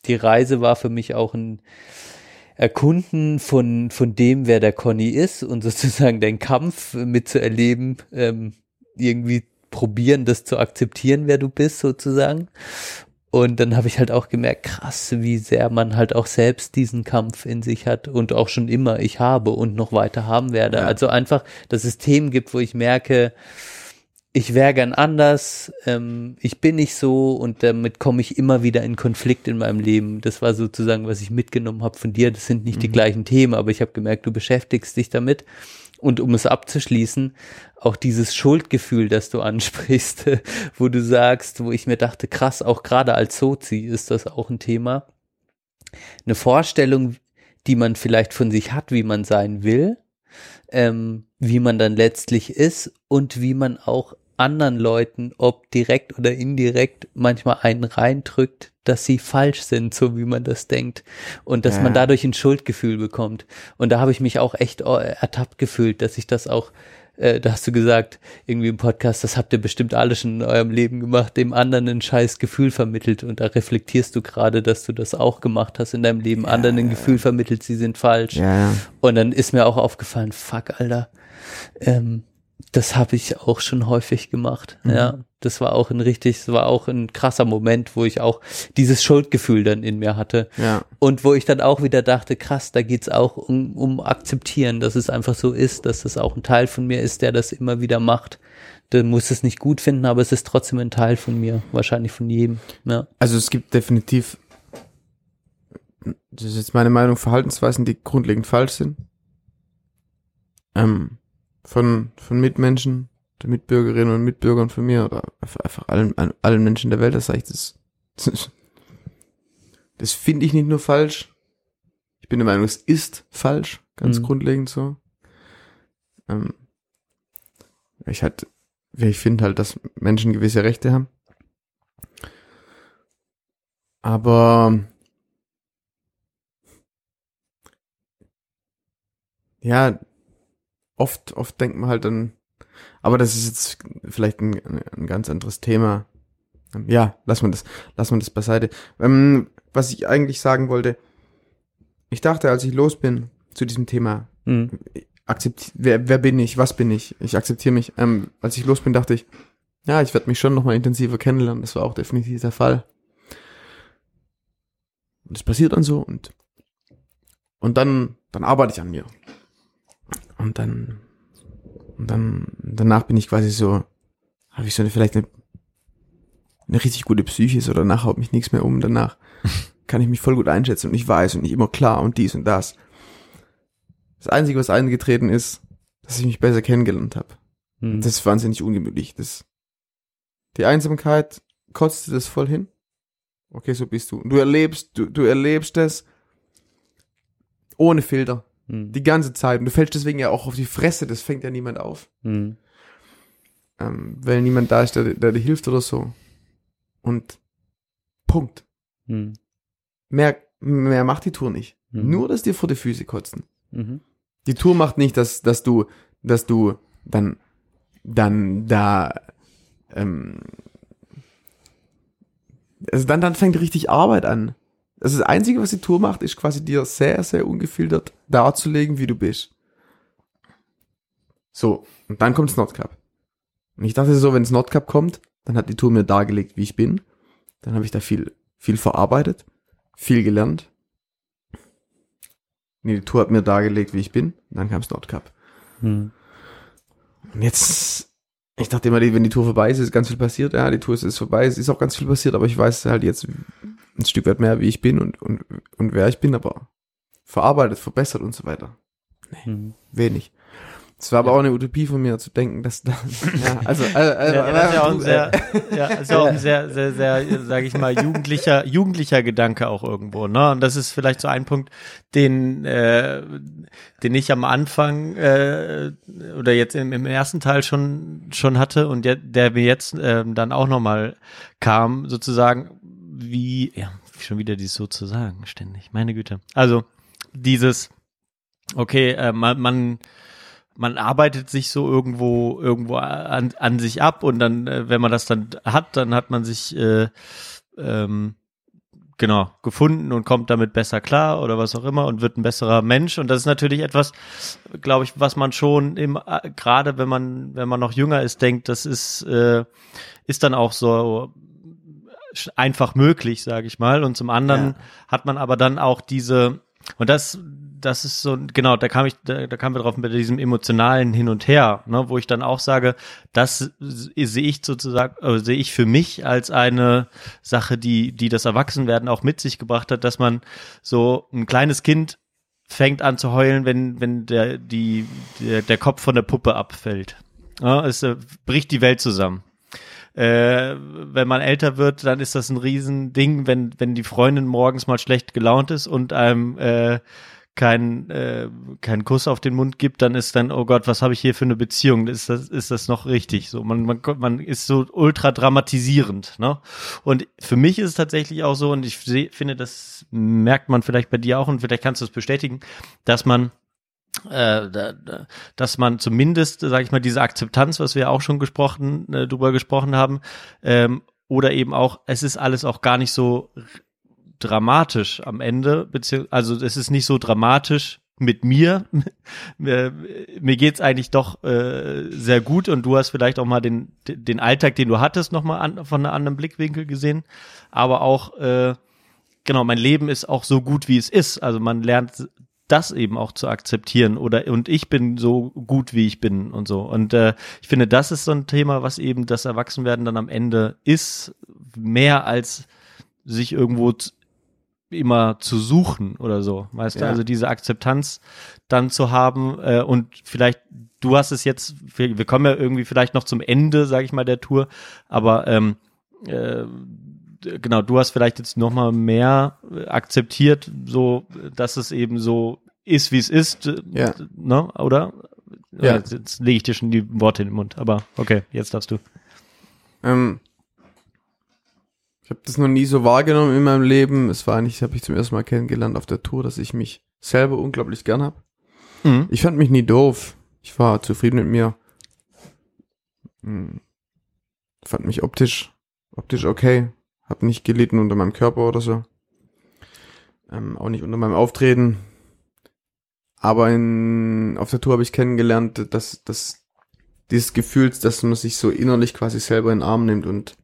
die Reise war für mich auch ein Erkunden von, von dem, wer der Conny ist und sozusagen den Kampf mitzuerleben, ähm, irgendwie probieren, das zu akzeptieren, wer du bist sozusagen. Und dann habe ich halt auch gemerkt, krass, wie sehr man halt auch selbst diesen Kampf in sich hat und auch schon immer ich habe und noch weiter haben werde. Ja. Also einfach, dass es Themen gibt, wo ich merke, ich wäre gern anders, ähm, ich bin nicht so und damit komme ich immer wieder in Konflikt in meinem Leben. Das war sozusagen, was ich mitgenommen habe von dir. Das sind nicht die gleichen Themen, aber ich habe gemerkt, du beschäftigst dich damit. Und um es abzuschließen, auch dieses Schuldgefühl, das du ansprichst, wo du sagst, wo ich mir dachte, krass, auch gerade als Sozi ist das auch ein Thema. Eine Vorstellung, die man vielleicht von sich hat, wie man sein will, ähm, wie man dann letztlich ist und wie man auch anderen Leuten, ob direkt oder indirekt, manchmal einen reindrückt, dass sie falsch sind, so wie man das denkt. Und dass Ja. man dadurch ein Schuldgefühl bekommt. Und da habe ich mich auch echt äh, ertappt gefühlt, dass ich das auch, äh, da hast du gesagt, irgendwie im Podcast, das habt ihr bestimmt alle schon in eurem Leben gemacht, dem anderen ein scheiß Gefühl vermittelt. Und da reflektierst du gerade, dass du das auch gemacht hast in deinem Leben, anderen ein Gefühl vermittelt, sie sind falsch. Ja, ja. Und dann ist mir auch aufgefallen, fuck, Alter, ähm, das habe ich auch schon häufig gemacht. Ja, das war auch ein richtig, das war auch ein krasser Moment, wo ich auch dieses Schuldgefühl dann in mir hatte. Ja. Und wo ich dann auch wieder dachte, krass, da geht's auch um, um akzeptieren, dass es einfach so ist, dass das auch ein Teil von mir ist, der das immer wieder macht. Der muss es nicht gut finden, aber es ist trotzdem ein Teil von mir, wahrscheinlich von jedem. Ja. Also es gibt definitiv, das ist jetzt meine Meinung, Verhaltensweisen, die grundlegend falsch sind. Ähm, von, von Mitmenschen, der Mitbürgerinnen und Mitbürgern von mir oder einfach allen, allen Menschen der Welt, das sage ich, das, das, das finde ich nicht nur falsch. Ich bin der Meinung, es ist falsch, ganz mhm. grundlegend so. Ähm, ich halt, ich finde halt, dass Menschen gewisse Rechte haben. Aber ja, oft, oft denkt man halt dann, aber das ist jetzt vielleicht ein, ein ganz anderes Thema. Ähm, Ja, lass man das, lass man das beiseite. Ähm, was ich eigentlich sagen wollte, ich dachte, als ich los bin zu diesem Thema, Mhm. akzept, wer, wer bin ich, was bin ich, ich akzeptiere mich. Ähm, als ich los bin, dachte ich, ja, ich werde mich schon nochmal intensiver kennenlernen. Das war auch definitiv der Fall. Und das passiert dann so und, und dann, dann arbeite ich an mir. Und dann, und dann, danach bin ich quasi so, habe ich so eine, vielleicht eine, eine richtig gute Psyche, so danach haut mich nichts mehr um, danach kann ich mich voll gut einschätzen und ich weiß und nicht immer klar und dies und das. Das Einzige, was eingetreten ist, dass ich mich besser kennengelernt habe. Mhm. Das ist wahnsinnig ungemütlich. Das, die Einsamkeit kotzt dir das voll hin. Okay, so bist du. Und du erlebst, du, du erlebst das ohne Filter. Mhm. Die ganze Zeit. Und du fällst deswegen ja auch auf die Fresse. Das fängt ja niemand auf. Mhm. Ähm, weil niemand da ist, der, der dir hilft oder so. Und Punkt. Mhm. Mehr, mehr macht die Tour nicht. Mhm. Nur, dass dir vor die Füße kotzen. Mhm. Die Tour macht nicht, dass, dass du, dass du dann, dann da, ähm, also dann, dann fängt richtig Arbeit an. Also das Einzige, was die Tour macht, ist quasi dir sehr, sehr ungefiltert darzulegen, wie du bist. So, und dann kommt's Nordcup. Und ich dachte so, wenn es Nordcup kommt, dann hat die Tour mir dargelegt, wie ich bin. Dann habe ich da viel, viel verarbeitet, viel gelernt. Nee, die Tour hat mir dargelegt, wie ich bin. Und dann kam's Nordcup. Mhm. Und jetzt, ich dachte immer, wenn die Tour vorbei ist, ist ganz viel passiert. Ja, die Tour ist, ist vorbei, es ist auch ganz viel passiert, aber ich weiß halt jetzt ein Stück weit mehr, wie ich bin und, und, und wer ich bin, aber verarbeitet, verbessert und so weiter. Mhm. Wenig. Es war aber auch eine Utopie von mir zu denken, dass da, ja, also, also, also Ja, das ist ja auch ein sehr, äh, ja, ist ja auch ein sehr, sehr, sehr, sage ich mal, jugendlicher, jugendlicher Gedanke auch irgendwo. Ne? Und das ist vielleicht so ein Punkt, den, äh, den ich am Anfang äh, oder jetzt im, im ersten Teil schon schon hatte und der, der mir jetzt ähm, dann auch nochmal kam, sozusagen, wie, ja, schon wieder dieses sozusagen ständig, meine Güte. Also dieses, okay, äh, man, man man arbeitet sich so irgendwo irgendwo an, an sich ab und dann, äh, wenn man das dann hat, dann hat man sich äh, ähm, genau gefunden und kommt damit besser klar oder was auch immer und wird ein besserer Mensch und das ist natürlich etwas, glaube ich, was man schon im äh, gerade wenn man wenn man noch jünger ist denkt, das ist äh, ist dann auch so einfach möglich, sage ich mal und zum anderen Ja. hat man aber dann auch diese und das, das ist so, genau, da kam ich, da, da kamen wir drauf mit diesem emotionalen Hin und Her, ne, wo ich dann auch sage, das sehe ich sozusagen, äh, sehe ich für mich als eine Sache, die, die das Erwachsenwerden auch mit sich gebracht hat, dass man so ein kleines Kind fängt an zu heulen, wenn, wenn der, die, der, der Kopf von der Puppe abfällt. Ja, es äh, bricht die Welt zusammen äh, wenn man älter wird, dann ist das ein Riesending, wenn, wenn die Freundin morgens mal schlecht gelaunt ist und einem äh, kein, äh, keinen Kuss auf den Mund gibt, dann ist dann, oh Gott, was habe ich hier für eine Beziehung? Ist das, ist das noch richtig? So, man, man, man ist so ultra dramatisierend, ne? Und für mich ist es tatsächlich auch so, und ich seh, finde, das merkt man vielleicht bei dir auch, und vielleicht kannst du es bestätigen, dass man äh, da, da, dass man zumindest, sage ich mal, diese Akzeptanz, was wir auch schon gesprochen, äh, drüber gesprochen haben, ähm, oder eben auch, es ist alles auch gar nicht so dramatisch am Ende, also es ist nicht so dramatisch mit mir. mir mir geht's eigentlich doch äh, sehr gut und du hast vielleicht auch mal den, den Alltag, den du hattest, nochmal an, von einem anderen Blickwinkel gesehen, aber auch, äh, genau, mein Leben ist auch so gut, wie es ist. Also man lernt das eben auch zu akzeptieren oder und ich bin so gut wie ich bin und so und äh, ich finde das ist so ein Thema was eben das Erwachsenwerden dann am Ende ist mehr als sich irgendwo immer zu suchen oder so weißt du Ja. also diese Akzeptanz dann zu haben äh, und vielleicht du hast es jetzt wir, kommen ja irgendwie vielleicht noch zum Ende sage ich mal der Tour aber ähm, äh, genau, du hast vielleicht jetzt noch mal mehr akzeptiert, so, dass es eben so ist, wie es ist, äh, Ja. ne, oder? Ja. Jetzt, jetzt lege ich dir schon die Worte in den Mund, aber okay, jetzt darfst du. Ähm, ich habe das noch nie so wahrgenommen in meinem Leben. Es war eigentlich, habe ich zum ersten Mal kennengelernt auf der Tour, dass ich mich selber unglaublich gern hab. Mhm. Ich fand mich nie doof. Ich war zufrieden mit mir. Hm. Fand mich optisch, optisch okay. Hab nicht gelitten unter meinem Körper oder so. Ähm, auch nicht unter meinem Auftreten. Aber in, auf der Tour habe ich kennengelernt, dass, dass dieses Gefühl, dass man sich so innerlich quasi selber in den Arm nimmt und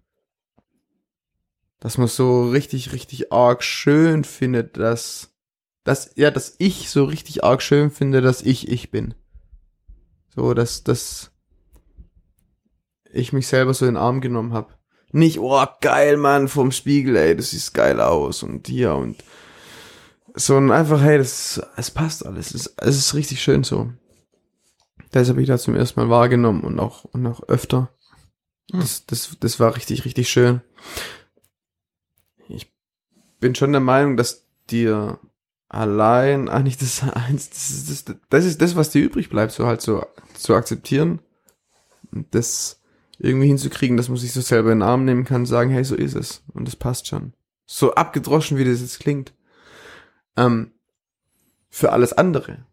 dass man so richtig, richtig arg schön findet, dass, dass, ja, dass ich so richtig arg schön finde, dass ich ich bin. So, dass, dass ich mich selber so in den Arm genommen habe. Nicht, oh, geil, Mann, vom Spiegel, ey, das sieht geil aus und hier und sondern einfach, hey, das, es passt alles. Es, es ist richtig schön so. Das habe ich da zum ersten Mal wahrgenommen und auch, und auch öfter. Das, das, das war richtig, richtig schön. Bin schon der Meinung, dass dir allein eigentlich das eins, das ist das, das ist das, was dir übrig bleibt, so halt so zu akzeptieren das irgendwie hinzukriegen, dass man sich so selber in den Arm nehmen kann, sagen, hey, so ist es und das passt schon. So abgedroschen, wie das jetzt klingt. Ähm, für alles andere.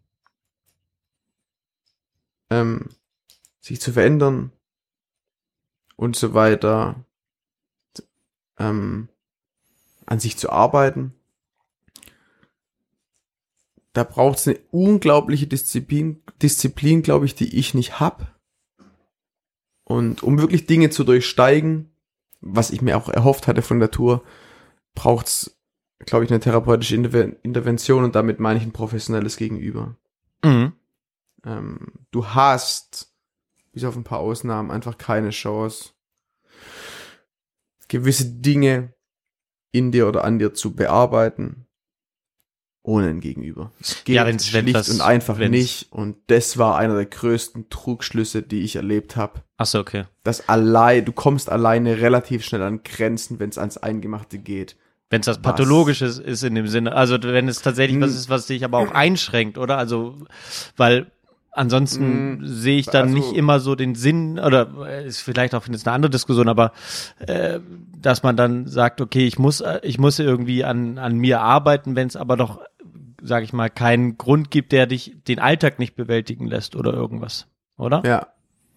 Ähm, sich zu verändern und so weiter. Ähm, an sich zu arbeiten. Da braucht es eine unglaubliche Disziplin, Disziplin, glaube ich, die ich nicht hab. Und um wirklich Dinge zu durchsteigen, was ich mir auch erhofft hatte von der Tour, braucht's, glaube ich, eine therapeutische Interve- Intervention und damit meine ich ein professionelles Gegenüber. Mhm. Ähm, du hast, bis auf ein paar Ausnahmen, einfach keine Chance, gewisse Dinge in dir oder an dir zu bearbeiten, ohne ein Gegenüber. Es geht Ja, wenn's- wenn schlicht das- und einfach wenn's- nicht. Und das war einer der größten Trugschlüsse, die ich erlebt habe. Ach so, okay. Dass allein, du kommst alleine relativ schnell an Grenzen, wenn es ans Eingemachte geht. Wenn es das Was? Pathologisches ist in dem Sinne, also wenn es tatsächlich was Hm. ist, was dich aber auch einschränkt, oder? Also, weil ansonsten Hm, sehe ich dann also- nicht immer so den Sinn, oder äh, ist vielleicht auch jetzt eine andere Diskussion, aber äh, dass man dann sagt, okay, ich muss, äh, ich muss irgendwie an, an mir arbeiten, wenn es aber doch, sage ich mal, keinen Grund gibt, der dich den Alltag nicht bewältigen lässt oder irgendwas, oder? Ja.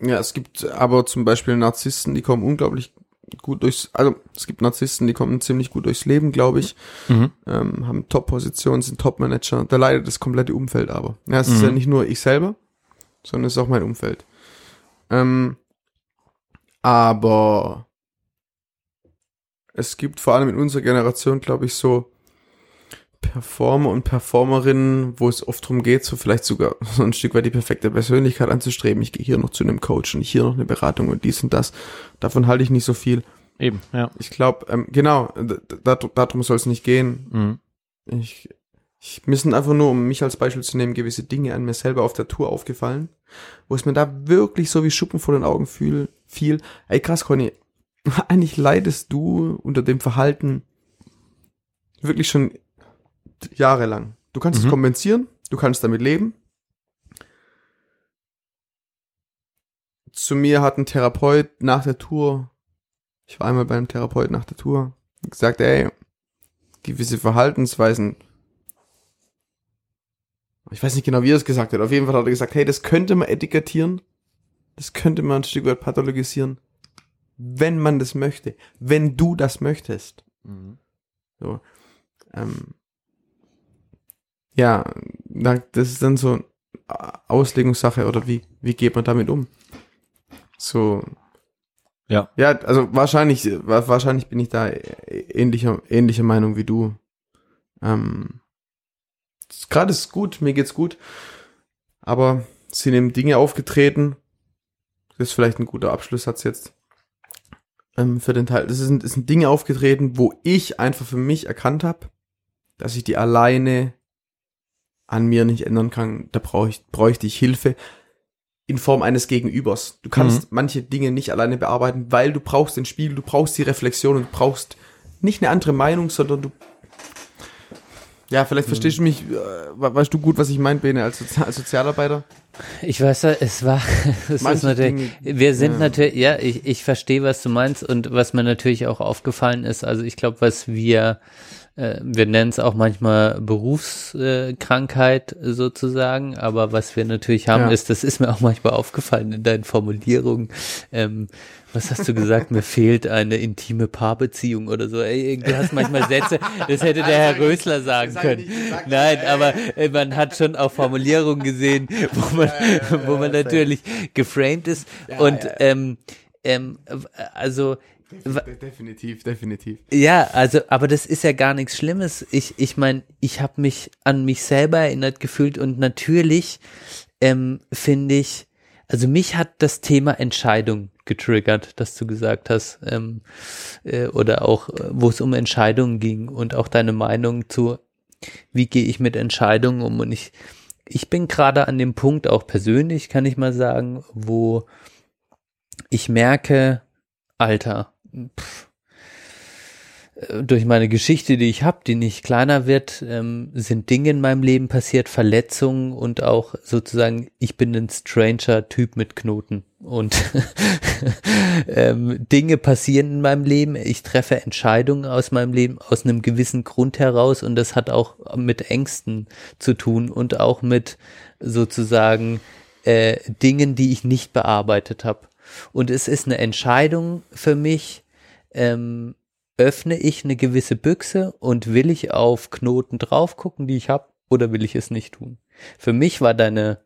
Ja, es gibt aber zum Beispiel Narzissten, die kommen unglaublich gut durchs, also es gibt Narzissten, die kommen ziemlich gut durchs Leben, glaube ich, Mhm. ähm, haben Top-Positionen, sind Top-Manager, da leidet das komplette Umfeld aber. Ja, es ist Mhm. ja nicht nur ich selber, sondern es ist auch mein Umfeld. Ähm, aber es gibt vor allem in unserer Generation, glaube ich, so Performer und Performerinnen, wo es oft darum geht, so vielleicht sogar so ein Stück weit die perfekte Persönlichkeit anzustreben. Ich gehe hier noch zu einem Coach und hier noch eine Beratung und dies und das. Davon halte ich nicht so viel. Eben, ja. Ich glaube, ähm, genau, darum soll es nicht gehen. Mhm. Ich mir sind einfach nur, um mich als Beispiel zu nehmen, gewisse Dinge an mir selber auf der Tour aufgefallen, wo es mir da wirklich so wie Schuppen vor den Augen fühl, fiel. Ey, krass, Conny, eigentlich leidest du unter dem Verhalten wirklich schon jahrelang. Du kannst Mhm. es kompensieren, du kannst damit leben. Zu mir hat ein Therapeut nach der Tour, ich war einmal beim Therapeut nach der Tour, gesagt, ey, gewisse Verhaltensweisen. Ich weiß nicht genau, wie er es gesagt hat. Auf jeden Fall hat er gesagt, hey, das könnte man etikettieren. Das könnte man ein Stück weit pathologisieren. Wenn man das möchte. Wenn du das möchtest. Mhm. So. Ähm, ja, da- das ist dann so Auslegungssache oder wie, wie geht man damit um? So. Ja. Ja, also wahrscheinlich, wa- wahrscheinlich bin ich da ähnlicher, ähnlicher Meinung wie du. Ähm, Gerade ist gut, mir geht's gut. Aber es sind eben Dinge aufgetreten. Das ist vielleicht ein guter Abschlusssatz jetzt. Ähm, für den Teil. Das sind, das sind Dinge aufgetreten, wo ich einfach für mich erkannt habe, dass ich die alleine an mir nicht ändern kann. Da brauche ich, bräuchte ich Hilfe in Form eines Gegenübers. Du kannst manche Dinge nicht alleine bearbeiten, weil du brauchst den Spiegel, du brauchst die Reflexion und du brauchst nicht eine andere Meinung, sondern du ja, vielleicht verstehst du mich, äh, we- weißt du gut, was ich meine, Bene, als, Sozi als Sozialarbeiter? Ich weiß, ja, es war, es ist Manche natürlich, Dinge, wir sind ja. natürlich, ja, ich, ich verstehe, was du meinst und was mir natürlich auch aufgefallen ist, also ich glaube, was wir äh, wir nennen es auch manchmal Berufskrankheit äh, sozusagen, aber was wir natürlich haben, Ja. ist, das ist mir auch manchmal aufgefallen in deinen Formulierungen, ähm, was hast du gesagt? Mir fehlt eine intime Paarbeziehung oder so. Ey, du hast manchmal Sätze, das hätte der Herr Rösler sagen können. Nein, aber, äh, man hat schon auch Formulierungen gesehen, wo man, wo man natürlich geframed ist. Und ähm, ähm, also De definitiv, definitiv. ja, also, aber das ist ja gar nichts Schlimmes. Ich, ich meine, ich habe mich an mich selber erinnert gefühlt und natürlich ähm, finde ich, also mich hat das Thema Entscheidung getriggert, dass du gesagt hast, ähm, äh, oder auch, äh, wo es um Entscheidungen ging und auch deine Meinung zu, wie gehe ich mit Entscheidungen um? Und ich, ich bin gerade an dem Punkt, auch persönlich kann ich mal sagen, wo ich merke, Alter, pff, durch meine Geschichte, die ich habe, die nicht kleiner wird, ähm, sind Dinge in meinem Leben passiert, Verletzungen und auch sozusagen, ich bin ein Stranger-Typ mit Knoten. Und ähm, Dinge passieren in meinem Leben, ich treffe Entscheidungen aus meinem Leben aus einem gewissen Grund heraus und das hat auch mit Ängsten zu tun und auch mit sozusagen äh, Dingen, die ich nicht bearbeitet habe. Und es ist eine Entscheidung für mich, ähm, öffne ich eine gewisse Büchse und will ich auf Knoten drauf gucken, die ich habe, oder will ich es nicht tun? Für mich war deine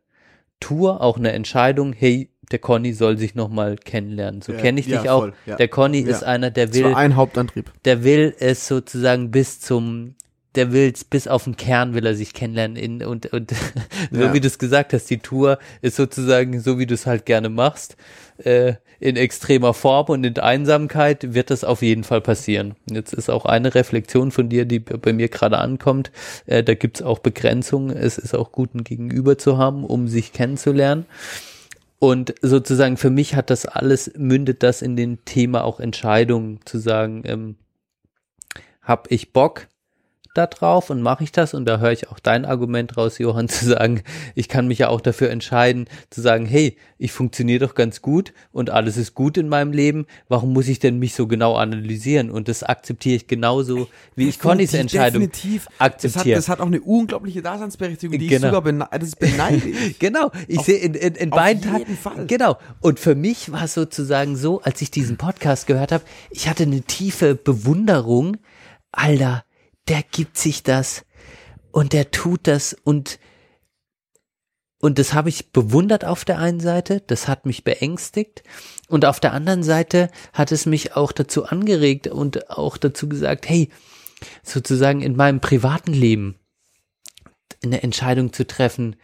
Tour auch eine Entscheidung, hey, der Conny soll sich nochmal kennenlernen. So Ja, kenne ich ja, dich auch. voll, ja. Der Conny ist einer, der will, ein Hauptantrieb. der will es sozusagen bis zum, der will es bis auf den Kern will er sich kennenlernen in, und, und so Ja. wie du es gesagt hast, die Tour ist sozusagen so, wie du es halt gerne machst, äh, in extremer Form und in Einsamkeit wird das auf jeden Fall passieren. Jetzt ist auch eine Reflexion von dir, die bei mir gerade ankommt, äh, da gibt's auch Begrenzungen, es ist auch gut, ein Gegenüber zu haben, um sich kennenzulernen. Und sozusagen für mich hat das alles, mündet das in den Thema auch Entscheidungen zu sagen, ähm, hab ich Bock da drauf und mache ich das und da höre ich auch dein Argument raus, Johann, zu sagen, ich kann mich ja auch dafür entscheiden, zu sagen, hey, ich funktioniere doch ganz gut und alles ist gut in meinem Leben, warum muss ich denn mich so genau analysieren? Und das akzeptiere ich genauso, wie ich Connys Entscheidung Definitiv. Das hat, akzeptiere. das hat auch eine unglaubliche Daseinsberechtigung, die Genau. ich sogar bene das beneide. Genau, ich sehe in, in, in beiden Tagen. Genau. Und für mich war es sozusagen so, als ich diesen Podcast gehört habe, ich hatte eine tiefe Bewunderung. Alter, der gibt sich das und der tut das und und das habe ich bewundert auf der einen Seite, das hat mich beängstigt und auf der anderen Seite hat es mich auch dazu angeregt und auch dazu gesagt, hey, sozusagen in meinem privaten Leben eine Entscheidung zu treffen,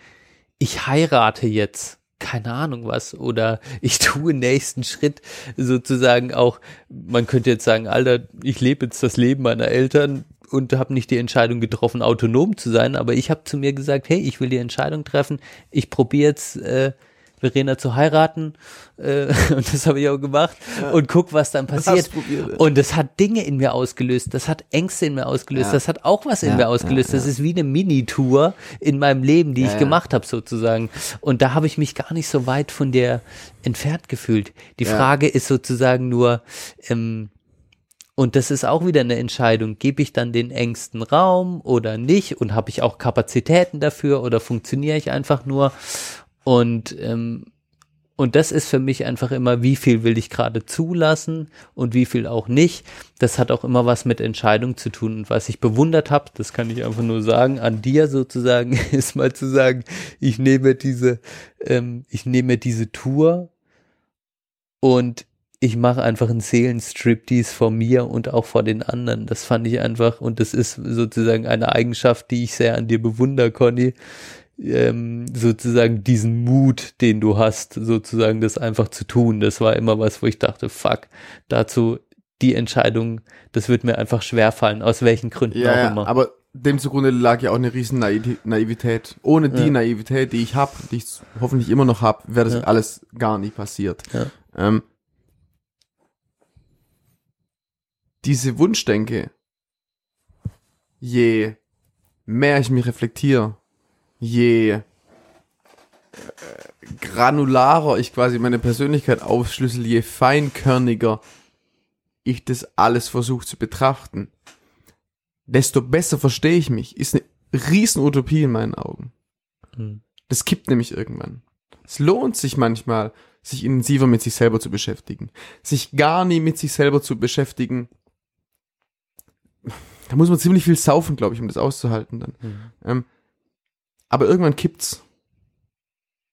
ich heirate jetzt, keine Ahnung was, oder ich tue nächsten Schritt sozusagen auch, man könnte jetzt sagen, Alter, ich lebe jetzt das Leben meiner Eltern und habe nicht die Entscheidung getroffen, autonom zu sein, aber ich habe zu mir gesagt, hey, ich will die Entscheidung treffen, ich probiere jetzt äh, Verena zu heiraten äh, und das habe ich auch gemacht und guck, was dann passiert. ja. Und das hat Dinge in mir ausgelöst, das hat Ängste in mir ausgelöst, Ja. das hat auch was in Ja, mir ausgelöst. ja, Das ist wie eine Mini-Tour in meinem Leben, die Ja, ich ja. gemacht habe sozusagen. Und da habe ich mich gar nicht so weit von der entfernt gefühlt. Die Ja. Frage ist sozusagen nur, ähm, und das ist auch wieder eine Entscheidung, gebe ich dann den engsten Raum oder nicht und habe ich auch Kapazitäten dafür oder funktioniere ich einfach nur und ähm, und das ist für mich einfach immer, wie viel will ich gerade zulassen und wie viel auch nicht. Das hat auch immer was mit Entscheidung zu tun. Und was ich bewundert habe, das kann ich einfach nur sagen, an dir sozusagen, ist mal zu sagen, ich nehme diese, ähm, ich nehme diese Tour und ich mache einfach einen Seelenstriptease vor mir und auch vor den anderen. Das fand ich einfach, und das ist sozusagen eine Eigenschaft, die ich sehr an dir bewundere, Conny, ähm, sozusagen diesen Mut, den du hast, sozusagen das einfach zu tun. Das war immer was, wo ich dachte, fuck, dazu die Entscheidung, das wird mir einfach schwerfallen, aus welchen Gründen Ja, auch immer. aber dem zugrunde lag ja auch eine riesen Naivi- Naivität. Ohne die Ja. Naivität, die ich habe, die ich hoffentlich immer noch habe, wäre das Ja. alles gar nicht passiert. Ähm, diese Wunschdenke, je mehr ich mich reflektiere, je äh, granularer ich quasi meine Persönlichkeit aufschlüssel, je feinkörniger ich das alles versuche zu betrachten, desto besser verstehe ich mich, ist eine Riesenutopie in meinen Augen. Hm. Das kippt nämlich irgendwann. Es lohnt sich manchmal, sich intensiver mit sich selber zu beschäftigen. Sich gar nie mit sich selber zu beschäftigen. Da muss man ziemlich viel saufen, glaube ich, um das auszuhalten dann. Hm. Ähm, aber irgendwann kippt's.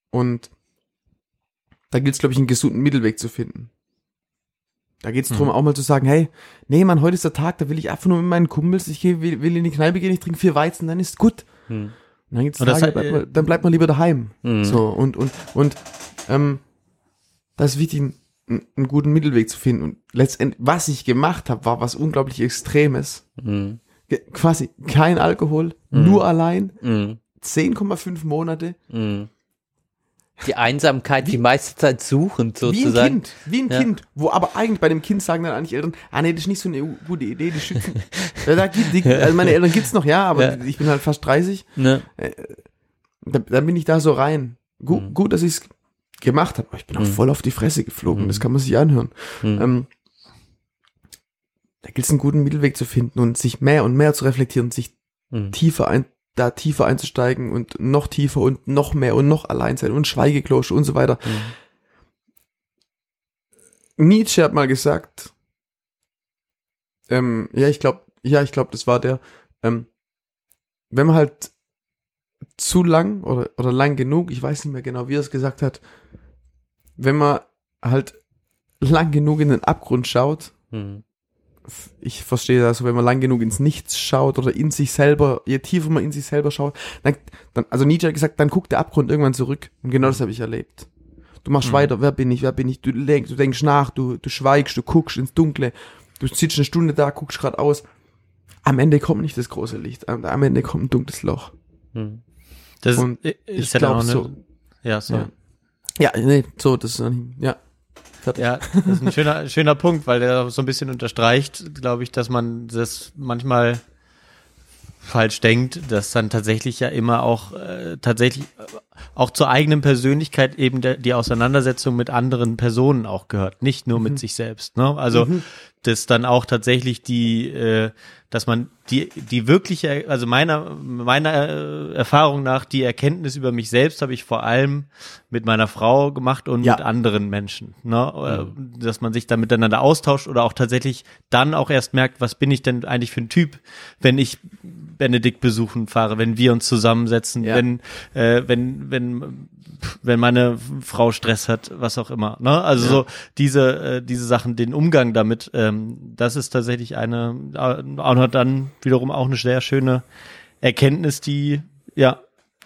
Und da gilt es, glaube ich, einen gesunden Mittelweg zu finden. Da geht's drum, Mhm. auch mal zu sagen, hey, nee, Mann, heute ist der Tag, da will ich einfach nur mit meinen Kumpels, ich geh, will, will in die Kneipe gehen, ich trinke vier Weizen, dann ist gut. Hm. Und dann gibt's das Tage, bleibt man, dann bleibt man lieber daheim. Mhm. So, und, und, und, ähm, das ist wichtig, einen, guten Mittelweg zu finden. Und letztendlich, was ich gemacht habe, war was unglaublich Extremes. Hm. Ge- Quasi kein Alkohol, Mhm. nur allein, Hm. 10,5 Monate, Hm. Die Einsamkeit die meiste Zeit suchend wie ein sozusagen. Kind, wie ein Ja. Kind. Wo aber eigentlich bei dem Kind sagen dann eigentlich Eltern, ah nee, das ist nicht so eine gute Idee, die schützen. Da gibt, die, also meine Eltern gibt's noch, ja, aber Ja. ich bin halt fast 30. Ne? Da, dann bin ich da so rein. Gu Mhm. Gut, dass ich's gemacht habe, aber ich bin auch Mhm. voll auf die Fresse geflogen. Mhm. Das kann man sich anhören. Hm. Ähm, da gilt es einen guten Mittelweg zu finden und sich mehr und mehr zu reflektieren, sich Hm. tiefer ein, da tiefer einzusteigen und noch tiefer und noch mehr und noch allein sein und Schweigeklosch und so weiter. Hm. Nietzsche hat mal gesagt, ähm, ja, ich glaube, ja, ich glaube, das war der, ähm, wenn man halt zu lang oder, oder lang genug, ich weiß nicht mehr genau, wie er es gesagt hat, wenn man halt lang genug in den Abgrund schaut, Hm. ich verstehe das, wenn man lang genug ins Nichts schaut oder in sich selber, je tiefer man in sich selber schaut, dann, dann also Nietzsche hat gesagt, dann guckt der Abgrund irgendwann zurück. Und genau das habe ich erlebt. Du machst Mhm. weiter, wer bin ich, wer bin ich, du denkst, du denkst nach, du, du schweigst, du guckst ins Dunkle, du sitzt eine Stunde da, guckst geradeaus. Am Ende kommt nicht das große Licht, am, am Ende kommt ein dunkles Loch. Hm. Das Und ist ich ja dann glaub auch eine, so. Ja, sorry. Ja. Ja, nee, so, das ist, ja. Fertig. Ja, das ist ein schöner, schöner Punkt, weil der so ein bisschen unterstreicht, glaube ich, dass man das manchmal falsch denkt, dass dann tatsächlich ja immer auch äh, tatsächlich äh, auch zur eigenen Persönlichkeit eben der, die Auseinandersetzung mit anderen Personen auch gehört, nicht nur mit sich selbst. Ne? Also dass dann auch tatsächlich die, äh, dass man die die wirkliche, also meiner meiner äh, Erfahrung nach die Erkenntnis über mich selbst habe ich vor allem mit meiner Frau gemacht und Ja. mit anderen Menschen, ne? Äh, dass man sich da miteinander austauscht oder auch tatsächlich dann auch erst merkt, was bin ich denn eigentlich für ein Typ, wenn ich Benedikt besuchen fahre, wenn wir uns zusammensetzen, Ja. wenn äh, wenn wenn wenn meine Frau Stress hat, was auch immer. Ne? Also Ja. so diese äh, diese Sachen, den Umgang damit, ähm, das ist tatsächlich eine äh, auch noch dann wiederum auch eine sehr schöne Erkenntnis, die ja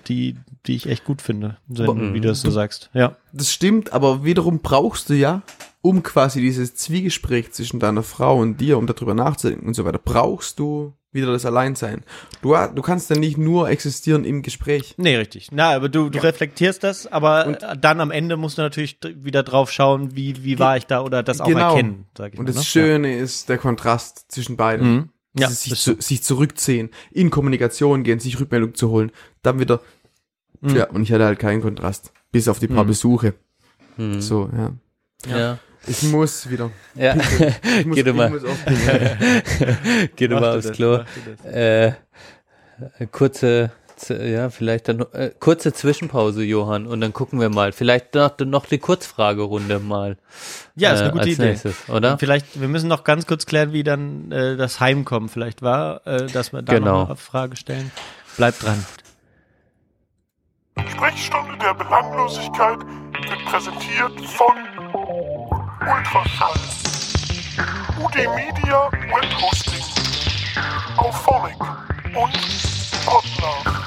die die ich echt gut finde, wenn, wie du das so sagst. Ja. Das stimmt, aber wiederum brauchst du ja, um quasi dieses Zwiegespräch zwischen deiner Frau und dir, um darüber nachzudenken und so weiter, brauchst du wieder das Alleinsein. Du, du kannst ja nicht nur existieren im Gespräch. Nee, richtig. Na, aber du, du reflektierst das, aber Und- dann am Ende musst du natürlich wieder drauf schauen, wie, wie war ich da oder das auch Genau. erkennen, sag ich Und mal. das ne? Schöne ist der Kontrast zwischen beiden. Ja. Mhm. Ja, sich, zu, sich zurückziehen, in Kommunikation gehen, sich Rückmeldung zu holen, dann wieder, Mhm. ja, und ich hatte halt keinen Kontrast. Bis auf die paar Mhm. Besuche. Hm. So, ja. Ja. Ich muss wieder. Ja. Ich muss, Geh du ich mal. muss. Geh du mal aufs das, Klo. Äh, kurze, ja, vielleicht dann äh, kurze Zwischenpause, Johann, und dann gucken wir mal. Vielleicht noch, noch die Kurzfragerunde mal. Ja, ist eine äh, gute als Idee. Nächstes, oder? Vielleicht, wir müssen noch ganz kurz klären, wie dann äh, das Heimkommen vielleicht war, äh, dass wir da Genau. noch eine Frage stellen. Bleibt dran. Sprechstunde der Belanglosigkeit wird präsentiert von Ultraschall, UD Media Web Hosting, Auphonic und Podlove.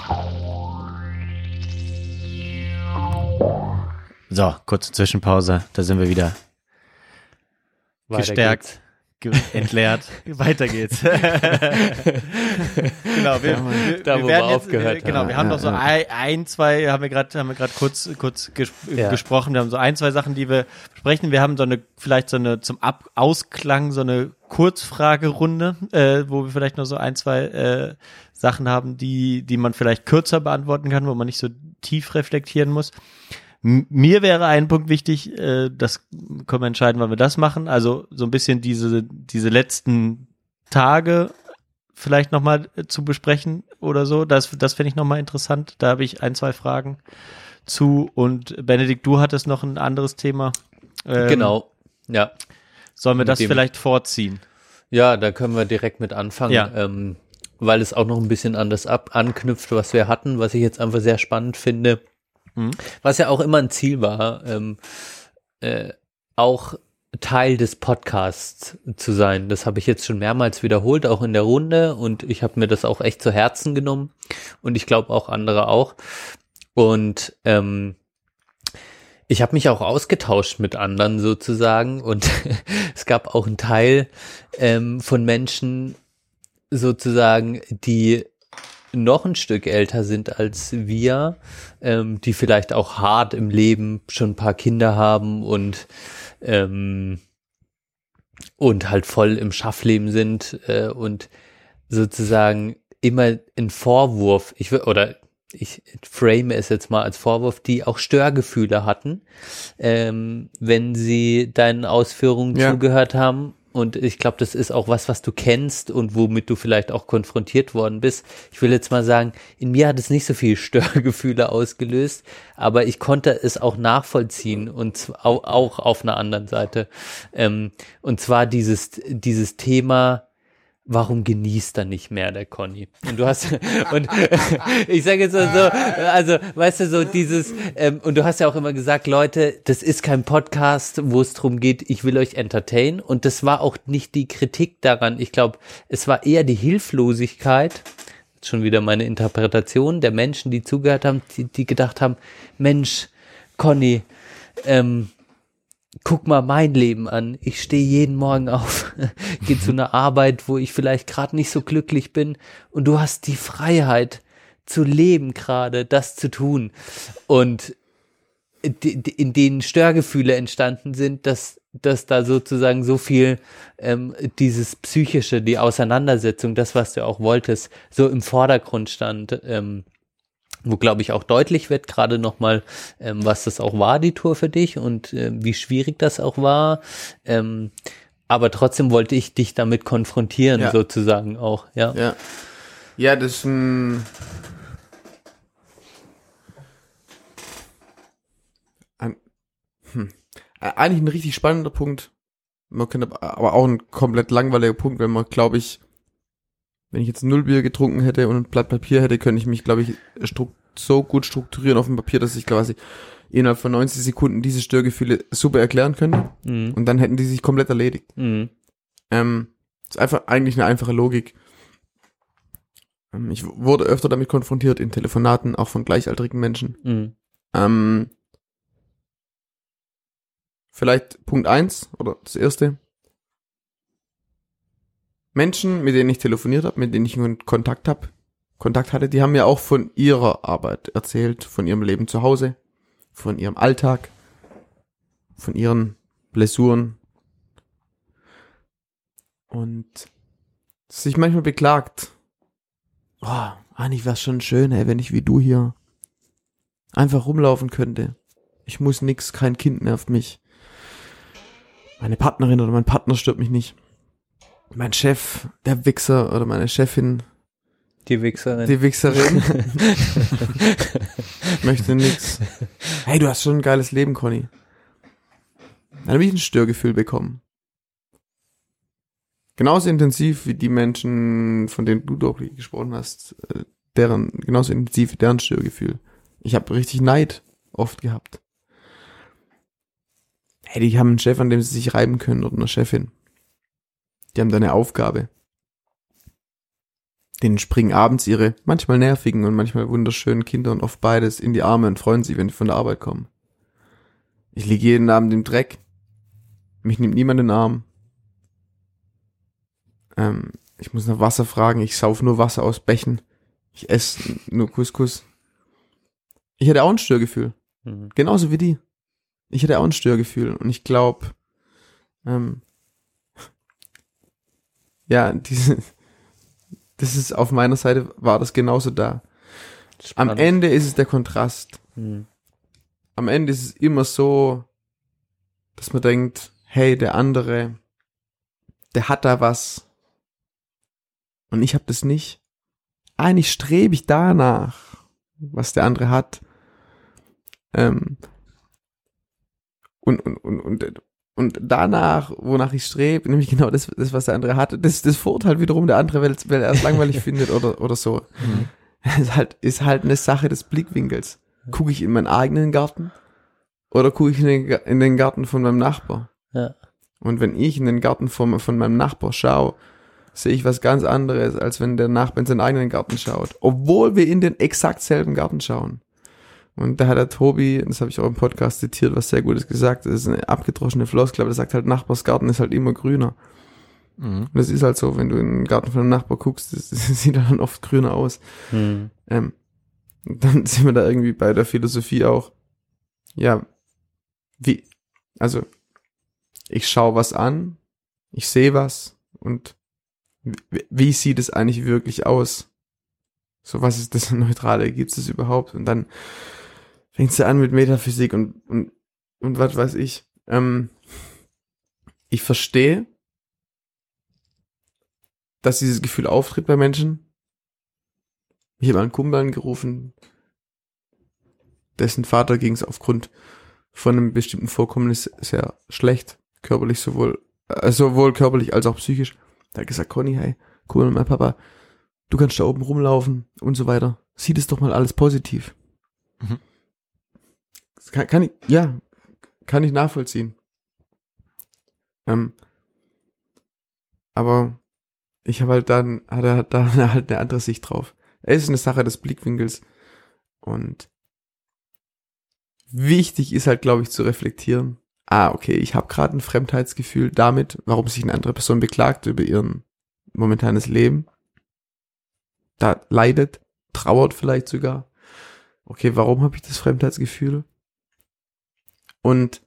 So, kurze Zwischenpause, da sind wir wieder Weiter gestärkt, ge entleert. Weiter geht's. genau, wir, wir, Da, wo wir werden aufgehört äh, Genau, haben. wir haben Ja, noch so ja. ein, ein, zwei, haben wir gerade, haben wir gerade kurz, kurz ges Ja. gesprochen. Wir haben so ein, zwei Sachen, die wir besprechen. Wir haben so eine, vielleicht so eine zum Ab Ausklang so eine Kurzfragerunde, äh, wo wir vielleicht noch so ein, zwei äh, Sachen haben, die, die man vielleicht kürzer beantworten kann, wo man nicht so tief reflektieren muss. Mir wäre ein Punkt wichtig, äh, das können wir entscheiden, wann wir das machen. Also so ein bisschen diese, diese letzten Tage vielleicht nochmal zu besprechen oder so. Das, das finde ich nochmal interessant. Da habe ich ein, zwei Fragen zu. Und Benedikt, du hattest noch ein anderes Thema. Ähm, genau. Ja. Sollen wir das vielleicht vorziehen? Ja, da können wir direkt mit anfangen, Ja. ähm, weil es auch noch ein bisschen an das ab anknüpft, was wir hatten, was ich jetzt einfach sehr spannend finde. Mhm. Was ja auch immer ein Ziel war, ähm, äh, auch Teil des Podcasts zu sein. Das habe ich jetzt schon mehrmals wiederholt, auch in der Runde und ich habe mir das auch echt zu Herzen genommen und ich glaube auch andere auch. Und ähm, ich habe mich auch ausgetauscht mit anderen sozusagen und es gab auch einen Teil ähm, von Menschen sozusagen, die noch ein Stück älter sind als wir, ähm, die vielleicht auch hart im Leben schon ein paar Kinder haben und ähm, und halt voll im Schaffleben sind äh, und sozusagen immer ein Vorwurf, ich wür- oder ich frame es jetzt mal als Vorwurf, die auch Störgefühle hatten, ähm, wenn sie deinen Ausführungen Ja. zugehört haben. Und ich glaube, das ist auch was, was du kennst und womit du vielleicht auch konfrontiert worden bist. Ich will jetzt mal sagen, in mir hat es nicht so viel Störgefühle ausgelöst, aber ich konnte es auch nachvollziehen und auch auf einer anderen Seite. Ähm, und zwar dieses, dieses Thema, warum genießt er nicht mehr, der Conny? Und du hast, und ich sage jetzt mal so, also, weißt du, so dieses, ähm, und du hast ja auch immer gesagt, Leute, das ist kein Podcast, wo es darum geht, ich will euch entertain. Und das war auch nicht die Kritik daran. Ich glaube, es war eher die Hilflosigkeit, schon wieder meine Interpretation der Menschen, die zugehört haben, die, die gedacht haben, Mensch, Conny, ähm, guck mal mein Leben an. Ich stehe jeden Morgen auf, gehe zu einer Arbeit, wo ich vielleicht gerade nicht so glücklich bin und du hast die Freiheit zu leben gerade, das zu tun. Und in denen Störgefühle entstanden sind, dass, dass da sozusagen so viel ähm, dieses psychische, die Auseinandersetzung, das, was du auch wolltest, so im Vordergrund stand. Ähm, wo glaube ich auch deutlich wird, gerade nochmal, ähm, was das auch war, die Tour für dich und ähm, wie schwierig das auch war. Ähm, aber trotzdem wollte ich dich damit konfrontieren, Ja. sozusagen auch, ja. Ja. Ja, das ist ein. ein hm, eigentlich ein richtig spannender Punkt. Man könnte aber auch ein komplett langweiliger Punkt, wenn man, glaube ich, wenn ich jetzt null Bier getrunken hätte und ein Blatt Papier hätte, könnte ich mich, glaube ich, so gut strukturieren auf dem Papier, dass ich quasi innerhalb von 90 Sekunden diese Störgefühle super erklären könnte. Mhm. Und dann hätten die sich komplett erledigt. Mhm. Ähm, ist einfach eigentlich eine einfache Logik. Ähm, ich wurde öfter damit konfrontiert in Telefonaten, auch von gleichaltrigen Menschen. Mhm. Ähm, vielleicht Punkt eins oder das erste. Menschen, mit denen ich telefoniert habe, mit denen ich Kontakt hab, Kontakt hatte, die haben mir auch von ihrer Arbeit erzählt, von ihrem Leben zu Hause, von ihrem Alltag, von ihren Blessuren. Und sich manchmal beklagt. Oh, eigentlich wär's schon schön, ey, wenn ich wie du hier einfach rumlaufen könnte. Ich muss nix, kein Kind nervt mich. Meine Partnerin oder mein Partner stört mich nicht. Mein Chef, der Wichser oder meine Chefin, Die Wichserin. die Wichserin, möchte nix. Hey, du hast schon ein geiles Leben, Conny. Dann habe ich ein Störgefühl bekommen. Genauso intensiv wie die Menschen, von denen du doch gesprochen hast, äh, deren, genauso intensiv wie deren Störgefühl. Ich habe richtig Neid oft gehabt. Hey, die haben einen Chef, an dem sie sich reiben können oder eine Chefin. Die haben da eine Aufgabe. Denen springen abends ihre manchmal nervigen und manchmal wunderschönen Kinder und oft beides in die Arme und freuen sich, wenn die von der Arbeit kommen. Ich liege jeden Abend im Dreck. Mich nimmt niemand in den Arm. Ähm, ich muss nach Wasser fragen. Ich sauf nur Wasser aus Bächen. Ich esse nur Couscous. Ich hatte auch ein Störgefühl. Mhm. Genauso wie die. Ich hatte auch ein Störgefühl. Und ich glaube, ähm, ja, diese, das ist auf meiner Seite war das genauso da. Am Spannend. Ende ist es der Kontrast. Mhm. Am Ende ist es immer so, dass man denkt, hey, der andere, der hat da was. und ich habe das nicht. Eigentlich strebe ich danach, was der andere hat. Ähm, und, und, und, und, und danach, wonach ich strebe, nämlich genau das, das, was der andere hatte, das, das verurteilt wiederum der andere, weil, weil er es langweilig findet oder, oder so. Ist halt, ist halt eine Sache des Blickwinkels. Gucke ich in meinen eigenen Garten oder gucke ich in den, in den Garten von meinem Nachbar? Ja. Und wenn ich in den Garten von, von meinem Nachbar schaue, sehe ich was ganz anderes, als wenn der Nachbar in seinen eigenen Garten schaut. Obwohl wir in den exakt selben Garten schauen. Und da hat der Tobi, das habe ich auch im Podcast zitiert, was sehr Gutes gesagt, das ist eine abgedroschene Floskel, aber der sagt halt, Nachbarsgarten ist halt immer grüner. Mhm. Und das ist halt so, wenn du in den Garten von einem Nachbar guckst, das, das sieht dann oft grüner aus. Hm. Ähm, und dann sind wir da irgendwie bei der Philosophie auch. Ja, wie, also ich schaue was an, ich sehe was und wie, wie sieht es eigentlich wirklich aus? So, was ist das Neutrale? Gibt es überhaupt? Und dann fängst du an mit Metaphysik und, und, und was weiß ich. Ähm, ich verstehe, dass dieses Gefühl auftritt bei Menschen. Ich habe einen Kumpel angerufen, dessen Vater ging es aufgrund von einem bestimmten Vorkommnis sehr schlecht, körperlich sowohl, äh, sowohl körperlich als auch psychisch. Da hat gesagt, Conny, hey, cool, mein Papa, du kannst da oben rumlaufen und so weiter. Sieh das doch mal alles positiv. Mhm. Kann, kann ich, ja, kann ich nachvollziehen. Ähm, aber ich habe halt dann, hat er da halt eine andere Sicht drauf. Es ist eine Sache des Blickwinkels und wichtig ist halt, glaube ich, zu reflektieren. Ah, okay, ich habe gerade ein Fremdheitsgefühl damit, warum sich eine andere Person beklagt über ihren momentanes Leben. Da leidet, trauert vielleicht sogar. Okay, warum habe ich das Fremdheitsgefühl? Und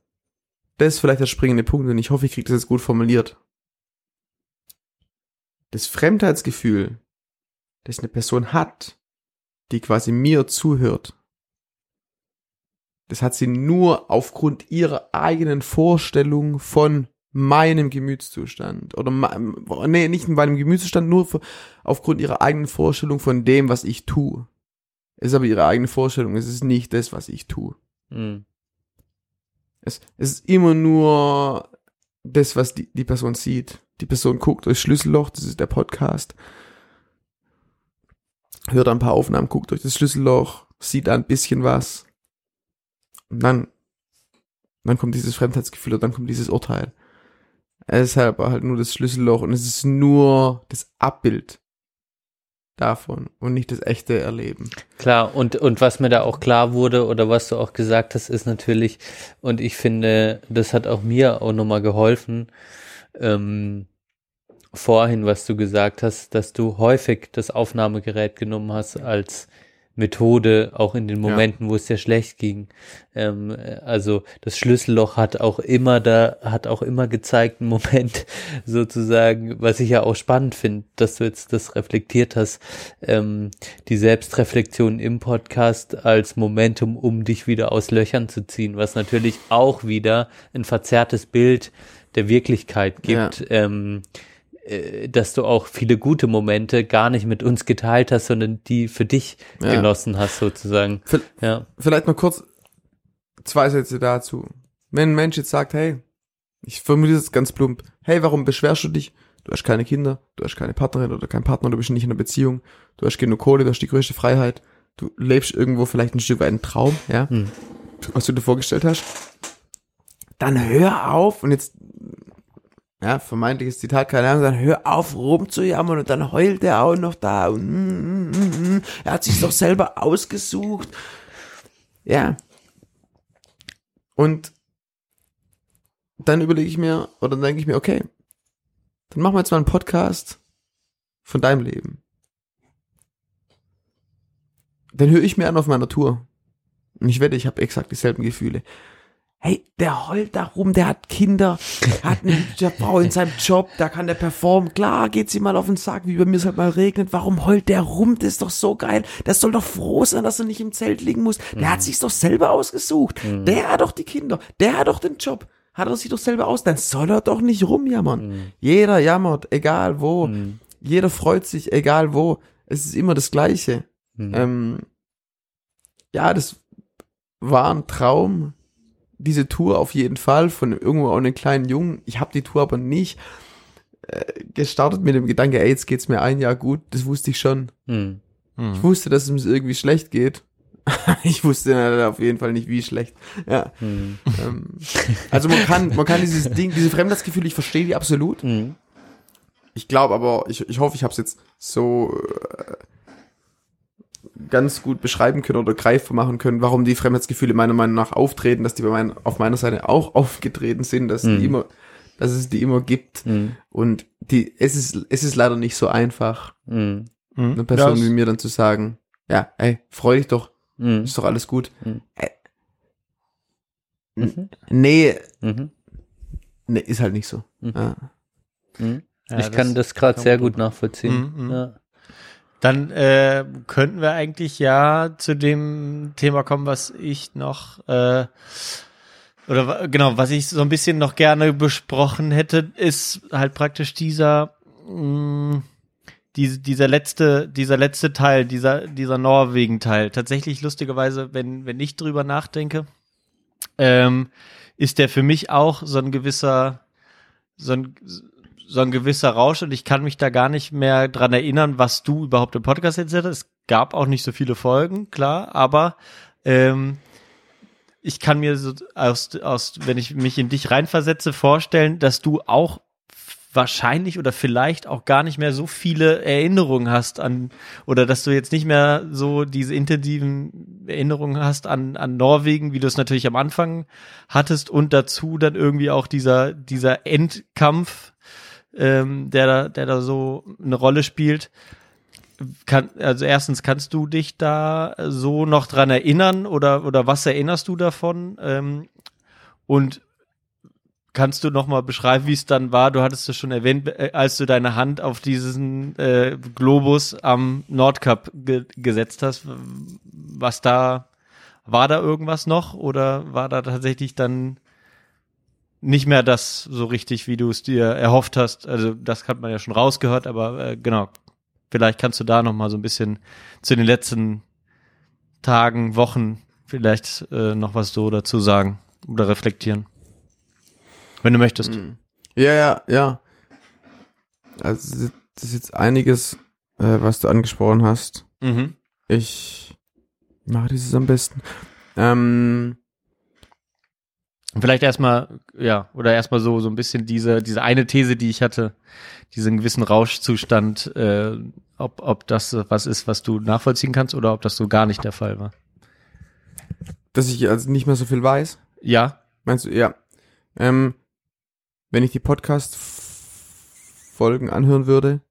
das ist vielleicht der springende Punkt und ich hoffe, ich kriege das jetzt gut formuliert. Das Fremdheitsgefühl, das eine Person hat, die quasi mir zuhört, das hat sie nur aufgrund ihrer eigenen Vorstellung von meinem Gemütszustand. Oder, nee, nicht in meinem Gemütszustand, nur aufgrund ihrer eigenen Vorstellung von dem, was ich tue. Es ist aber ihre eigene Vorstellung, es ist nicht das, was ich tue. Hm. Es, es ist immer nur das, was die, die Person sieht. Die Person guckt durchs Schlüsselloch, das ist der Podcast. Hört ein paar Aufnahmen, guckt durch das Schlüsselloch, sieht ein bisschen was. Und dann, dann kommt dieses Fremdheitsgefühl und dann kommt dieses Urteil. Es ist halt, halt nur das Schlüsselloch und es ist nur das Abbild davon und nicht das echte Erleben. Klar, und, und was mir da auch klar wurde oder was du auch gesagt hast, ist natürlich, und ich finde, das hat auch mir auch nochmal geholfen, ähm, vorhin, was du gesagt hast, dass du häufig das Aufnahmegerät genommen hast als Methode, auch in den Momenten, wo es dir schlecht ging. Ähm, äh, also das Schlüsselloch hat auch immer da, hat auch immer gezeigt, einen Moment sozusagen, was ich ja auch spannend finde, dass du jetzt das reflektiert hast, ähm, die Selbstreflexion im Podcast als Momentum, um dich wieder aus Löchern zu ziehen, was natürlich auch wieder ein verzerrtes Bild der Wirklichkeit gibt. Ähm, äh, dass du auch viele gute Momente gar nicht mit uns geteilt hast, sondern die für dich Ja. genossen hast sozusagen. Für- Ja. Vielleicht noch kurz zwei Sätze dazu. Wenn ein Mensch jetzt sagt, hey, ich formuliere es ganz plump, hey, warum beschwerst du dich? Du hast keine Kinder, du hast keine Partnerin oder keinen Partner, du bist nicht in einer Beziehung, du hast genug Kohle, du hast die größte Freiheit, du lebst irgendwo vielleicht ein Stück weit einen Traum, ja, Hm. was du dir vorgestellt hast. Dann hör auf und jetzt, ja, vermeintliches Zitat, keine Ahnung, dann hör auf rumzujammern und dann heult er auch noch da und mm, mm, mm, mm, er hat sich doch selber ausgesucht. Ja. Und dann überlege ich mir, oder dann denke ich mir, okay, dann machen wir jetzt mal einen Podcast von deinem Leben. Den höre ich mir an auf meiner Tour. Und ich wette, ich habe exakt dieselben Gefühle. Hey, der heult da rum, der hat Kinder, hat eine Frau in seinem Job, da kann der performen. Klar geht's ihm mal auf den Sack, wie bei mir es halt mal regnet. Warum heult der rum? Das ist doch so geil. Der soll doch froh sein, dass er nicht im Zelt liegen muss. Der hat sich's doch selber ausgesucht. Der hat doch die Kinder, der hat doch den Job. Hat er sich doch selber aus, dann soll er doch nicht rumjammern. Jeder jammert, egal wo. jeder freut sich, egal wo. Es ist immer das Gleiche. Mhm. Ähm, ja, das war ein Traum. Diese Tour auf jeden Fall von irgendwo auch einem kleinen Jungen. Ich habe die Tour aber nicht äh, gestartet mit dem Gedanke, ey, jetzt geht's mir ein Jahr gut. Das wusste ich schon. Mhm. Ich wusste, dass es mir irgendwie schlecht geht. ich wusste auf jeden Fall nicht, wie schlecht. Ja. Mhm. Ähm, also man kann, man kann dieses Ding, diese Fremdheitsgefühle, ich verstehe die absolut. Mhm. Ich glaube aber, ich, ich hoffe, ich habe es jetzt so äh, ganz gut beschreiben können oder greifbar machen können, warum die Fremdheitsgefühle meiner Meinung nach auftreten, dass die bei mein, auf meiner Seite auch aufgetreten sind, dass Mhm. die immer, dass es die immer gibt. Mhm. Und die, es ist, es ist leider nicht so einfach, Mhm. Mhm. einer Person Ja, wie mir dann zu sagen, ja, ey, freu dich doch, Mhm. ist doch alles gut. Mhm. Äh, Mhm. nee, Mhm. nee, ist halt nicht so. Mhm. Ja. Mhm. Ja, ich kann das gerade sehr gut nachvollziehen. Ja. Dann äh, könnten wir eigentlich ja zu dem Thema kommen, was ich noch äh, oder genau, was ich so ein bisschen noch gerne besprochen hätte, ist halt praktisch dieser mh, diese, dieser letzte dieser letzte Teil, dieser dieser Norwegen Teil. Tatsächlich lustigerweise, wenn wenn ich drüber nachdenke, ähm, ist der für mich auch so ein gewisser so ein so ein gewisser Rausch und ich kann mich da gar nicht mehr dran erinnern, was du überhaupt im Podcast erzählt hast. Es gab auch nicht so viele Folgen, klar, aber ähm, ich kann mir so aus, aus, wenn ich mich in dich reinversetze, vorstellen, dass du auch wahrscheinlich oder vielleicht auch gar nicht mehr so viele Erinnerungen hast an oder dass du jetzt nicht mehr so diese intensiven Erinnerungen hast an, an Norwegen, wie du es natürlich am Anfang hattest und dazu dann irgendwie auch dieser, dieser Endkampf, ähm, der da, der da so eine Rolle spielt. Kann, also erstens, kannst du dich da so noch dran erinnern oder, oder was erinnerst du davon? Ähm, und kannst du noch mal beschreiben, wie es dann war? Du hattest es schon erwähnt, äh, als du deine Hand auf diesen äh, Globus am Nordkap ge gesetzt hast. Was da, war da irgendwas noch oder war da tatsächlich dann nicht mehr das so richtig, wie du es dir erhofft hast? Also das hat man ja schon rausgehört, aber äh, genau, vielleicht kannst du da noch mal so ein bisschen zu den letzten Tagen, Wochen vielleicht äh, noch was so dazu sagen oder reflektieren. Wenn du möchtest. Mhm. Ja, ja, ja. Also das ist jetzt einiges, äh, was du angesprochen hast. Mhm. Ich mache dieses am besten. Ähm, Vielleicht erstmal, ja, oder erstmal so, so ein bisschen diese, diese eine These, die ich hatte, diesen gewissen Rauschzustand, äh, ob, ob das was ist, was du nachvollziehen kannst oder ob das so gar nicht der Fall war. dass ich also nicht mehr so viel weiß. Ja. Meinst du, ja. Ähm, wenn ich die Podcast-Folgen anhören würde,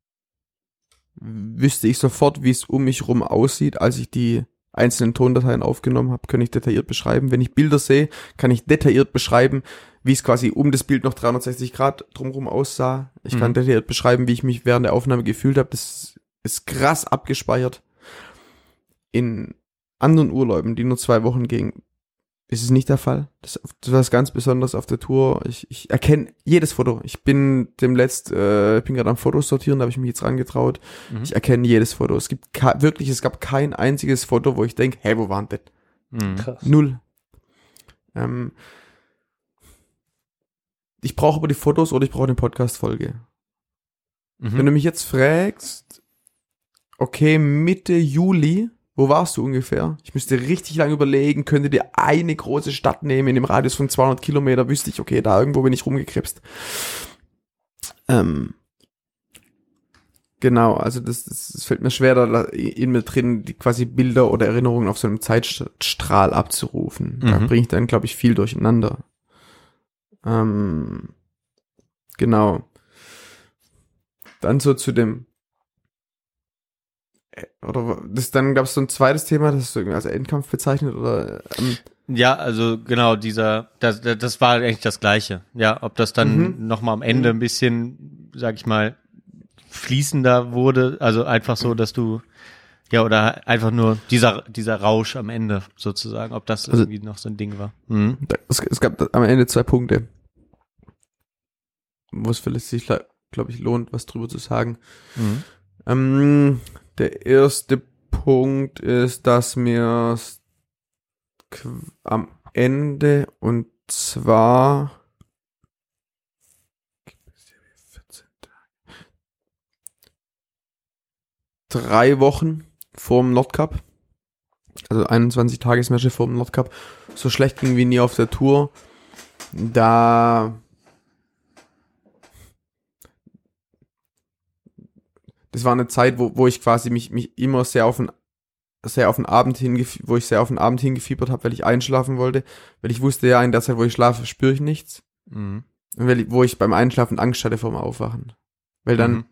wüsste ich sofort, wie es um mich rum aussieht, als ich die einzelnen Tondateien aufgenommen habe, kann ich detailliert beschreiben. Wenn ich Bilder sehe, kann ich detailliert beschreiben, wie es quasi um das Bild noch 360 Grad drumherum aussah. Ich kann Mhm. detailliert beschreiben, wie ich mich während der Aufnahme gefühlt habe. Das ist krass abgespeichert. In anderen Urlauben, die nur zwei Wochen gingen, ist es nicht der Fall. Das, war was ganz Besonderes auf der Tour. Ich, ich erkenne jedes Foto. Ich bin dem letzt, äh, bin gerade am Fotos sortieren, da habe ich mich jetzt rangetraut. Mhm. Ich erkenne jedes Foto. Es gibt wirklich, es gab kein einziges Foto, wo ich denke, hey, wo waren das? Mhm. Krass. Null. Ähm, ich brauche aber die Fotos oder ich brauche eine Podcast-Folge. Wenn Mhm. du mich jetzt fragst, okay, Mitte Juli, wo warst du ungefähr? Ich müsste richtig lange überlegen, könnte dir eine große Stadt nehmen in dem Radius von 200 Kilometer, wüsste ich, okay, da irgendwo bin ich rumgekrebst. Ähm, genau, also das, das, das fällt mir schwer, da in mir drin die quasi Bilder oder Erinnerungen auf so einem Zeitstrahl abzurufen. Da Mhm. bringe ich dann, glaube ich, viel durcheinander. Ähm, genau. Dann so zu dem oder das dann gab es so ein zweites Thema, das du irgendwie als Endkampf bezeichnet oder ähm, Ja, also genau, dieser, das, das war eigentlich das Gleiche. Ja, ob das dann Mhm. noch mal am Ende ein bisschen, sag ich mal, fließender wurde, also einfach so, dass du, ja, oder einfach nur dieser, dieser Rausch am Ende sozusagen, ob das Also- irgendwie noch so ein Ding war. Mhm. es, es gab am Ende zwei Punkte, wo es vielleicht sich glaube ich, lohnt, was drüber zu sagen. Mhm. Ähm, der erste Punkt ist, dass mir am Ende und zwar 14 Tage. drei Wochen vorm Nordcup, also 21 Tagesmärsche vorm Nordcup, so schlecht ging wie nie auf der Tour. Da das war eine Zeit, wo, wo ich quasi mich, mich immer sehr auf den, sehr auf den Abend hingef wo ich sehr auf den Abend hingefiebert habe, weil ich einschlafen wollte, weil ich wusste ja, in der Zeit, wo ich schlafe, spüre ich nichts. Mhm. Und weil ich, wo ich beim Einschlafen Angst hatte vor dem Aufwachen. Weil dann, Mhm.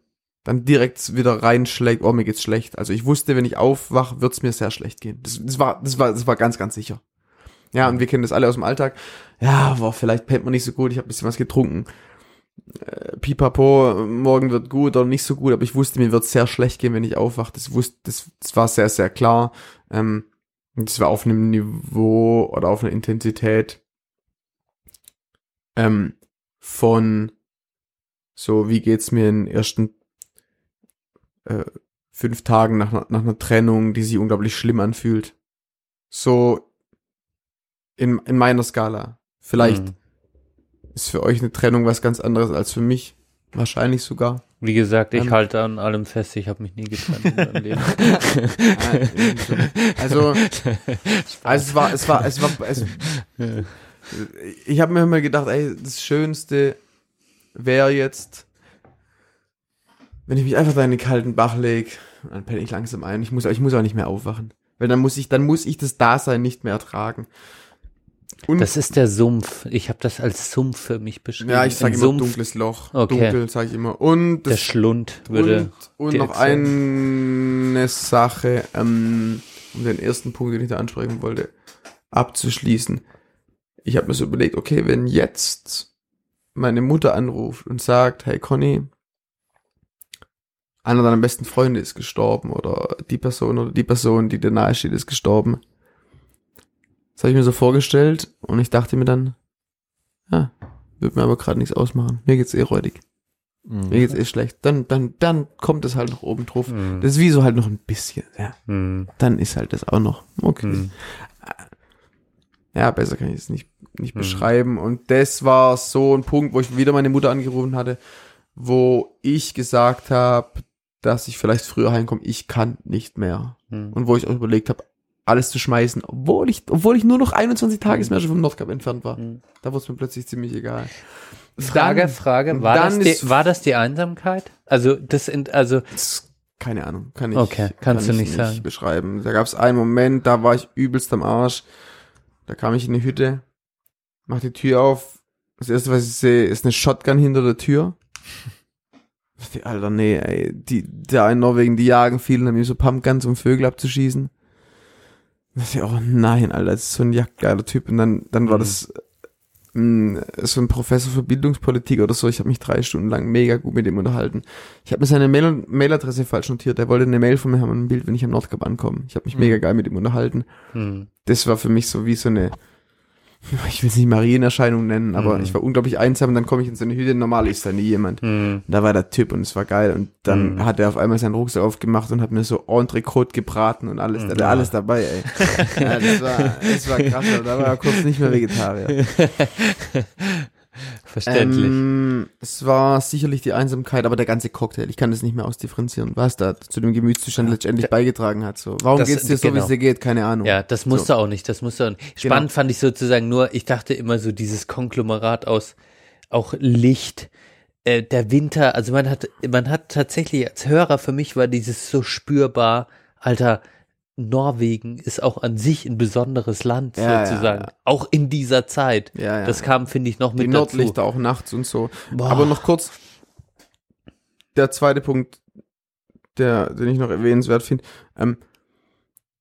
dann direkt wieder reinschlägt, oh, mir geht's schlecht. Also ich wusste, wenn ich aufwache, wird's mir sehr schlecht gehen. Das, das war, das war, das war ganz, ganz sicher. Ja, und wir kennen das alle aus dem Alltag. Ja, boah, vielleicht pennt man nicht so gut, ich habe bisschen was getrunken. Äh, Pipapo, morgen wird gut oder nicht so gut, aber ich wusste, mir wird sehr schlecht gehen, wenn ich aufwache. Das wusste, das, das war sehr, sehr klar. Ähm, das war auf einem Niveau oder auf einer Intensität ähm, von so, wie geht's mir in den ersten äh, fünf Tagen nach, nach einer Trennung, die sich unglaublich schlimm anfühlt. So in, in meiner Skala. Vielleicht Mhm. Ist für euch eine Trennung was ganz anderes als für mich. Wahrscheinlich sogar. Wie gesagt, ich Ähm. halte an allem fest, ich habe mich nie getrennt in meinem Leben. Also, also es war, es war, es war, es, ich habe mir immer gedacht, ey, das Schönste wäre jetzt, wenn ich mich einfach da in den kalten Bach leg, dann penne ich langsam ein. Ich muss, ich muss auch nicht mehr aufwachen. Weil dann muss ich, dann muss ich das Dasein nicht mehr ertragen. Und Das ist der Sumpf. Ich habe das als Sumpf für mich beschrieben. ja, ich sage immer Sumpf, dunkles Loch. Okay. Dunkel sage ich immer. Und Der das Schlund würde. und, und noch eine Sache, ähm, um den ersten Punkt, den ich da ansprechen wollte, abzuschließen. Ich habe mir so überlegt, okay, wenn jetzt meine Mutter anruft und sagt, hey Conny, einer deiner besten Freunde ist gestorben oder die Person oder die Person, die dir nahe steht, ist gestorben. Das habe ich mir so vorgestellt und ich dachte mir dann, ja, wird mir aber gerade nichts ausmachen. Mir geht's eh räudig. Mhm. Mir geht's eh schlecht. Dann, dann, dann kommt es halt noch oben drauf. Mhm. Das ist wie so halt noch ein bisschen, ja. Mhm. Dann ist halt das auch noch. Okay. Mhm. Ja, besser kann ich es nicht, nicht Mhm. beschreiben. Und das war so ein Punkt, wo ich wieder meine Mutter angerufen hatte, wo ich gesagt habe, dass ich vielleicht früher heimkomme. Ich kann nicht mehr. Mhm. Und wo ich auch überlegt habe, alles zu schmeißen, obwohl ich, obwohl ich nur noch 21 Tagesmärsche vom Nordkap entfernt war. Mhm. Da wurde es mir plötzlich ziemlich egal. Frage, Dann- Frage, war das, die, war das die Einsamkeit? Also das sind, also Keine Ahnung, kann ich, Okay, kannst kann du ich nicht sagen. beschreiben. Da gab es einen Moment, da war ich übelst am Arsch. Da kam ich in die Hütte, mach die Tür auf. Das erste, was ich sehe, ist eine Shotgun hinter der Tür. Alter, nee, ey, die, da in Norwegen, die jagen viel, haben mir so Pumpguns, um Vögel abzuschießen. Da dachte ich, oh nein, Alter, das ist so ein jagdgeiler Typ. Und dann, dann war Mhm. das mh, so ein Professor für Bildungspolitik oder so. Ich habe mich drei Stunden lang mega gut mit ihm unterhalten. Ich habe mir seine Mail Mailadresse falsch notiert. Er wollte eine Mail von mir haben, und ein Bild, wenn ich am Nordkap ankomme. Ich habe mich Mhm. mega geil mit ihm unterhalten. hm, Das war für mich so wie so eine, ich will es nicht Marienerscheinung nennen, aber Mhm. ich war unglaublich einsam und dann komme ich in so eine Hütte. Normal ist da nie jemand. hm, Und da war der Typ und es war geil. Und dann Mhm. hat er auf einmal seinen Rucksack aufgemacht und hat mir so Entrecote gebraten und alles. Da hat er Ja. alles dabei, ey. ja, das war, das war krass. aber Da war er kurz nicht mehr Vegetarier. verständlich. Ähm, es war sicherlich die Einsamkeit, aber der ganze Cocktail, ich kann das nicht mehr ausdifferenzieren, was da zu dem Gemütszustand letztendlich beigetragen hat. So, warum Das- geht's dir so, wie genau. es dir geht? Keine Ahnung. Ja, das musste auch nicht, das musste auch nicht. Spannend fand ich sozusagen nur, ich dachte immer so dieses Konglomerat aus auch Licht, äh, der Winter, also man hat, man hat tatsächlich als Hörer für mich war dieses so spürbar, Alter, Norwegen ist auch an sich ein besonderes Land Ja, sozusagen, ja, ja. auch in dieser Zeit. Das kam, finde ich, noch mit die dazu. Nordlichter auch nachts und so. Boah. Aber noch kurz, der zweite Punkt, der, den ich noch erwähnenswert finde, ähm,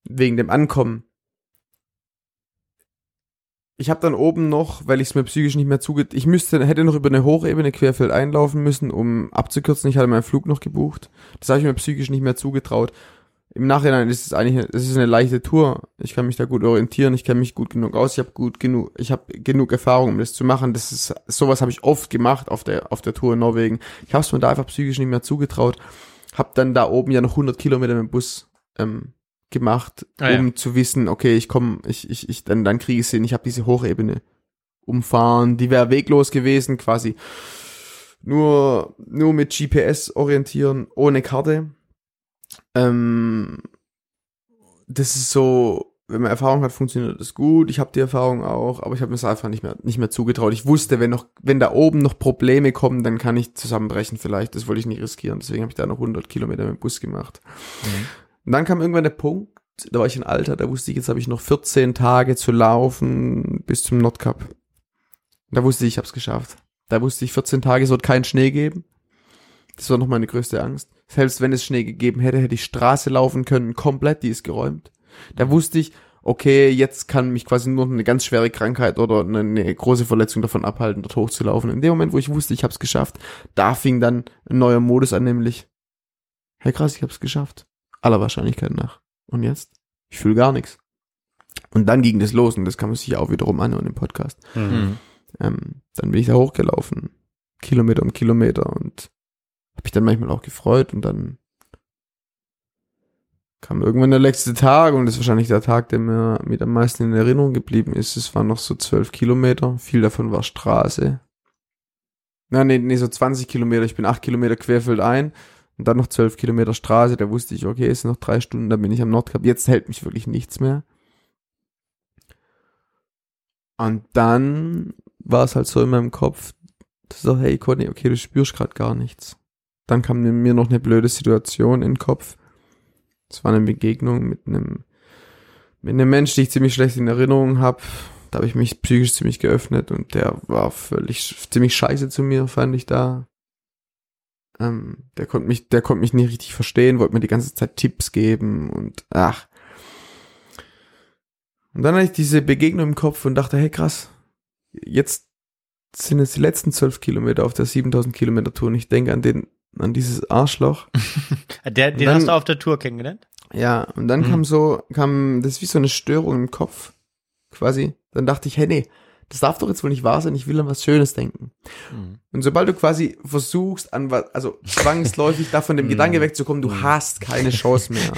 wegen dem Ankommen. Ich habe dann oben noch, weil ich es mir psychisch nicht mehr zuge... Ich müsste, hätte noch über eine Hochebene querfeld einlaufen müssen, um abzukürzen. Ich hatte meinen Flug noch gebucht. Das habe ich mir psychisch nicht mehr zugetraut. Im Nachhinein ist es eigentlich, es ist eine leichte Tour. Ich kann mich da gut orientieren, ich kenne mich gut genug aus, ich habe gut genug, ich habe genug Erfahrung, um das zu machen. Das ist sowas habe ich oft gemacht auf der auf der Tour in Norwegen. Ich habe es mir da einfach psychisch nicht mehr zugetraut. Hab dann da oben ja noch 100 Kilometer mit dem Bus ähm, gemacht, Ah, ja. um zu wissen, okay, ich komme, ich ich ich dann dann kriege ich es hin. Ich habe diese Hochebene umfahren, die wäre weglos gewesen, quasi nur nur mit GPS orientieren, ohne Karte. Ähm, das ist so, wenn man Erfahrung hat, funktioniert das gut. Ich habe die Erfahrung auch, aber ich habe mir es einfach nicht mehr nicht mehr zugetraut. Ich wusste, wenn noch wenn da oben noch Probleme kommen, dann kann ich zusammenbrechen vielleicht. Das wollte ich nicht riskieren. Deswegen habe ich da noch 100 Kilometer mit dem Bus gemacht. Und dann kam irgendwann der Punkt, da war ich in Alter, da wusste ich, jetzt habe ich noch 14 Tage zu laufen bis zum Nordkap. Da wusste ich, ich habe es geschafft. Da wusste ich, 14 Tage, es wird keinen Schnee geben. Das war noch meine größte Angst. Selbst wenn es Schnee gegeben hätte, hätte ich Straße laufen können, komplett, die ist geräumt. Da wusste ich, okay, jetzt kann mich quasi nur eine ganz schwere Krankheit oder eine, eine große Verletzung davon abhalten, dort hochzulaufen. In dem Moment, wo ich wusste, ich habe es geschafft, da fing dann ein neuer Modus an, nämlich, hey krass, ich habe es geschafft. Aller Wahrscheinlichkeit nach. Und jetzt? Ich fühle gar nichts. Und dann ging das los und das kann man sich auch wiederum anhören im Podcast. Mhm. Ähm, dann bin ich da hochgelaufen. Kilometer um Kilometer und habe mich dann manchmal auch gefreut und dann kam irgendwann der letzte Tag und das ist wahrscheinlich der Tag, der mir mit am meisten in Erinnerung geblieben ist. Es waren noch so zwölf Kilometer, viel davon war Straße. Nein, nee, nee, so 20 Kilometer. Ich bin acht Kilometer querfeldein und dann noch zwölf Kilometer Straße. Da wusste ich, okay, es sind noch drei Stunden, dann bin ich am Nordkap. Jetzt hält mich wirklich nichts mehr. Und dann war es halt so in meinem Kopf, so, hey Conny, okay, du spürst gerade gar nichts. Dann kam mir noch eine blöde Situation in den Kopf. Es war eine Begegnung mit einem mit einem Mensch, den ich ziemlich schlecht in Erinnerung habe. Da habe ich mich psychisch ziemlich geöffnet und der war völlig ziemlich scheiße zu mir, fand ich da. Ähm, der konnte mich, der konnte mich nicht richtig verstehen, wollte mir die ganze Zeit Tipps geben und ach. Und dann hatte ich diese Begegnung im Kopf und dachte, hey krass, jetzt sind es die letzten zwölf Kilometer auf der 7000 Kilometer Tour und ich denke an den, an dieses Arschloch. Der, den Dann- hast du auf der Tour kennengelernt? Ja, und dann Mhm. kam so, kam, das ist wie so eine Störung im Kopf, quasi. Dann dachte ich, hey, nee, das darf doch jetzt wohl nicht wahr sein, ich will an was Schönes denken. Mhm. Und sobald du quasi versuchst, an was, also zwangsläufig da von dem Gedanke wegzukommen, du hast keine Chance mehr.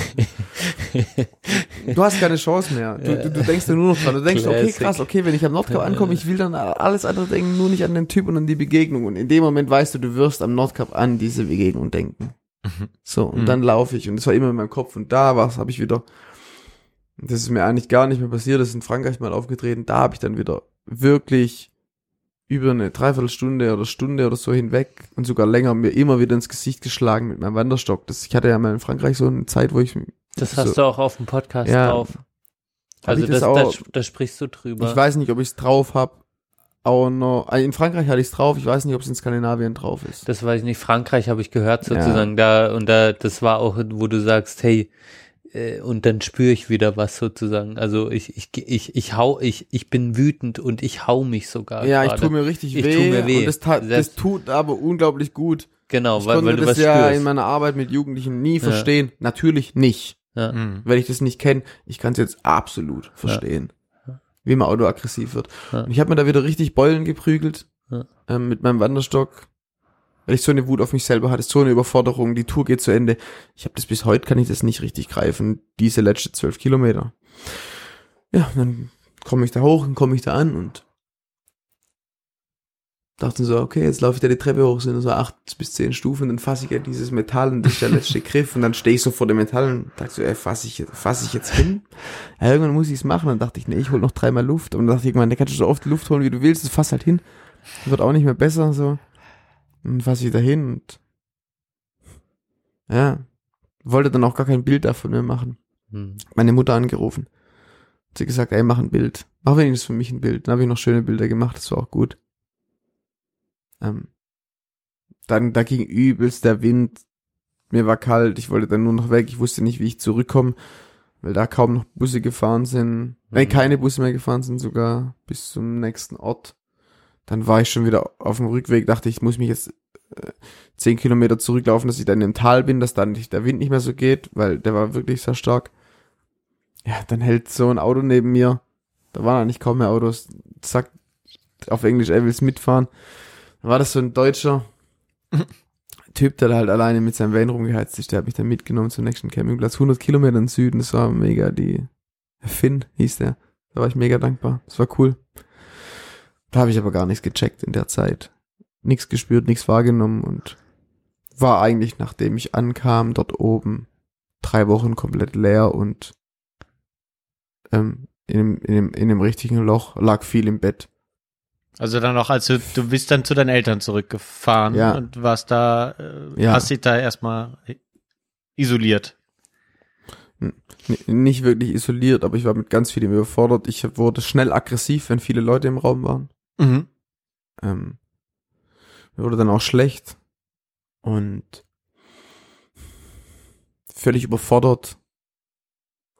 Du hast keine Chance mehr. Du, du, du denkst ja nur noch dran. Du denkst, okay, Classic. krass, okay, wenn ich am Nordkap ankomme, ich will dann alles andere denken, nur nicht an den Typ und an die Begegnung. Und in dem Moment weißt du, du wirst am Nordkap an diese Begegnung denken. So, und Mhm. dann laufe ich. Und das war immer in meinem Kopf. Und da was habe ich wieder. Das ist mir eigentlich gar nicht mehr passiert. Das ist in Frankreich mal aufgetreten. Da habe ich dann wieder wirklich über eine Dreiviertelstunde oder Stunde oder so hinweg und sogar länger mir immer wieder ins Gesicht geschlagen mit meinem Wanderstock. Das, ich hatte ja mal in Frankreich so eine Zeit, wo ich Das so, hast du auch auf dem Podcast Ja. drauf. Also das das, auch- das, da sprichst du drüber. Ich weiß nicht, ob ich es drauf habe. Auch noch, also in Frankreich hatte ich es drauf. Ich weiß nicht, ob es in Skandinavien drauf ist. Das weiß ich nicht. Frankreich habe ich gehört sozusagen da und da das war auch, wo du sagst, hey, äh, und dann spüre ich wieder was sozusagen. Also ich ich ich ich hau ich ich bin wütend und ich hau mich sogar. ja, ich gerade. tue mir richtig Ich weh. tu mir weh. Und das, tat, das tut aber unglaublich gut. genau, Ich weil, weil du das was ja spürst. in meiner Arbeit mit Jugendlichen nie verstehen. Natürlich nicht. ja. Mhm. Wenn ich das nicht kenne, ich kann es jetzt absolut verstehen. Wie man autoaggressiv wird. Ja. Und ich habe mir da wieder richtig Beulen geprügelt Ja. ähm, mit meinem Wanderstock. Weil ich so eine Wut auf mich selber hatte, so eine Überforderung, die Tour geht zu Ende. Ich habe das bis heute, kann ich das nicht richtig greifen, diese letzte zwölf Kilometer. Ja, dann komme ich da hoch und komme ich da an und dachte so, okay, jetzt laufe ich da die Treppe hoch, sind so acht bis zehn Stufen, dann fasse ich ja dieses Metall und das ist der letzte Griff und dann stehe ich so vor dem Metall und dachte so, ey, fasse ich, fasse ich jetzt hin? Ja, irgendwann muss ich es machen. Dann dachte ich, nee, ich hol noch dreimal Luft. Und dann dachte ich, irgendwann, da kannst du so oft Luft holen, wie du willst, das fass halt hin. Wird auch nicht mehr besser, so. Und dann fasse ich da hin und, ja, wollte dann auch gar kein Bild davon mehr machen. Hm. Meine Mutter angerufen. Hat sie gesagt, ey, mach ein Bild. Mach wenigstens für mich ein Bild. Dann habe ich noch schöne Bilder gemacht, das war auch gut. Ähm, dann, da ging übelst der Wind. Mir war kalt, ich wollte dann nur noch weg. Ich wusste nicht, wie ich zurückkomme, weil da kaum noch Busse gefahren sind. Nee, Mhm. keine Busse mehr gefahren sind sogar bis zum nächsten Ort. Dann war ich schon wieder auf dem Rückweg, dachte ich, muss mich jetzt äh, zehn Kilometer zurücklaufen, dass ich dann im Tal bin, dass dann nicht, der Wind nicht mehr so geht, weil der war wirklich sehr stark. Ja, dann hält so ein Auto neben mir. Da waren eigentlich kaum mehr Autos. Sagt auf Englisch, er will's mitfahren. Dann war das so ein Deutscher Typ, der da halt alleine mit seinem Van rumgeheizt ist. Der hat mich dann mitgenommen zum nächsten Campingplatz. 100 Kilometer im Süden, das war mega die, Finn hieß der. Da war ich mega dankbar. Das war cool. Da habe ich aber gar nichts gecheckt in der Zeit. Nichts gespürt, nichts wahrgenommen und war eigentlich, nachdem ich ankam, dort oben drei Wochen komplett leer und ähm, in, dem, in, dem, in dem richtigen Loch, lag viel im Bett. Also dann auch, als du, du bist dann zu deinen Eltern zurückgefahren Ja. und warst da, äh, Ja. hast dich da erstmal isoliert. N nicht wirklich isoliert, aber ich war mit ganz vielem überfordert. Ich wurde schnell aggressiv, wenn viele Leute im Raum waren. Mhm. Ähm, mir wurde dann auch schlecht und völlig überfordert.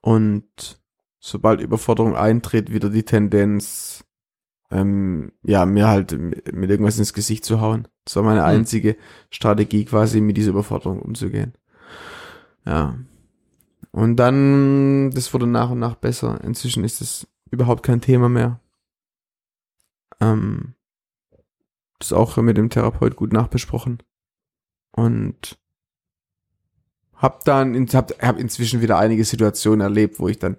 Und sobald Überforderung eintritt, wieder die Tendenz, ähm, ja, mir halt mit irgendwas ins Gesicht zu hauen. Das war meine Hm. einzige Strategie, quasi mit dieser Überforderung umzugehen. Ja. Und dann, das wurde nach und nach besser. Inzwischen ist es überhaupt kein Thema mehr. Ähm, das auch mit dem Therapeut gut nachbesprochen. Und hab dann, hab, hab inzwischen wieder einige Situationen erlebt, wo ich dann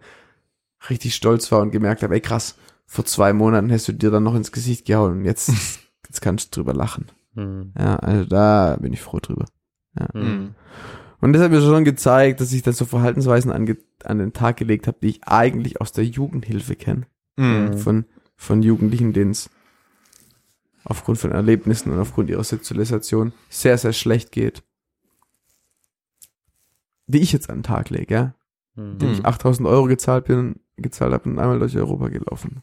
richtig stolz war und gemerkt habe, ey krass, vor zwei Monaten hast du dir dann noch ins Gesicht gehauen und jetzt, jetzt kannst du drüber lachen. Hm. Ja, also da bin ich froh drüber. Mhm. Und das hat mir schon gezeigt, dass ich dann so Verhaltensweisen ange an den Tag gelegt habe, die ich eigentlich aus der Jugendhilfe kenne. Mhm. Von, von Jugendlichen, denen es aufgrund von Erlebnissen und aufgrund ihrer Sozialisation sehr, sehr schlecht geht. Die ich jetzt an den Tag lege, ja. Hm. Die ich 8000 Euro gezahlt bin, gezahlt habe und einmal durch Europa gelaufen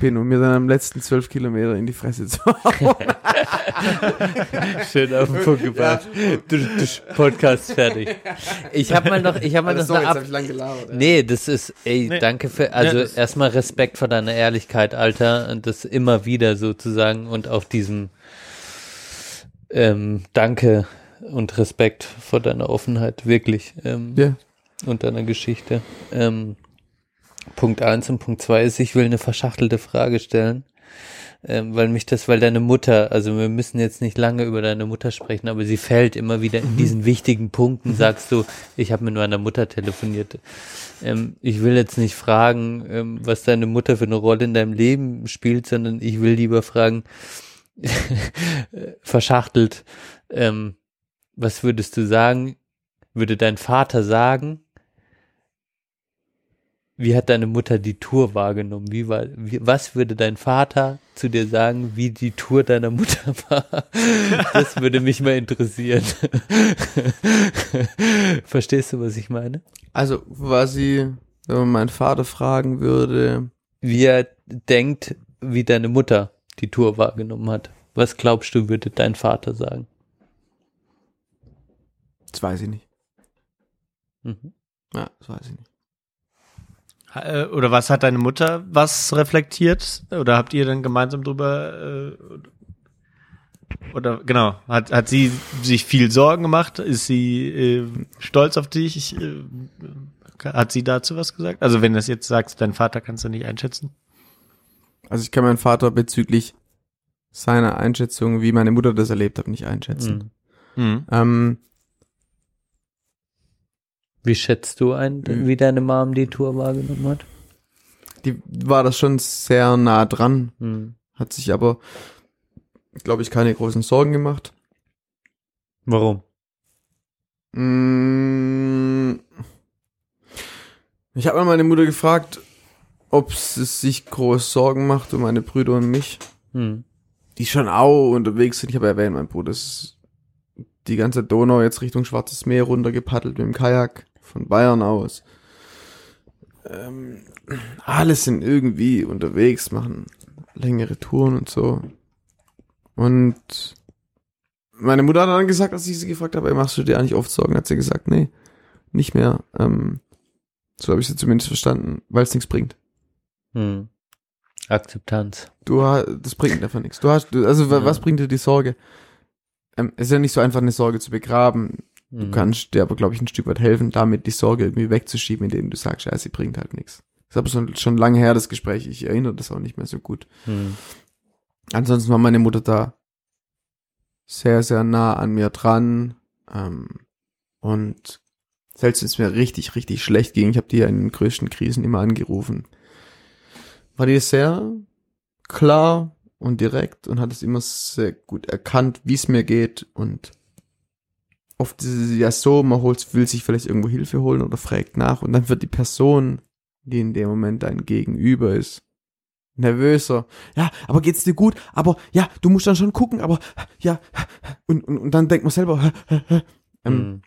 bin, um mir dann am letzten zwölf Kilometer in die Fresse zu hauen. Schön auf den Punkt gebracht. Du, du, Podcast fertig. Ich habe mal noch, ich habe mal noch eine Ab ich lang gelabert. Nee, das ist, ey, Nee. danke für, also Ja, erstmal Respekt vor deiner Ehrlichkeit, Alter, und das immer wieder sozusagen und auch diesem ähm, Danke und Respekt vor deiner Offenheit, wirklich, ähm, Ja. und deiner Geschichte. Ähm, Punkt eins und Punkt zwei ist, ich will eine verschachtelte Frage stellen. Ähm, weil mich das, weil deine Mutter, also wir müssen jetzt nicht lange über deine Mutter sprechen, aber sie fällt immer wieder in diesen wichtigen Punkten, sagst du, ich habe mit meiner Mutter telefoniert. Ähm, ich will jetzt nicht fragen, ähm, was deine Mutter für eine Rolle in deinem Leben spielt, sondern ich will lieber fragen, verschachtelt, ähm, was würdest du sagen, würde dein Vater sagen, wie hat deine Mutter die Tour wahrgenommen? Wie war, wie, was würde dein Vater zu dir sagen, wie die Tour deiner Mutter war? Das würde mich mal interessieren. Verstehst du, was ich meine? Also quasi, wenn man meinen Vater fragen würde, Wie er denkt, wie deine Mutter die Tour wahrgenommen hat. Was glaubst du, würde dein Vater sagen? das weiß ich nicht. Mhm. Ja, das weiß ich nicht. Äh, Oder was hat deine Mutter was reflektiert? Oder habt ihr dann gemeinsam drüber äh, oder genau, hat, hat sie sich viel Sorgen gemacht? Ist sie äh, stolz auf dich? Äh, hat sie dazu was gesagt? Also wenn du das jetzt sagst, dein Vater kannst du nicht einschätzen? Also ich kann meinen Vater bezüglich seiner Einschätzung, wie meine Mutter das erlebt hat, nicht einschätzen. Mhm. Mhm. Ähm, Wie schätzt du ein, Mhm. wie deine Mom die Tour wahrgenommen hat? die war das schon sehr nah dran, Mhm. hat sich aber, glaube ich, keine großen Sorgen gemacht. Warum? Mm, Ich habe mal meine Mutter gefragt, ob sie sich groß Sorgen macht um meine Brüder und mich. Mhm. Die schon auch unterwegs sind. Ich habe erwähnt, mein Bruder ist die ganze Donau jetzt Richtung Schwarzes Meer runtergepaddelt mit dem Kajak von Bayern aus. Ähm, alle sind irgendwie unterwegs, machen längere Touren und so. Und meine Mutter hat dann gesagt, als ich sie gefragt habe, ey, machst du dir eigentlich oft Sorgen? Hat sie gesagt, nee, nicht mehr. Ähm, so habe ich sie zumindest verstanden, weil es nichts bringt. Mhm. Akzeptanz. Du ha- das bringt einfach nichts. Du hast, also Ja. was bringt dir die Sorge? ähm, es ist ja nicht so einfach, eine Sorge zu begraben. Du Mhm. kannst dir aber, glaube ich, ein Stück weit helfen, damit die Sorge irgendwie wegzuschieben, indem du sagst, ja, sie bringt halt nichts. Das ist aber schon, schon lange her, das Gespräch. Ich erinnere das auch nicht mehr so gut. Mhm. Ansonsten war meine Mutter da sehr, sehr nah an mir dran. Ähm, und selbst wenn es mir richtig, richtig schlecht ging, ich habe die ja in den größten Krisen immer angerufen, war die sehr klar und direkt und hat es immer sehr gut erkannt, wie es mir geht. Und oft ist es ja so, man holt, will sich vielleicht irgendwo Hilfe holen oder fragt nach und dann wird die Person, die in dem Moment dein Gegenüber ist, nervöser. Ja, aber geht's dir gut? Aber ja, du musst dann schon gucken, aber ja, und, und, und dann denkt man selber, ähm,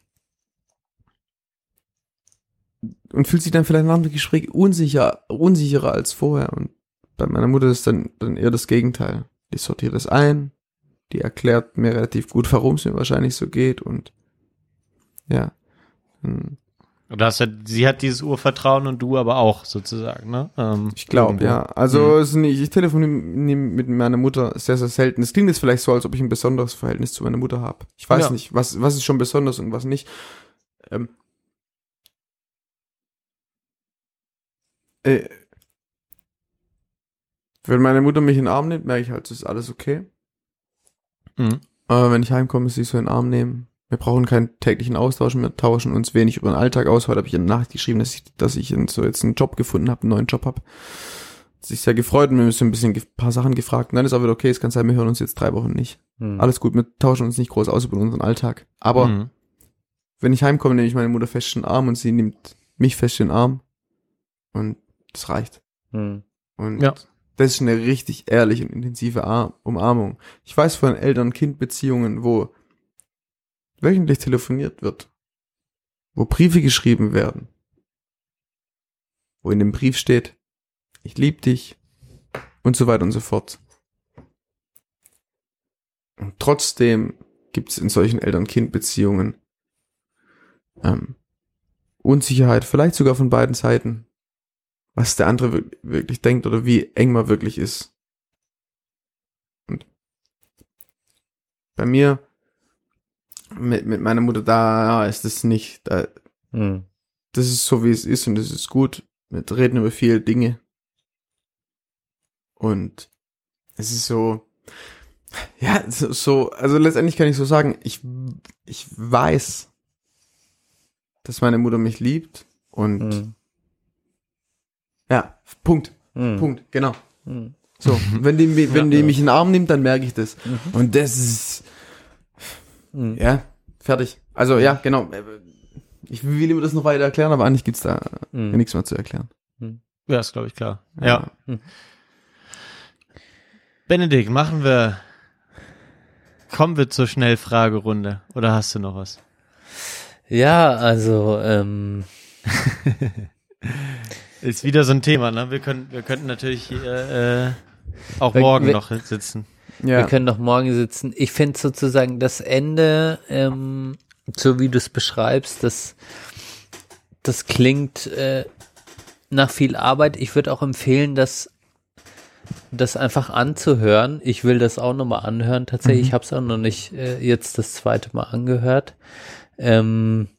Mhm. und fühlt sich dann vielleicht nach dem Gespräch unsicher, unsicherer als vorher. Und bei meiner Mutter ist dann, dann eher das Gegenteil. Die sortiert das ein, die erklärt mir relativ gut, warum es mir wahrscheinlich so geht und ja. Hm, Und hast ja, sie hat dieses Urvertrauen und du aber auch sozusagen, ne? Ähm, Ich glaube, ja. Also ist nicht, ich telefoniere mit meiner Mutter sehr, sehr selten. Es klingt jetzt vielleicht so, als ob ich ein besonderes Verhältnis zu meiner Mutter habe. Ich weiß Ja. nicht, was, was ist schon besonders und was nicht. Ähm, äh, wenn meine Mutter mich in den Arm nimmt, merke ich halt, es ist alles okay. Mhm. Aber wenn ich heimkomme, sie so in den Arm nehmen. Wir brauchen keinen täglichen Austausch, wir tauschen uns wenig über den Alltag aus. Heute habe ich in der Nacht geschrieben, dass ich, dass ich so jetzt einen Job gefunden habe, einen neuen Job habe. Sich sehr gefreut und wir haben so ein bisschen ein paar Sachen gefragt. Und dann ist auch wieder okay, es kann sein, wir hören uns jetzt drei Wochen nicht. Mhm. Alles gut, wir tauschen uns nicht groß aus über unseren Alltag. Aber Mhm. wenn ich heimkomme, nehme ich meine Mutter fest in den Arm und sie nimmt mich fest in den Arm. Und das reicht. Mhm. Und Ja. das ist eine richtig ehrliche und intensive Ar Umarmung. Ich weiß von Eltern-Kind-Beziehungen, wo wöchentlich telefoniert wird, wo Briefe geschrieben werden, wo in dem Brief steht, ich liebe dich und so weiter und so fort. Und trotzdem gibt es in solchen Eltern-Kind-Beziehungen ähm, Unsicherheit, vielleicht sogar von beiden Seiten, was der andere wir- wirklich denkt oder wie eng man wirklich ist. Und bei mir mit, mit meiner Mutter da ist es nicht, da, Mhm. das ist so wie es ist und das ist gut. Wir reden über viele Dinge. Und es ist so, ja, so, so, also letztendlich kann ich so sagen, ich, ich weiß, dass meine Mutter mich liebt und Mhm. ja, Punkt, Mhm. Punkt, genau. Mhm. So, wenn die, wenn die mich in den Arm nimmt, dann merke ich das. Mhm. Und das ist, Mhm. ja, fertig. Also ja, genau. Ich will immer das noch weiter erklären, aber eigentlich gibt's da Mhm. nichts mehr zu erklären. Ja, ist glaube ich klar. Ja. Mhm. Benedikt, machen wir, kommen wir zur Schnellfragerunde oder hast du noch was? Ja, also, ähm, Ist wieder so ein Thema, ne? Wir können, wir könnten natürlich äh, äh, auch morgen noch sitzen. Ja. wir können doch morgen sitzen. Ich finde sozusagen das Ende, ähm, so wie du es beschreibst, das, das klingt äh, nach viel Arbeit. Ich würde auch empfehlen, das, das einfach anzuhören. Ich will das auch nochmal anhören. Tatsächlich, ich habe es auch noch nicht äh, jetzt das zweite Mal angehört. Ähm,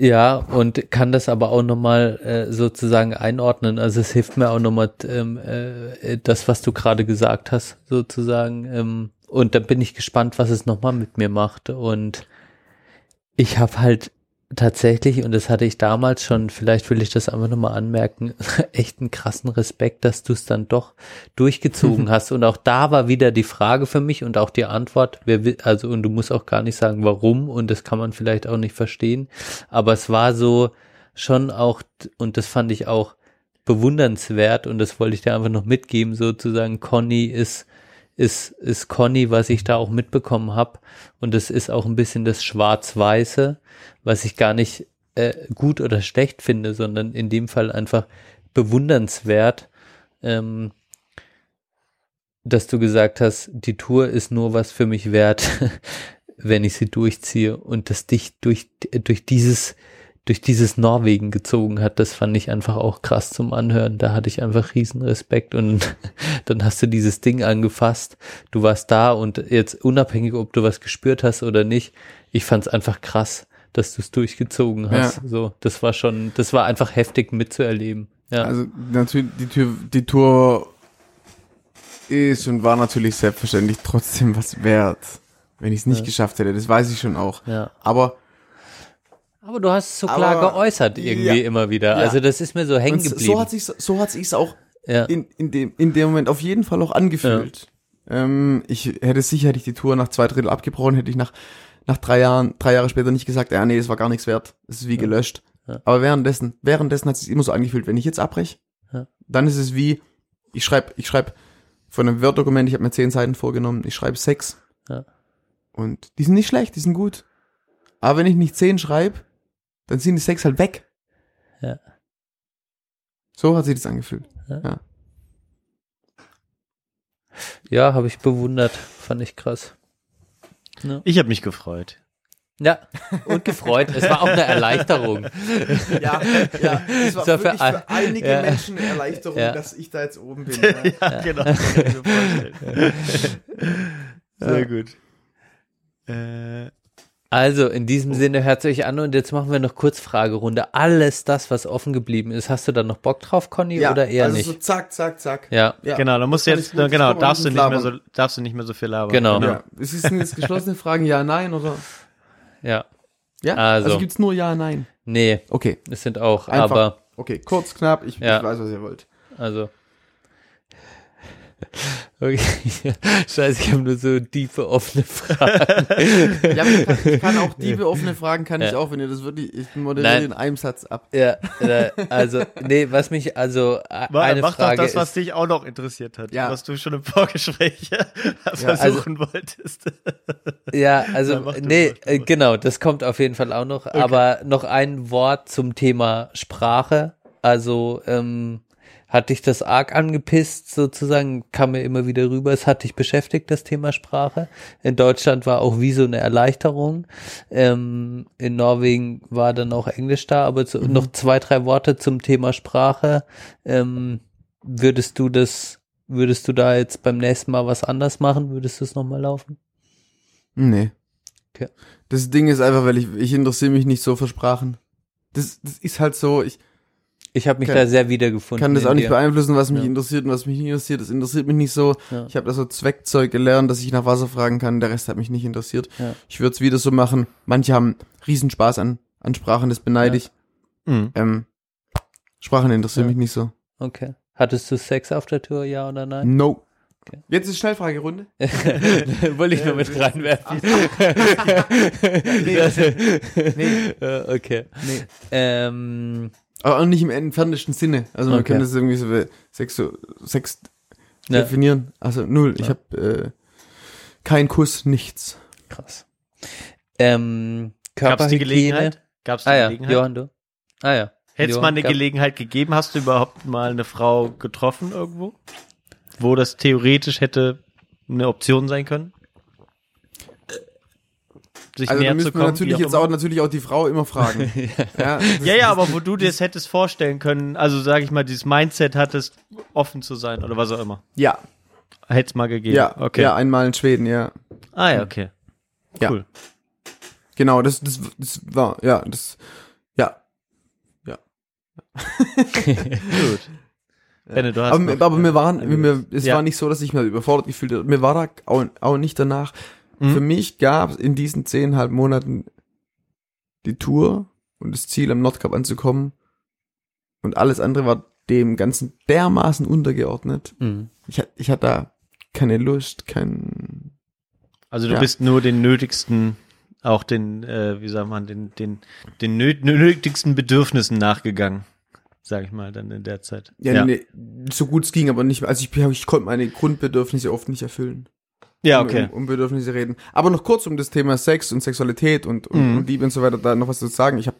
ja, und kann das aber auch nochmal äh, sozusagen einordnen. Also es hilft mir auch nochmal ähm, äh, das, was du gerade gesagt hast, sozusagen. Ähm, und da bin ich gespannt, was es nochmal mit mir macht. Und ich habe halt tatsächlich, und das hatte ich damals schon, vielleicht will ich das einfach nochmal anmerken, echt einen krassen Respekt, dass du es dann doch durchgezogen hast. Und auch da war wieder die Frage für mich und auch die Antwort, wer will, also, und du musst auch gar nicht sagen, warum, und das kann man vielleicht auch nicht verstehen. Aber es war so schon auch, und das fand ich auch bewundernswert, und das wollte ich dir einfach noch mitgeben, sozusagen, Conny ist, ist, ist Conny, was ich da auch mitbekommen habe. Und es ist auch ein bisschen das Schwarz-Weiße, was ich gar nicht äh, gut oder schlecht finde, sondern in dem Fall einfach bewundernswert, ähm, dass du gesagt hast, die Tour ist nur was für mich wert, wenn ich sie durchziehe und dass dich durch, durch dieses durch dieses Norwegen gezogen hat, das fand ich einfach auch krass zum Anhören. Da hatte ich einfach riesen Respekt und dann hast du dieses Ding angefasst. Du warst da und jetzt unabhängig, ob du was gespürt hast oder nicht, ich fand es einfach krass, dass du es durchgezogen hast. So, das war schon, das war einfach heftig mitzuerleben. Ja, Also natürlich, die, Tür, die Tour ist und war natürlich selbstverständlich trotzdem was wert, wenn ich es nicht Ja. geschafft hätte. Das weiß ich schon auch. ja. Aber Aber du hast es so klar Aber- geäußert irgendwie Ja. immer wieder. Ja. Also das ist mir so hängen geblieben. so hat sich so hat sich's auch ja. in, in dem in dem Moment auf jeden Fall auch angefühlt. Ähm, ich hätte sicher hätte ich die Tour nach zwei Drittel abgebrochen, hätte ich nach nach drei Jahren drei Jahre später nicht gesagt, ja nee, es war gar nichts wert, es ist wie gelöscht. Aber währenddessen währenddessen hat es sich immer so angefühlt, wenn ich jetzt abbreche, dann ist es wie ich schreibe ich schreibe von einem Word-Dokument, ich habe mir zehn Seiten vorgenommen, ich schreibe sechs und die sind nicht schlecht, die sind gut. Aber wenn ich nicht zehn schreibe, dann sind die sechs halt weg. Ja. So hat sich das angefühlt. Ja, habe ich bewundert. Fand ich krass. Ich habe mich gefreut. Ja, und gefreut. Es war auch eine Erleichterung. Ja, ja, es war So für für einige ja. Menschen eine Erleichterung, Ja. dass ich da jetzt oben bin. Ja. Ja, genau. Sehr gut. Äh, Also, in diesem Sinne hört euch an und jetzt machen wir noch kurz Fragerunde. Alles das, was offen geblieben ist, hast du da noch Bock drauf, Conny, oder eher also nicht? so zack, zack, zack. ja, Ja. genau, da musst du jetzt, gut- genau, darfst du nicht mehr so, darfst du nicht mehr so viel labern. Genau. Ja. Es sind jetzt geschlossene Fragen, ja, nein, oder? ja. Ja? Also. Also, gibt's nur ja, nein. Nee, Okay. es sind auch, Einfach. aber, Okay, kurz, knapp, ich, Ja. ich weiß, was ihr wollt. also. Okay. Scheiße, ich habe nur so tiefe offene Fragen. Ja, ich kann, ich kann auch tiefe offene Fragen, kann ich Ja. auch, wenn ihr das wirklich, ich moderiere Nein. in einem Satz ab. ja, also, nee, was mich, also, Mach, eine mach Frage doch das, was ist, dich auch noch interessiert hat, Ja. was du schon im Vorgespräch also versuchen wolltest. Ja, Ja, also nee, mal. genau, das kommt auf jeden Fall auch noch. Aber noch ein Wort zum Thema Sprache. Also ähm, hat dich das arg angepisst, sozusagen, kam mir immer wieder rüber, es hat dich beschäftigt, das Thema Sprache. In Deutschland war auch wie so eine Erleichterung. Ähm, in Norwegen war dann auch Englisch da, aber zu, Mhm. noch zwei, drei Worte zum Thema Sprache. Ähm, würdest du das, würdest du da jetzt beim nächsten Mal was anders machen? Würdest du es nochmal laufen? Nee. Okay. Das Ding ist einfach, weil ich, ich interessiere mich nicht so für Sprachen. Das, das ist halt so, ich Ich habe mich Kann- da sehr wiedergefunden. kann das auch nicht dir. beeinflussen, was mich Ja. interessiert und was mich nicht interessiert. Das interessiert mich nicht so. Ja. Ich habe da so Zweckzeug gelernt, dass ich nach Wasser fragen kann. Der Rest hat mich nicht interessiert. Ja. Ich würde es wieder so machen. Manche haben Riesenspaß an, an Sprachen, das beneide Ja. ich. Mhm. Ähm, Sprachen interessieren Ja. mich nicht so. Okay. Hattest du Sex auf der Tour, ja oder nein? No. Okay. Jetzt ist Schnellfragerunde. Wollte ich nur mit reinwerfen. Nee. Äh, okay. Nee. Ähm, Aber auch nicht im entferntesten Sinne. Also man Okay. könnte das irgendwie so Sex, so- Sex Ja. definieren. Also null. Ich Ja. habe äh, kein Kuss, nichts. krass. Ähm, Gab es die Körperhygiene. Gelegenheit? Gab's die Ah ja, Gelegenheit? Johann, du? Ah ja. Hätte es mal eine Gelegenheit gegeben, hast du überhaupt mal eine Frau getroffen irgendwo? Wo das theoretisch hätte eine Option sein können? Sich Also da näher zu müssen wir kommen? natürlich wie jetzt auch auch natürlich auch die Frau immer fragen. ja, das- Ja, ja, aber wo du dir das hättest vorstellen können, also sag ich mal, dieses Mindset hattest, offen zu sein oder was auch immer. ja, Hätte es mal gegeben. ja, okay. ja, einmal in Schweden, ja. Ah ja, okay. Ja. Cool. Genau, das, das, das war, ja, das, ja. Gut. Benne, du hast Aber, noch, aber mir waren, mir, es Ja. war nicht so, dass ich mich überfordert gefühlt habe. Mir war da auch, auch nicht danach. Mhm. Für mich gab es in diesen zehnhalb Monaten die Tour und das Ziel, am Nordkap anzukommen. Und alles andere war dem Ganzen dermaßen untergeordnet. Mhm. Ich, ich hatte da keine Lust, kein, Also du Ja. bist nur den nötigsten, auch den, äh, wie sagt man, den, den, den nö nötigsten Bedürfnissen nachgegangen, sag ich mal, dann in der Zeit. ja, Nee, so gut es ging, aber nicht, also ich, ich konnte meine Grundbedürfnisse oft nicht erfüllen. Ja, okay. um, um Bedürfnisse reden. Aber noch kurz um das Thema Sex und Sexualität und, und, Mhm. und Liebe und so weiter, da noch was zu sagen. Ich habe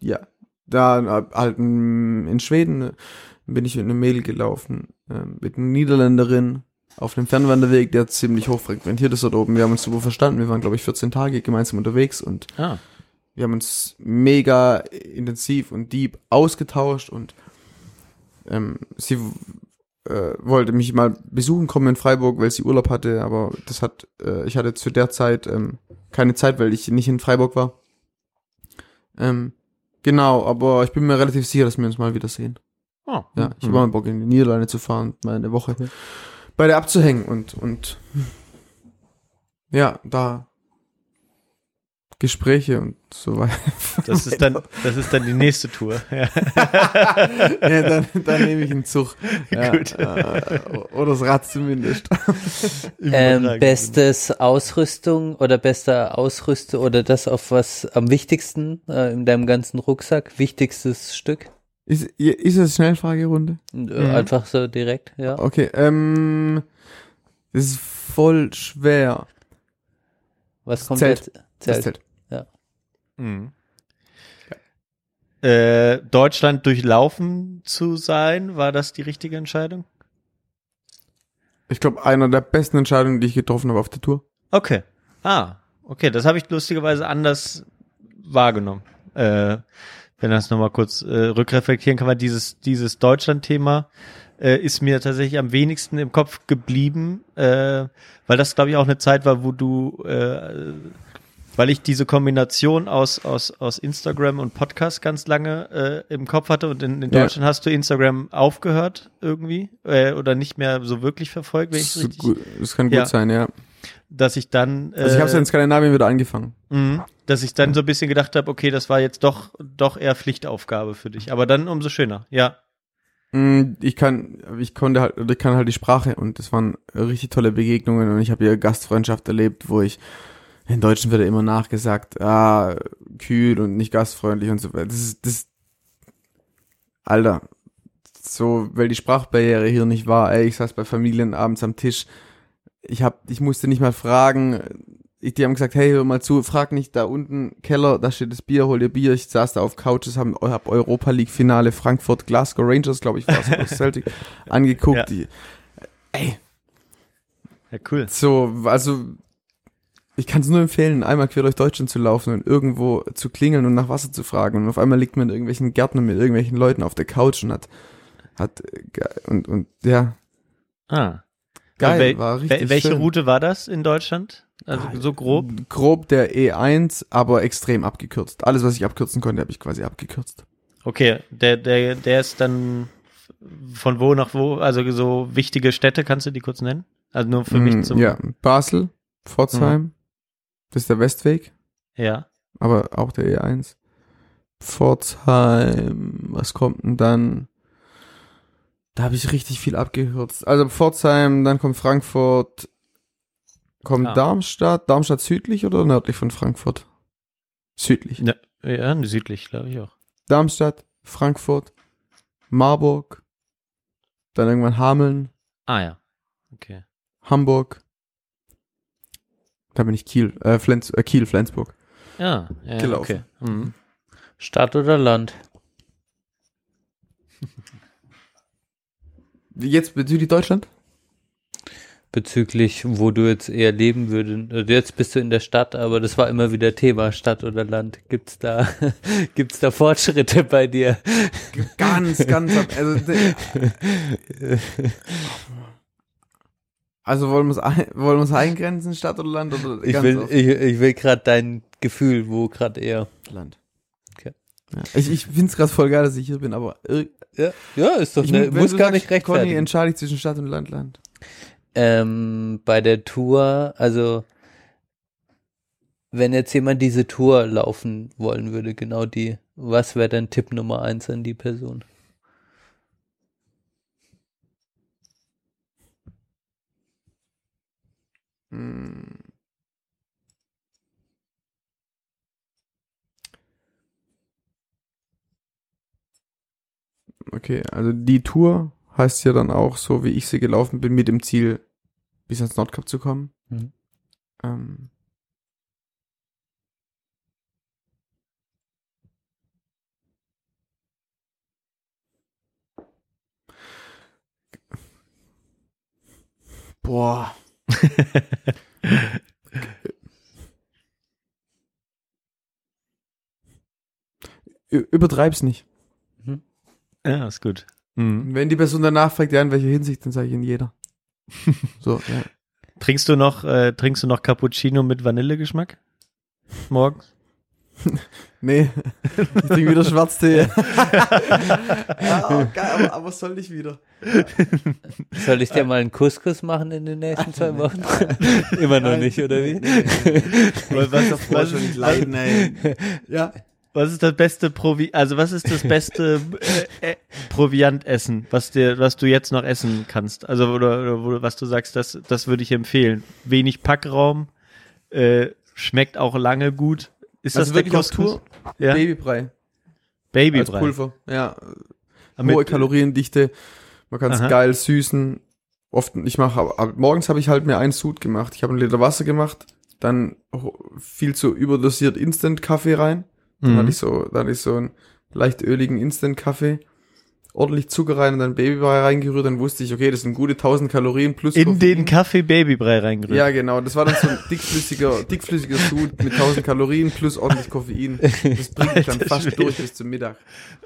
ja da halt in, Schweden äh, bin ich mit einem Mädel gelaufen, äh, mit einer Niederländerin auf einem Fernwanderweg, der ziemlich hoch frequentiert ist dort oben. Wir haben uns super verstanden. Wir waren, glaube ich, 14 Tage gemeinsam unterwegs und Ah, wir haben uns mega intensiv und deep ausgetauscht und ähm, sie äh, wollte mich mal besuchen kommen in Freiburg, weil sie Urlaub hatte, aber das hat, äh, ich hatte zu der Zeit ähm, keine Zeit, weil ich nicht in Freiburg war. Ähm, genau, aber ich bin mir relativ sicher, dass wir uns mal wiedersehen. Oh. Ja, ich habe mal Bock in die Niederlande zu fahren, mal eine Woche bei der abzuhängen und und ja, da Gespräche und so weiter. Das ist dann, das ist dann die nächste Tour. Ja. ja, dann, dann nehme ich einen Zug. Ja, Gut. Äh, oder das Rad zumindest. Ähm, bestes Ausrüstung oder bester Ausrüste oder das auf was am wichtigsten äh, in deinem ganzen Rucksack, wichtigstes Stück? Ist, ist es Schnellfragerunde? Und, äh, Einfach so direkt, ja. Okay, ähm, das ist voll schwer. Was kommt Zelt. jetzt? Das Zelt. Mhm. Äh, Deutschland durchlaufen zu sein, war das die richtige Entscheidung? Ich glaube, einer der besten Entscheidungen, die ich getroffen habe auf der Tour. Okay. Ah, okay, das habe ich lustigerweise anders wahrgenommen. Äh, wenn das nochmal kurz äh, rückreflektieren kann, man dieses, dieses Deutschland-Thema äh, ist mir tatsächlich am wenigsten im Kopf geblieben, äh, weil das, glaube ich, auch eine Zeit war, wo du, äh, weil ich diese Kombination aus, aus, aus Instagram und Podcast ganz lange äh, im Kopf hatte und in, in Ja. Deutschland hast du Instagram aufgehört irgendwie äh, oder nicht mehr so wirklich verfolgt, wenn ich es Das, richtig, gut, das kann gut Ja. sein, ja. dass ich dann äh, Also ich habe ja in Skandinavien wieder angefangen. Mhm. Dass ich dann so ein bisschen gedacht habe, okay, das war jetzt doch, doch eher Pflichtaufgabe für dich. Aber dann umso schöner, ja. Mm, Ich kann, ich konnte halt, ich kann halt die Sprache und das waren richtig tolle Begegnungen und ich habe hier Gastfreundschaft erlebt, wo ich in Deutschen wird ja immer nachgesagt, ah, kühl und nicht gastfreundlich und so weiter. Das ist, das, Alter, so, weil die Sprachbarriere hier nicht war, ey, ich saß bei Familien abends am Tisch, ich hab, ich musste nicht mal fragen, ich, die haben gesagt, hey, hör mal zu, frag nicht, da unten, Keller, da steht das Bier, hol dir Bier, ich saß da auf Couches, hab, hab Europa League Finale Frankfurt, Glasgow Rangers, glaube ich, war es, Celtic, angeguckt, Ja. die, ey, Ja, cool. so, also ich kann es nur empfehlen, einmal quer durch Deutschland zu laufen und irgendwo zu klingeln und nach Wasser zu fragen. Und auf einmal liegt man in irgendwelchen Gärten mit irgendwelchen Leuten auf der Couch und hat, hat äh, und, und ja, Ah. geil, Wel war richtig wel welche schön. Route war das in Deutschland? Also so grob? Grob der E1, aber extrem abgekürzt. Alles, was ich abkürzen konnte, habe ich quasi abgekürzt. Okay, der, der, der ist dann von wo nach wo? Also so wichtige Städte, kannst du die kurz nennen? Also nur für Mm, mich zum. ja, Basel, Pforzheim, das ist der Westweg, Ja. aber auch der E1. Pforzheim, was kommt denn dann? Da habe ich richtig viel abgekürzt. Also Pforzheim, dann kommt Frankfurt, kommt Ah. Darmstadt, Darmstadt südlich oder nördlich von Frankfurt? Südlich. Ja, ja südlich, glaube ich auch. Darmstadt, Frankfurt, Marburg, dann irgendwann Hameln, Ah ja. Okay. Hamburg. Da bin ich Kiel, äh, Flens, äh, Kiel, Flensburg. Ja, ja Gelaufen. okay. Mhm. Stadt oder Land? Jetzt bezüglich Deutschland? Bezüglich, wo du jetzt eher leben würdest. Also Jetzt bist du in der Stadt, aber das war immer wieder Thema, Stadt oder Land. Gibt's da, gibt's da Fortschritte bei dir? Ganz, ganz, also, also wollen wir es ein- wollen wir es eingrenzen, Stadt oder Land oder Ich ganz will, ich, ich will gerade dein Gefühl, wo gerade eher. Land. Okay. Ja. Ich, ich finde es gerade voll geil, dass ich hier bin, aber ir- Ja, ja ist doch ich, ne, muss gar sagst, nicht Conny, rechtfertigen. entscheide ich zwischen Stadt und Land, Land. ähm, bei der Tour, also wenn jetzt jemand diese Tour laufen wollen würde, genau die, was wäre dein Tipp Nummer eins an die Person? Hm. Okay, also die Tour heißt ja dann auch so, wie ich sie gelaufen bin, mit dem Ziel, bis ans Nordkap zu kommen. Mhm. Ähm, Boah. Übertreib's nicht. Ja, ist gut. Mhm. Wenn die Person danach fragt, ja, in welcher Hinsicht, dann sage ich in jeder. So, ja. Trinkst du noch, äh, trinkst du noch Cappuccino mit Vanillegeschmack? Morgens? Nee, ich trinke wieder Schwarztee. ja, oh, geil, aber, aber soll nicht wieder. Soll ich dir mal einen Couscous machen in den nächsten zwei Wochen? Immer noch nicht, oder wie? was, was, was, schon nicht leiden, ey. Ja. was ist das beste Provi also was ist das beste äh, äh, Proviantessen, was dir, was du jetzt noch essen kannst? Also oder, oder was du sagst, das, das würde ich empfehlen. Wenig Packraum, äh, schmeckt auch lange gut. Ist Also das wirklich Couscous? Tour? Ja, Babybrei. Als Babybrei. Pulver. Ja. Mit- Hohe Kaloriendichte. Man kann es geil süßen. Oft, ich mache, morgens habe ich halt mir einen Sud gemacht. Ich habe einen Liter Wasser gemacht, dann viel zu überdosiert Instant-Kaffee rein. Dann Mhm. hatte ich so, dann hatte ich so einen leicht öligen Instant-Kaffee. Ordentlich Zucker rein und dann Babybrei reingerührt. Dann wusste ich, okay, das sind gute 1000 Kalorien plus In Koffein. den Kaffee Babybrei reingerührt. Ja, genau. Das war dann so ein dickflüssiger, dickflüssiger Sud mit 1000 Kalorien plus ordentlich Koffein. Das bringt mich dann fast Schwede. durch bis zum Mittag.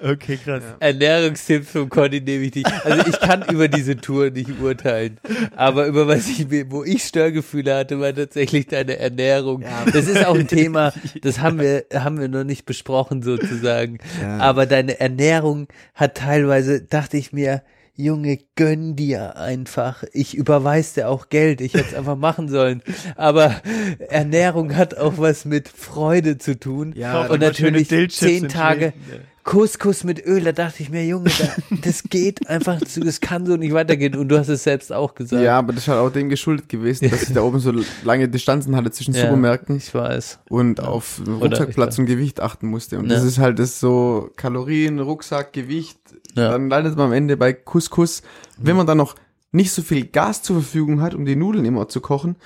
Okay, krass. Ja. Ernährungstipps vom Conny nehme ich nicht. Also ich kann über diese Tour nicht urteilen. Aber über was ich, wo ich Störgefühle hatte, war tatsächlich deine Ernährung. Das ist auch ein Thema, das haben wir, haben wir noch nicht besprochen sozusagen. Aber deine Ernährung hat teilweise, dachte ich mir, Junge, gönn dir einfach. Ich überweis dir auch Geld. Ich hätte es einfach machen sollen. Aber Ernährung hat auch was mit Freude zu tun. Ja, und natürlich zehn Tage Schweden. Couscous mit Öl. Da dachte ich mir, Junge, da, das geht einfach, zu- das kann so nicht weitergehen. Und du hast es selbst auch gesagt. Ja, aber das ist halt auch dem geschuldet gewesen, dass ich da oben so lange Distanzen hatte zwischen Ja, Supermärkten Ich weiß. und auf Rucksackplatz und Gewicht achten musste. Und Ja. das ist halt das so Kalorien, Rucksack, Gewicht. Ja. Dann landet man am Ende bei Couscous. Wenn man dann noch nicht so viel Gas zur Verfügung hat, um die Nudeln immer zu kochen,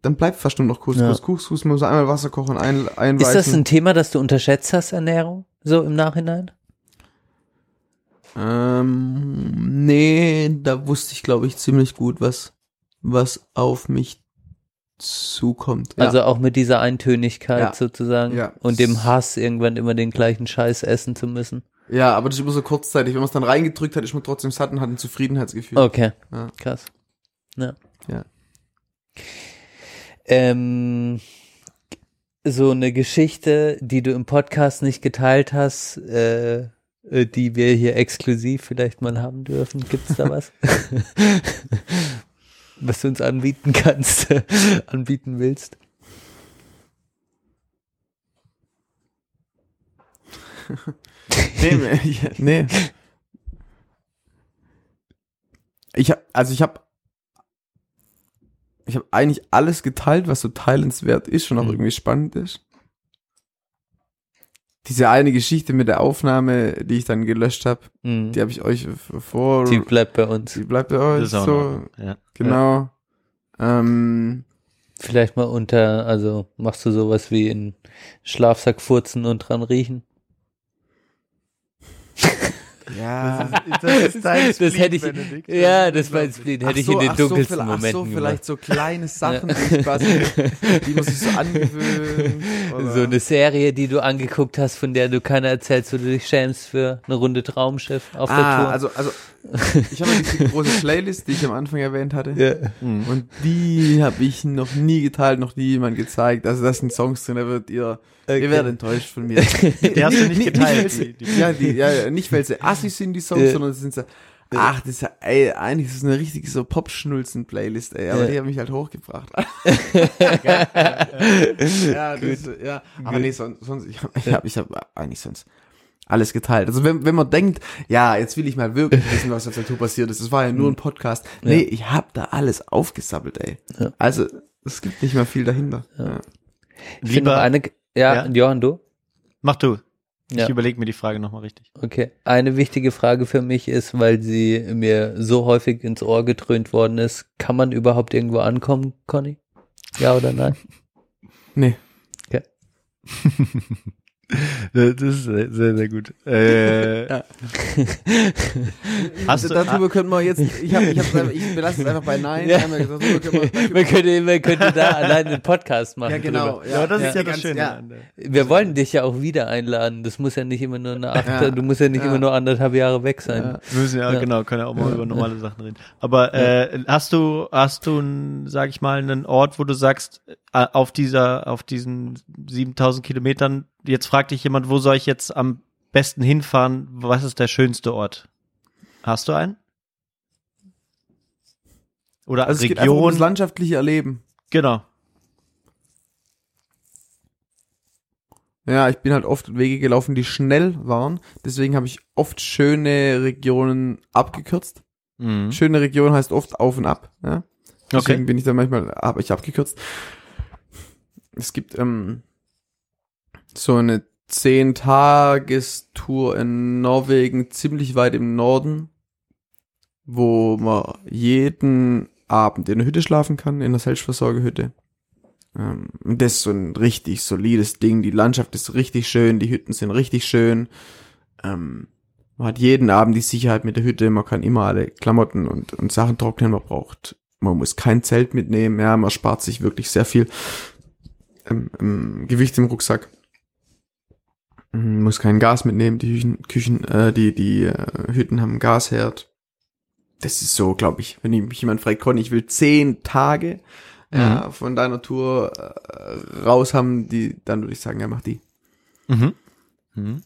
dann bleibt fast nur noch Couscous. Ja. Couscous muss einmal Wasser kochen, ein, einweichen. Ist das ein Thema, das du unterschätzt hast, Ernährung? So im Nachhinein? Ähm, nee, da wusste ich, glaube ich, ziemlich gut, was, was auf mich zukommt. Ja. Also auch mit dieser Eintönigkeit Ja. sozusagen Ja. und dem Hass, irgendwann immer den gleichen Scheiß essen zu müssen. ja, aber das ist immer so kurzzeitig. Wenn man es dann reingedrückt hat, ist man trotzdem satt und hat ein Zufriedenheitsgefühl. Okay, krass. Ja. Ja. Ähm, so eine Geschichte, die du im Podcast nicht geteilt hast, äh, äh, die wir hier exklusiv vielleicht mal haben dürfen. Gibt's da was? was du uns anbieten kannst, anbieten willst? Nee, nee, nee. Ich hab, also ich habe ich habe eigentlich alles geteilt, was so teilenswert ist und auch Mhm. irgendwie spannend ist. Diese eine Geschichte mit der Aufnahme, die ich dann gelöscht habe, Mhm. die habe ich euch vor. Die bleibt bei uns. die bleibt bei euch so. ja. Genau. Ähm, Vielleicht mal unter, also machst du sowas wie in Schlafsack furzen und dran riechen? ja. Das ist dein Das hätte ich, Benedikt. ja, das war jetzt, den hätte ich in den so, dunkelsten vielleicht- Momenten Ach so, vielleicht so kleine Sachen, die, ich quasi, die man sich so angewöhnt. oder- So eine Serie, die du angeguckt hast, von der du keiner erzählst, wo du dich schämst für eine Runde Traumschiff auf der Ah, Tour. also, also ich habe ja diese große Playlist, die ich am Anfang erwähnt hatte. ja. Und die habe ich noch nie geteilt, noch nie jemand gezeigt. Also das sind Songs drin, da wird ihr, Okay. ihr werdet enttäuscht von mir. Die hast du nicht geteilt. weil sie, die- die- ja, die, ja, ja, nicht weil sie assi sind, die Songs, Ja. sondern es sind so, ach, das ist ja, ey, eigentlich ist es eine richtige so Pop-Schnulzen-Playlist, ey, aber Ja. die haben mich halt hochgebracht. ja, das, ja, aber nee, sonst, sonst ich habe ich hab, ich hab eigentlich sonst alles geteilt. Also wenn, wenn man denkt, ja, jetzt will ich mal wirklich wissen, was auf der Tour passiert ist, das war ja nur ein Podcast. Nee, ich hab da alles aufgesappelt, ey. Ja. Also, es gibt nicht mehr viel dahinter. Ja. Ich Lieber, eine, ja, Ja. Johann, du? mach du. Ich Ja. überlege mir die Frage nochmal richtig. Okay. Eine wichtige Frage für mich ist, weil sie mir so häufig ins Ohr getrönt worden ist, kann man überhaupt irgendwo ankommen, Conny? Ja oder nein? Nee. Das ist sehr, sehr, sehr gut. Äh, Ja. hast du, darüber können wir jetzt, ich, hab, ich, hab, ich belasse es einfach bei Nein. Ja. Gesagt, wir- Man könnte, man könnte da alleine einen Podcast machen. Ja, genau. Drüber. ja, das ist ja, ganz- das Schöne. ja. Wir wollen dich ja auch wieder einladen. Das muss ja nicht immer nur eine acht, Ja. du musst ja nicht Ja. immer nur anderthalb Jahre weg sein. Ja. Wir müssen ja, Ja. genau, können ja auch mal über normale Sachen reden. Aber äh, hast du, hast du, sag ich mal, einen Ort, wo du sagst, auf dieser, auf diesen 7000 Kilometern, jetzt fragt dich jemand, wo soll ich jetzt am besten hinfahren? Was ist der schönste Ort? Hast du einen? Oder Also es geht einfach um Region? das landschaftliche Erleben. genau. Ja, ich bin halt oft Wege gelaufen, die schnell waren. Deswegen habe ich oft schöne Regionen abgekürzt. Mhm. Schöne Region heißt oft auf und ab. Ja? Deswegen Okay. bin ich dann manchmal, habe ich abgekürzt. Es gibt ähm, so eine zehn Tagestour in Norwegen, ziemlich weit im Norden, wo man jeden Abend in der Hütte schlafen kann, in der Selbstversorgerhütte. Ähm, das ist so ein richtig solides Ding. Die Landschaft ist richtig schön, die Hütten sind richtig schön. Ähm, man hat jeden Abend die Sicherheit mit der Hütte, man kann immer alle Klamotten und, und Sachen trocknen, man braucht, man muss kein Zelt mitnehmen, ja, man spart sich wirklich sehr viel ähm, ähm, Gewicht im Rucksack. Man muss kein Gas mitnehmen, die Küchen, Küchen äh, die, die äh, Hütten haben Gasherd. Das ist so, glaube ich, wenn mich jemand fragt, Conny, ich will zehn Tage ja, von deiner Tour äh, raus haben, die, dann würde ich sagen, ja, mach die. Mhm. Mhm.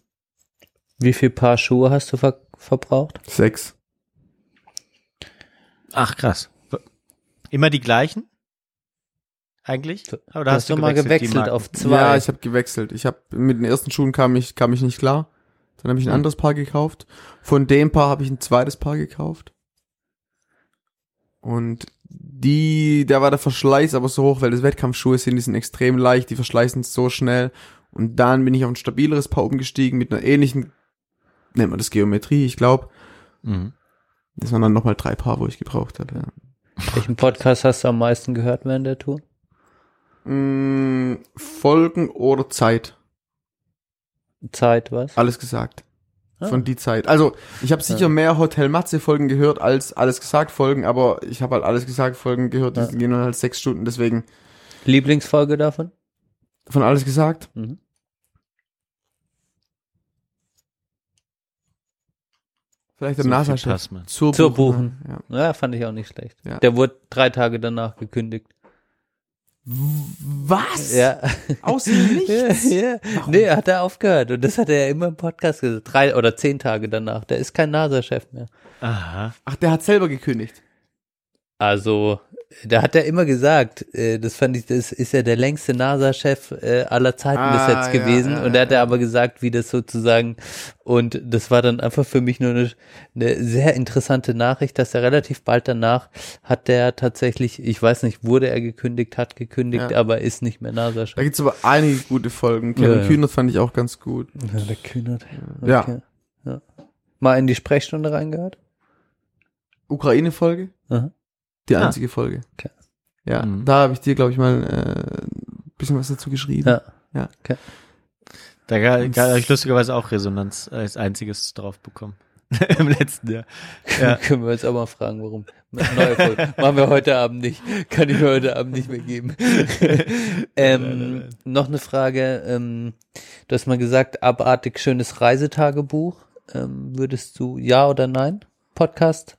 Wie viel Paar Schuhe hast du ver verbraucht? Sechs. Ach, krass. Immer die gleichen? Eigentlich? Oder Du hast du doch mal gewechselt Marken? auf zwei. Ja, ich habe gewechselt. Ich habe mit den ersten Schuhen kam ich kam ich nicht klar. Dann habe ich ein Hm. anderes Paar gekauft. Von dem Paar habe ich ein zweites Paar gekauft. Und die, da war der Verschleiß aber so hoch, weil das Wettkampfschuhe sind, die sind extrem leicht, die verschleißen so schnell. Und dann bin ich auf ein stabileres Paar umgestiegen mit einer ähnlichen, nennt man das Geometrie, ich glaube. Mhm. Das waren dann nochmal drei Paar, wo ich gebraucht habe. Ja. Welchen Podcast hast du am meisten gehört während der Tour? Mm, Folgen oder Zeit? Zeit, was? Alles gesagt. Ah. Von die Zeit. Also, ich habe sicher Ja. mehr Hotel Matze Folgen gehört als alles gesagt Folgen, aber ich habe halt alles gesagt Folgen gehört, die Ja. gehen dann halt sechs Stunden, deswegen Lieblingsfolge davon? von alles gesagt. Mhm. Vielleicht der. Tassmann. Zur, Zur Buchen. Ja. Ja, fand ich auch nicht schlecht. Ja. Der wurde drei Tage danach gekündigt. Was? Ja. Aus dem Nichts? ja, ja. Nee, hat er aufgehört. Und das hat er ja immer im Podcast gesagt. Drei oder zehn Tage danach. Der ist kein NASA-Chef mehr. Aha. Ach, der hat selber gekündigt. Also, da hat er immer gesagt, äh, das fand ich, das ist ja der längste NASA-Chef äh, aller Zeiten Ah, bis jetzt ja, gewesen. ja, und da hat er aber gesagt, wie das sozusagen, und das war dann einfach für mich nur eine, eine sehr interessante Nachricht, dass er relativ bald danach hat der tatsächlich, ich weiß nicht, wurde er gekündigt, hat gekündigt, aber ist nicht mehr NASA-Chef. Da gibt's aber einige gute Folgen. Kevin Ja. Kühnert fand ich auch ganz gut. Ja, der Kühnert. Ja. Okay. ja. Mal in die Sprechstunde reingehört? Ukraine-Folge? Aha. Die Ah. einzige Folge. Okay. Ja, Mhm. da habe ich dir, glaube ich, mal äh, ein bisschen was dazu geschrieben. Ja. Ja. Okay. Da ga- habe ich lustigerweise auch Resonanz als einziges drauf bekommen. Im letzten Jahr. Ja. Können wir uns auch mal fragen, warum. Neue Folge. Machen wir heute Abend nicht. Kann ich mir heute Abend nicht mehr geben. ähm, noch eine Frage. Ähm, du hast mal gesagt, abartig schönes Reisetagebuch. Ähm, würdest du ja oder nein? Podcast?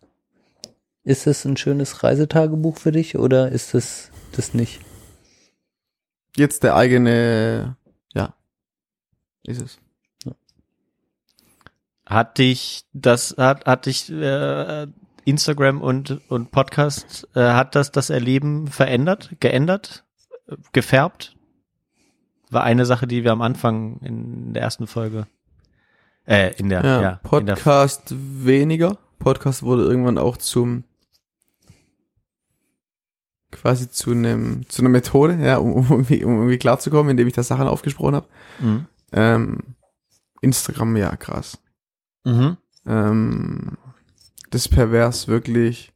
Ist es ein schönes Reisetagebuch für dich oder ist es das nicht? Jetzt der eigene, ja, ist es. Hat dich das, hat, hat dich äh, Instagram und, und Podcast, äh, hat das das Erleben verändert, geändert, gefärbt? War eine Sache, die wir am Anfang in der ersten Folge, äh, in der, Ja, ja, in der, Podcast weniger. Podcast wurde irgendwann auch zum quasi zu einem zu einer Methode, ja, um, um, irgendwie, um irgendwie klarzukommen, indem ich da Sachen aufgesprochen habe. Mhm. Ähm, Instagram, ja, krass. Mhm. Ähm, das ist pervers, wirklich.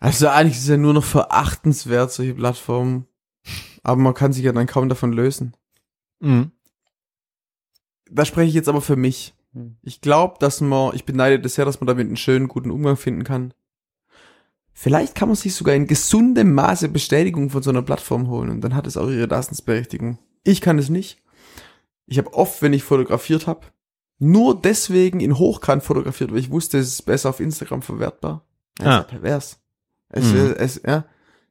Also eigentlich ist es ja nur noch verachtenswert, solche Plattformen. Aber man kann sich ja dann kaum davon lösen. Mhm. da spreche ich jetzt aber für mich. Hm. Ich glaube, dass man, ich beneide das sehr, dass man damit einen schönen, guten Umgang finden kann. Vielleicht kann man sich sogar in gesundem Maße Bestätigung von so einer Plattform holen und dann hat es auch ihre Daseinsberechtigung. Ich kann es nicht. Ich habe oft, wenn ich fotografiert habe, nur deswegen in Hochkant fotografiert, weil ich wusste, es ist besser auf Instagram verwertbar. Ja, Ah. ist ja pervers. Es, Mhm. es, ja,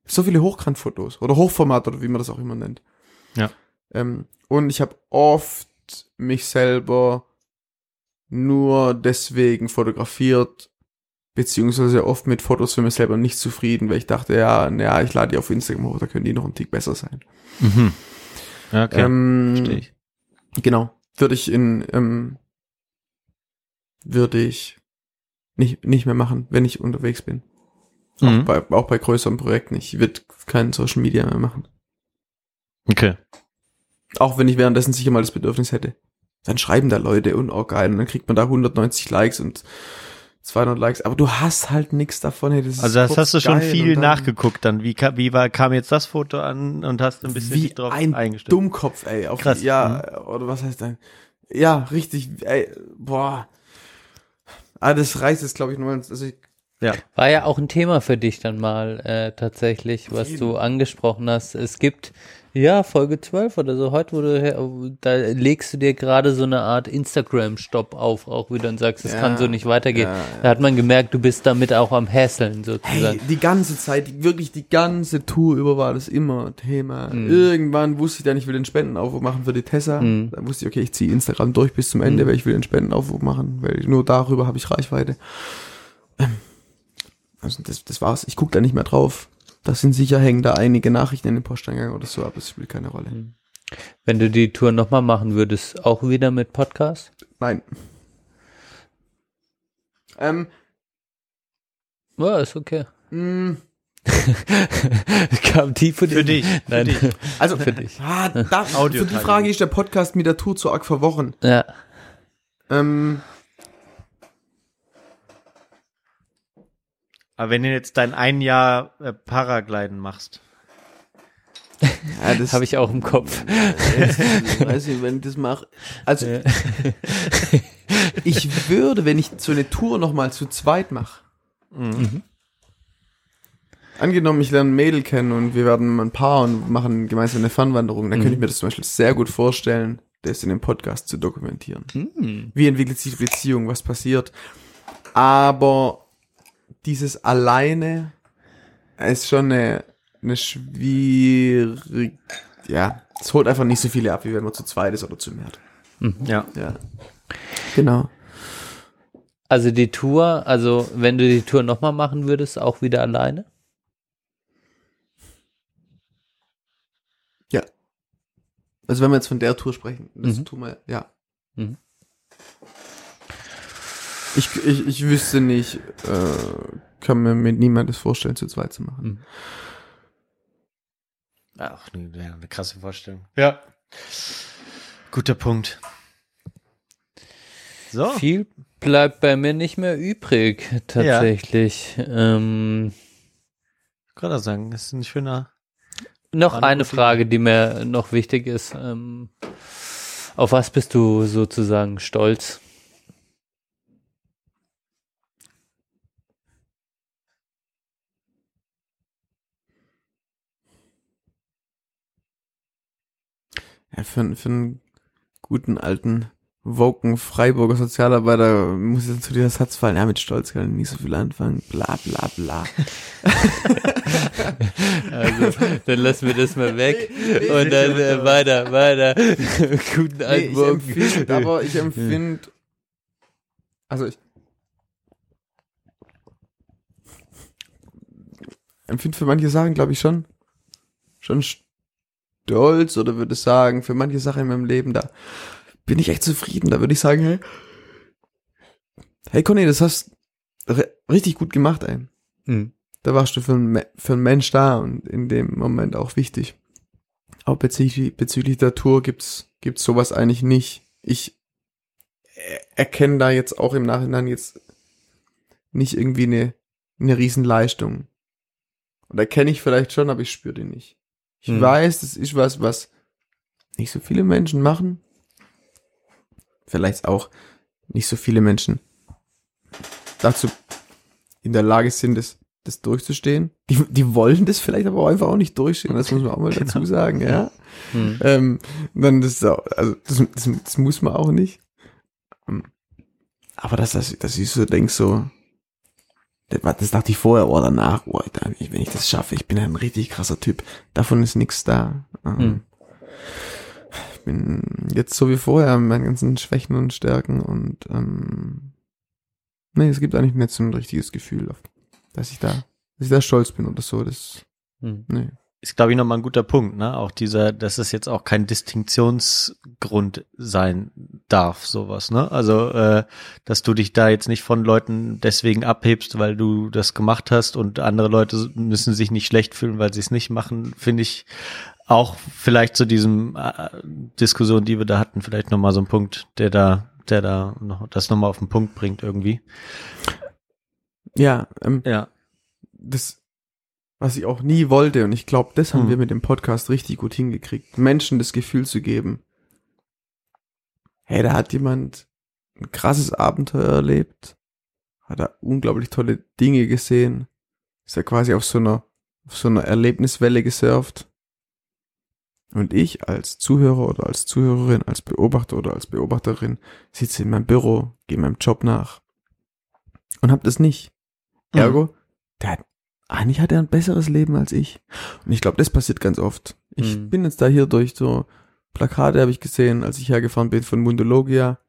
so viele Hochkantfotos oder Hochformat oder wie man das auch immer nennt. Ja. Ähm, und ich habe oft mich selber nur deswegen fotografiert, beziehungsweise oft mit Fotos für mich selber nicht zufrieden, weil ich dachte, ja, ja, ich lade die auf Instagram hoch, da können die noch einen Tick besser sein. Mhm. Okay. ähm, Verstehe ich. Genau. Würde ich in, ähm, würde ich nicht, nicht mehr machen, wenn ich unterwegs bin. Mhm. Auch, bei, auch bei größeren Projekten. Ich würde kein Social Media mehr machen. Okay. Auch wenn ich währenddessen sicher mal das Bedürfnis hätte. Dann schreiben da Leute und auch geil. Und dann kriegt man da 190 Likes und 200 Likes. Aber du hast halt nichts davon. Hey, das Also das hast du schon viel dann- nachgeguckt dann. Wie, ka- wie war, kam jetzt das Foto an und hast ein bisschen Wie dich drauf ein eingestellt? Dummkopf, ey. Auf, Krass. Ja, oder was heißt dann? Ja, richtig, ey, boah. Ah, das reißt jetzt, glaube ich, nur, also ich, War ja auch ein Thema für dich dann mal äh, tatsächlich, was du angesprochen hast. Es gibt, ja, Folge 12 oder so, heute, du, her- da legst du dir gerade so eine Art Instagram-Stopp auf, auch wieder und sagst, es Ja, kann so nicht weitergehen. ja, ja. Da hat man gemerkt, du bist damit auch am Hässeln hey, sozusagen. die ganze Zeit, wirklich die ganze Tour über war das immer Thema. Mhm. Irgendwann wusste ich dann, ich will den Spendenaufruf machen für die Tessa. Mhm. Dann wusste ich, okay, ich ziehe Instagram durch bis zum Ende, weil ich will den Spendenaufruf machen, weil nur darüber habe ich Reichweite. Ähm, Also das, das war's. Ich gucke da nicht mehr drauf. Das sind sicher hängen da einige Nachrichten in den Posteingang oder so, aber es spielt keine Rolle. Mhm. Wenn du die Tour nochmal machen würdest, auch wieder mit Podcast? Nein. Ähm, Ja, ist okay. mh, Kam tief Für dir. dich, für Nein. dich. also, Für dich. Ah, da, für die. Frage ist der Podcast mit der Tour zu arg verworren. Ja. Ähm, Aber wenn du jetzt dein ein Jahr äh, Paragliden machst. ja, das Habe ich auch im Kopf. weiß ich, wenn ich das mache. Also, ich würde, wenn ich so eine Tour nochmal zu zweit mache, Mhm. angenommen, ich lerne ein Mädel kennen und wir werden ein Paar und machen gemeinsam eine Fernwanderung, dann könnte ich mir das zum Beispiel sehr gut vorstellen, das in dem Podcast zu dokumentieren. Hm. Wie entwickelt sich die Beziehung, was passiert. Aber dieses alleine ist schon eine, eine schwierig, ja, es holt einfach nicht so viele ab, wie wenn man zu zweit ist oder zu mehr. Ja. Ja. Genau. Also die Tour, also wenn du die Tour nochmal machen würdest, auch wieder alleine? Also wenn wir jetzt von der Tour sprechen, das Mhm. tun wir, ja. Mhm. Ich, ich, ich wüsste nicht, äh, kann mir mit niemandes vorstellen, zu zweit zu machen. Mhm. Ach, ne, ja, eine krasse Vorstellung. Ja. Guter Punkt. So. Viel bleibt bei mir nicht mehr übrig, tatsächlich. Ähm, Ich kann das sagen, ist ein schöner. noch War eine eine Frage, die mir noch wichtig ist. Ähm, auf was bist du sozusagen stolz? Ja, für, für einen guten alten Woken Freiburger Sozialarbeiter muss jetzt zu dieser Satz fallen, ja, mit Stolz kann ich nicht so viel anfangen, bla bla bla. Also, dann lassen wir das mal weg und dann äh, weiter, weiter. Guten Nee, alten Morgen. empfinde, aber ich empfinde, also ich empfinde für manche Sachen, glaube ich, schon, schon stolz oder würde sagen, für manche Sachen in meinem Leben, da bin ich echt zufrieden, da würde ich sagen, hey, hey Conny, das hast ri- richtig gut gemacht, ey. Hm. Da warst du für einen, für einen Mensch da und in dem Moment auch wichtig. Auch bezüglich, bezüglich der Tour gibt's, gibt's sowas eigentlich nicht. Ich er- erkenne da jetzt auch im Nachhinein jetzt nicht irgendwie eine, eine Riesenleistung. Und erkenne ich vielleicht schon, aber ich spüre die nicht. Ich Hm. weiß, das ist was, was nicht so viele Menschen machen. vielleicht auch nicht so viele Menschen dazu in der Lage sind, das, das durchzustehen. Die, die wollen das vielleicht aber auch einfach auch nicht durchstehen, das muss man auch mal dazu sagen, ja. Hm. Ähm, dann das, ist also das, das, das muss man auch nicht. Ähm, Aber dass, dass, dass ich so denk so, das, dachte ich vorher oder danach, oh, ich- wenn ich das schaffe, ich bin ein richtig krasser Typ. Davon ist nichts da. Ähm, Hm. Ich bin jetzt so wie vorher mit meinen ganzen Schwächen und Stärken und ähm, nee, es gibt eigentlich nicht so ein richtiges Gefühl, dass ich da, dass ich da stolz bin oder so. Das, Hm. nee. Ist, glaube ich, nochmal ein guter Punkt, ne? Auch dieser, dass es jetzt auch kein Distinktionsgrund sein darf, sowas, ne? Also, äh, dass du dich da jetzt nicht von Leuten deswegen abhebst, weil du das gemacht hast und andere Leute müssen sich nicht schlecht fühlen, weil sie es nicht machen, finde ich auch vielleicht zu diesem äh, Diskussion, die wir da hatten, vielleicht nochmal so ein Punkt, der da, der da noch, das nochmal auf den Punkt bringt irgendwie. Ja, ähm, Ja. das, was ich auch nie wollte, und ich glaube, das haben Hm. wir mit dem Podcast richtig gut hingekriegt, Menschen das Gefühl zu geben, hey, da hat jemand ein krasses Abenteuer erlebt, hat er unglaublich tolle Dinge gesehen, ist er quasi auf so einer, auf so einer Erlebniswelle gesurft. Und ich als Zuhörer oder als Zuhörerin, als Beobachter oder als Beobachterin sitze in meinem Büro, gehe meinem Job nach und hab das nicht. Mhm. Ergo, der hat, eigentlich hat er ein besseres Leben als ich. Und ich glaube, das passiert ganz oft. Ich Mhm. bin jetzt da hier durch so Plakate habe ich gesehen, als ich hergefahren bin von Mundologia.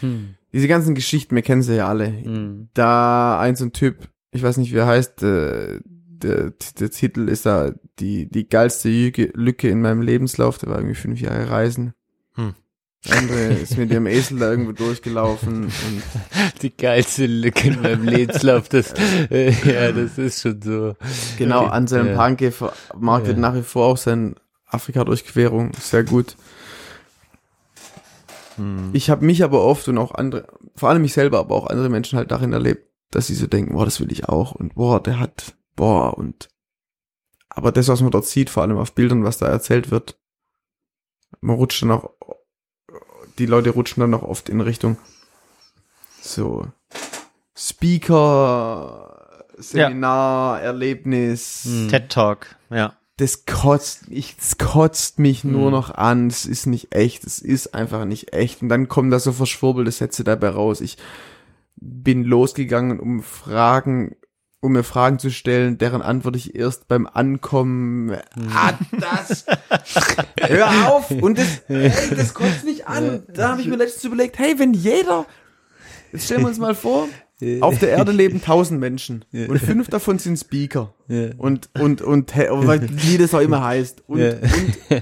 Hm. Diese ganzen Geschichten, wir kennen sie ja alle. Hm. Da ein so ein Typ, ich weiß nicht, wie er heißt, äh, der, der Titel ist da die, die geilste Lücke, Lücke in meinem Lebenslauf. Der war irgendwie fünf Jahre Reisen. Der andere ist mit ihrem Esel da irgendwo durchgelaufen und Die geilste Lücke in meinem Lebenslauf, das, äh, ja, das ist schon so. Genau. Anselm Ja. Panke vermarktet Ja. nach wie vor auch seine Afrika-Durchquerung. Sehr gut. Hm. Ich habe mich aber oft und auch andere, vor allem mich selber, aber auch andere Menschen halt darin erlebt, dass sie so denken, boah, das will ich auch und boah, der hat, boah und aber das, was man dort sieht, vor allem auf Bildern, was da erzählt wird, man rutscht dann auch, die Leute rutschen dann auch oft in Richtung so Speaker, Seminar, Erlebnis, Hm. TED Talk, ja. das kotzt, ich, das kotzt mich nur Hm. noch an. Es ist nicht echt. Es ist einfach nicht echt. Und dann kommen da so verschwurbelte Sätze dabei raus. Ich bin losgegangen, um Fragen, um mir Fragen zu stellen, deren Antwort ich erst beim Ankommen. Ah, das! Hör auf! Und das, ey, das kotzt mich an. Da habe ich mir letztens überlegt, hey, wenn jeder, jetzt stellen wir uns mal vor, auf der Erde leben tausend Menschen und fünf davon sind Speaker. Ja. und und und wie das auch immer heißt. Und, Ja.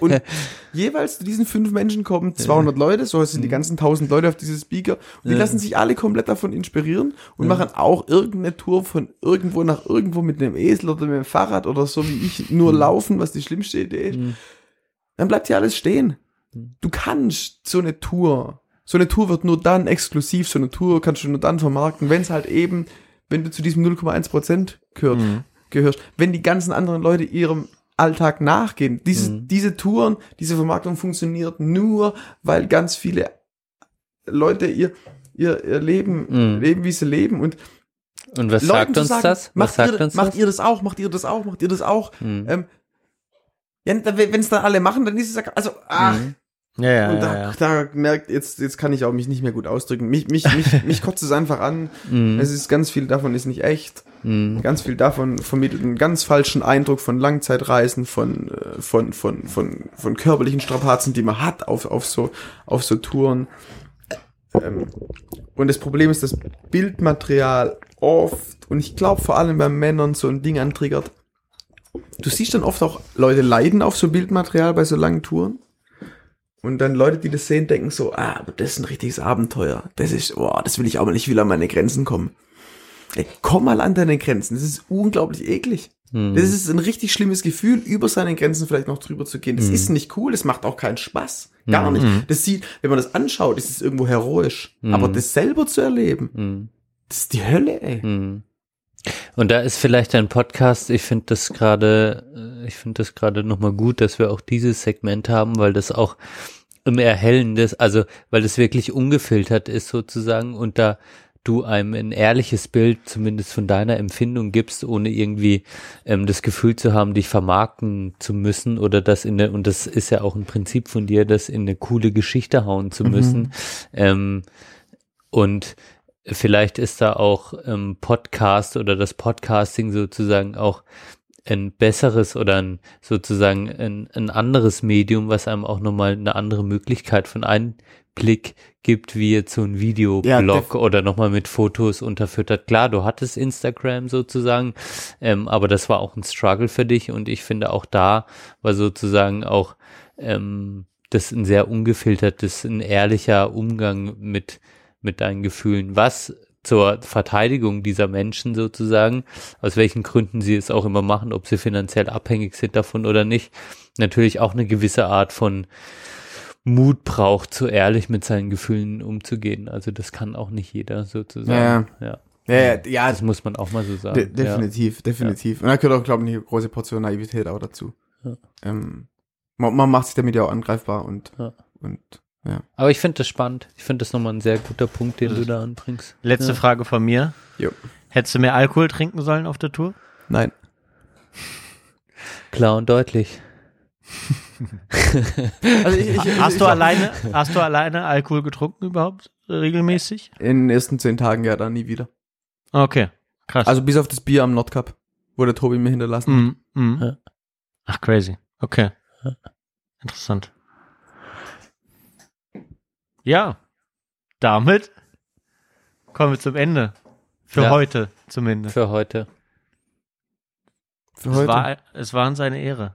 und, und jeweils zu diesen fünf Menschen kommen 200 Leute, so sind die ganzen 1000 Leute auf diese Speaker. Und die Ja. lassen sich alle komplett davon inspirieren und machen auch irgendeine Tour von irgendwo nach irgendwo mit einem Esel oder mit dem Fahrrad oder so wie ich nur laufen, was die schlimmste Idee ist. Dann bleibt hier alles stehen. Du kannst so eine Tour, so eine Tour wird nur dann exklusiv, so eine Tour kannst du nur dann vermarkten, wenn es halt eben, wenn du zu diesem 0,1 Prozent gehört, gehörst, wenn die ganzen anderen Leute ihrem Alltag nachgehen. Diese, diese Touren, diese Vermarktung funktioniert nur, weil ganz viele Leute ihr, ihr, ihr Leben, Mhm. leben, wie sie leben und Und was Leuten sagt uns sagen, das? Was Macht, ihr, uns macht das? ihr das auch, macht ihr das auch, macht ihr das auch. Hm. Ähm, ja, wenn es dann alle machen, dann ist es ja, also, ach, Mhm. Ja, ja, und ja, da, ja. da merkt, jetzt, jetzt kann ich auch mich nicht mehr gut ausdrücken. Mich, mich, mich, mich kotzt es einfach an. Mhm. Es ist ganz viel davon ist nicht echt. Mhm. Ganz viel davon vermittelt einen ganz falschen Eindruck von Langzeitreisen, von, äh, von, von, von, von körperlichen Strapazen, die man hat auf, auf so, auf so Touren. Ähm, und das Problem ist, dass Bildmaterial oft, und ich glaube vor allem bei Männern so ein Ding antriggert. Du siehst dann oft auch Leute leiden auf so Bildmaterial bei so langen Touren. Und dann Leute, die das sehen, denken so, ah, aber das ist ein richtiges Abenteuer. Das ist, boah, das will ich auch mal, ich will an meine Grenzen kommen. Ey, komm mal an deine Grenzen. Das ist unglaublich eklig. Hm. Das ist ein richtig schlimmes Gefühl, über seine Grenzen vielleicht noch drüber zu gehen. Das ist nicht cool, das macht auch keinen Spaß. Gar nicht. Das sieht, wenn man das anschaut, ist es irgendwo heroisch. Aber das selber zu erleben, Hm. das ist die Hölle, ey. Hm. Und da ist vielleicht ein Podcast, ich finde das gerade, äh, ich finde das gerade nochmal gut, dass wir auch dieses Segment haben, weil das auch ein erhellendes, also weil es wirklich ungefiltert ist sozusagen und da du einem ein ehrliches Bild zumindest von deiner Empfindung gibst, ohne irgendwie ähm, das Gefühl zu haben, dich vermarkten zu müssen oder das in eine, und das ist ja auch ein Prinzip von dir, das in eine coole Geschichte hauen zu müssen. Ähm, und vielleicht ist da auch ähm, Podcast oder das Podcasting sozusagen auch ein besseres oder ein sozusagen ein, ein anderes Medium, was einem auch nochmal eine andere Möglichkeit von Einblick gibt, wie jetzt so ein Ja, Videoblog def- oder nochmal mit Fotos unterfüttert. Klar, du hattest Instagram sozusagen, ähm, aber das war auch ein Struggle für dich und ich finde auch da war sozusagen auch ähm, das ein sehr ungefiltertes, ein ehrlicher Umgang mit, mit deinen Gefühlen, was zur Verteidigung dieser Menschen sozusagen, aus welchen Gründen sie es auch immer machen, ob sie finanziell abhängig sind davon oder nicht, natürlich auch eine gewisse Art von Mut braucht, so ehrlich mit seinen Gefühlen umzugehen. Also das kann auch nicht jeder sozusagen. Ja, Ja, ja, ja das muss man auch mal so sagen. de definitiv, definitiv. Und da gehört auch, glaube ich, eine große Portion Naivität auch dazu. Ja. Ähm, man, man macht sich damit ja auch angreifbar und, Ja. und Ja. Aber ich finde das spannend. Ich finde das nochmal ein sehr guter Punkt, den du da anbringst. Letzte Ja. Frage von mir. Jo. Hättest du mehr Alkohol trinken sollen auf der Tour? nein. Klar und deutlich. Also ich, ich, Hast ich, du alleine, hast du alleine Alkohol getrunken überhaupt äh, regelmäßig? In den ersten zehn Tagen ja dann nie wieder. Okay, krass. Also bis auf das Bier am Nordcup, wo der Tobi mir hinterlassen hat. Mhm, mhm. Ja. Ach, crazy. Okay. Interessant. Ja, damit kommen wir zum Ende. Für Ja. heute zumindest. Für heute. Für Es heute. war, es war uns eine Ehre.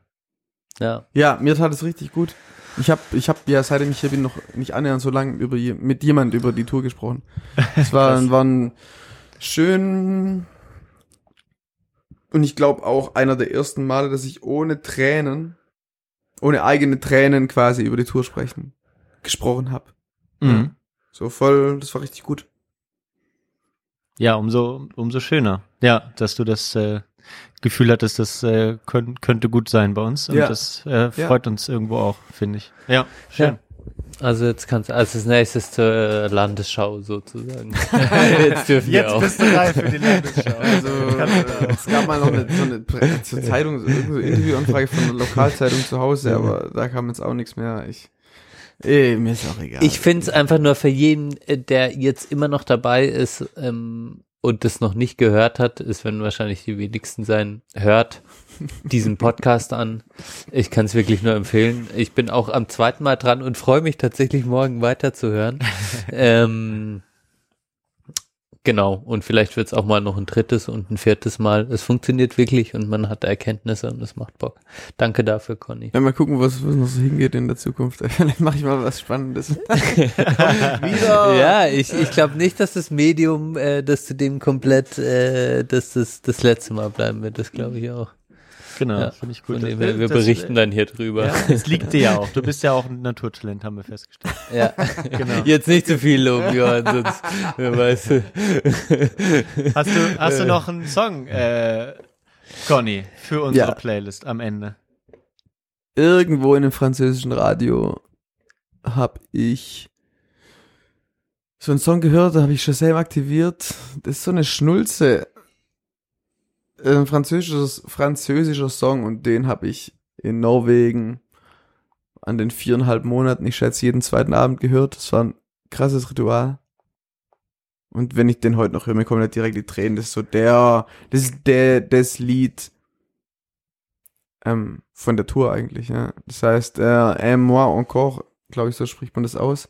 Ja. Ja, mir tat es richtig gut. Ich habe ich hab ja, seitdem ich hier bin, noch nicht annähernd so lange über, mit jemand über die Tour gesprochen. Es war, war ein schön und ich glaube auch einer der ersten Male, dass ich ohne Tränen, ohne eigene Tränen quasi über die Tour sprechen, gesprochen habe. Mhm. So voll, das war richtig gut. Ja, umso, umso schöner. Ja, dass du das äh, Gefühl hattest, das äh, könnt, könnte gut sein bei uns. Und Ja. das äh, freut uns irgendwo auch, finde ich. Ja, schön. Also jetzt kannst du als nächstes zur äh, Landesschau sozusagen. jetzt dürfen wir auch. du reif für die Landesschau. Also, es gab mal noch eine, so eine zur Zeitung, so irgendeine Interviewanfrage von einer Lokalzeitung zu Hause, aber da kam jetzt auch nichts mehr. Ich, eh, mir ist auch egal. Ich finde es einfach nur für jeden, äh, der jetzt immer noch dabei ist ähm, und das noch nicht gehört hat, es werden wahrscheinlich die wenigsten sein, hört diesen Podcast an. Ich kann es wirklich nur empfehlen. Ich bin auch am zweiten Mal dran und freue mich tatsächlich morgen weiterzuhören. ähm, genau, und vielleicht wird es auch mal noch ein drittes und ein viertes Mal. Es funktioniert wirklich und man hat Erkenntnisse und es macht Bock. Danke dafür, Conny. Ja, mal gucken, was, was noch so hingeht in der Zukunft. Vielleicht mache ich mal was Spannendes. Wieder. Ja, ich, ich glaube nicht, dass das Medium, äh, dass du dem komplett, äh, dass das das letzte Mal bleiben wird. Das glaube ich auch. Genau, Ja, finde ich gut. Dem Das- her, wir das- berichten dann hier drüber. Ja, es liegt dir ja auch. Du bist ja auch ein Naturtalent, haben wir festgestellt. Ja, Genau. jetzt nicht zu viel loben, Johann, sonst wer weiß. Hast du, hast du noch einen Song, äh, Conny, für unsere Ja. Playlist am Ende? Irgendwo in einem französischen Radio habe ich so einen Song gehört, da habe ich Shazam aktiviert. Das ist so eine Schnulze. Ein französischer, französischer Song und den habe ich in Norwegen an den viereinhalb Monaten, ich schätze, jeden zweiten Abend gehört. Das war ein krasses Ritual. Und wenn ich den heute noch höre, mir kommen halt direkt die Tränen. Das ist so der, das ist der, das Lied ähm, von der Tour eigentlich, ja. Das heißt, äh, moi encore, glaube ich, so spricht man das aus.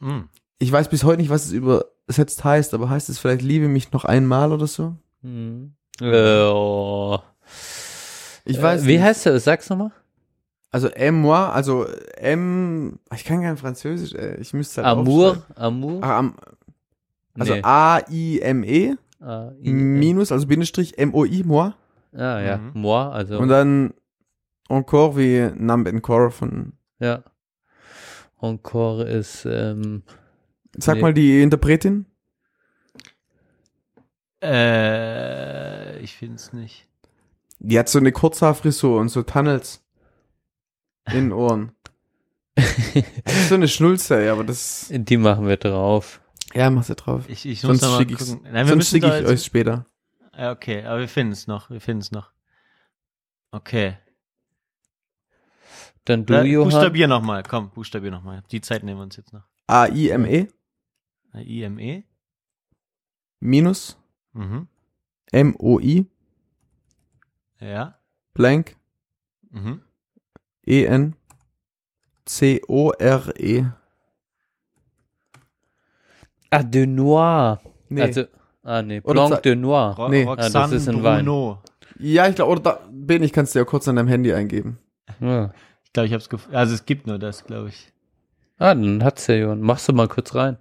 Hm. Ich weiß bis heute nicht, was es übersetzt heißt, aber heißt es vielleicht Liebe mich noch einmal oder so? Hm. Äh, oh. Ich weiß äh, wie nicht. heißt der? Sag's nochmal. Also Aime moi, also M, ich kann kein Französisch, ey. ich müsste halt Amour. Amour. Ah, am, also Nee. A-I-M-E Ah, I- minus, also Bindestrich M-O-I, moi. Ah, ja, Mhm. moi, also, Und dann encore wie Numb Encore von, ja. Encore ist, ähm, sag Nee. mal die Interpretin. Äh, ich finde es nicht. Die hat so eine Kurzhaarfrisur und so Tunnels in den Ohren. Das ist so eine Schnulze, aber das. Die machen wir drauf. Ja, mach's ja drauf. Ich, ich Sonst schicke ich's. gucken. Nein, wir Sonst schicke ich jetzt- euch später. Ja, okay, aber wir finden es noch. Wir finden es noch. Okay. Dann du, Na, Johann. Buchstabier nochmal. Komm, buchstabier nochmal. Die Zeit nehmen wir uns jetzt noch. A-I-M-E I-M-E. minus Mhm. M-O-I Ja. blank Mhm. E-N C-O-R-E. Ah, de Noir. Nee. Also, ah, nee. Blanc de Noir. Ro Nee. Ah, das ist ein Wein. Bruno. ja, ich glaube, oder da, Ben, ich kann es dir ja kurz an deinem Handy eingeben. Ja. Ich glaube, ich habe es gefunden. Also es gibt nur das, glaube ich. Ah, dann hat's ja Johann. Machst du mal kurz rein.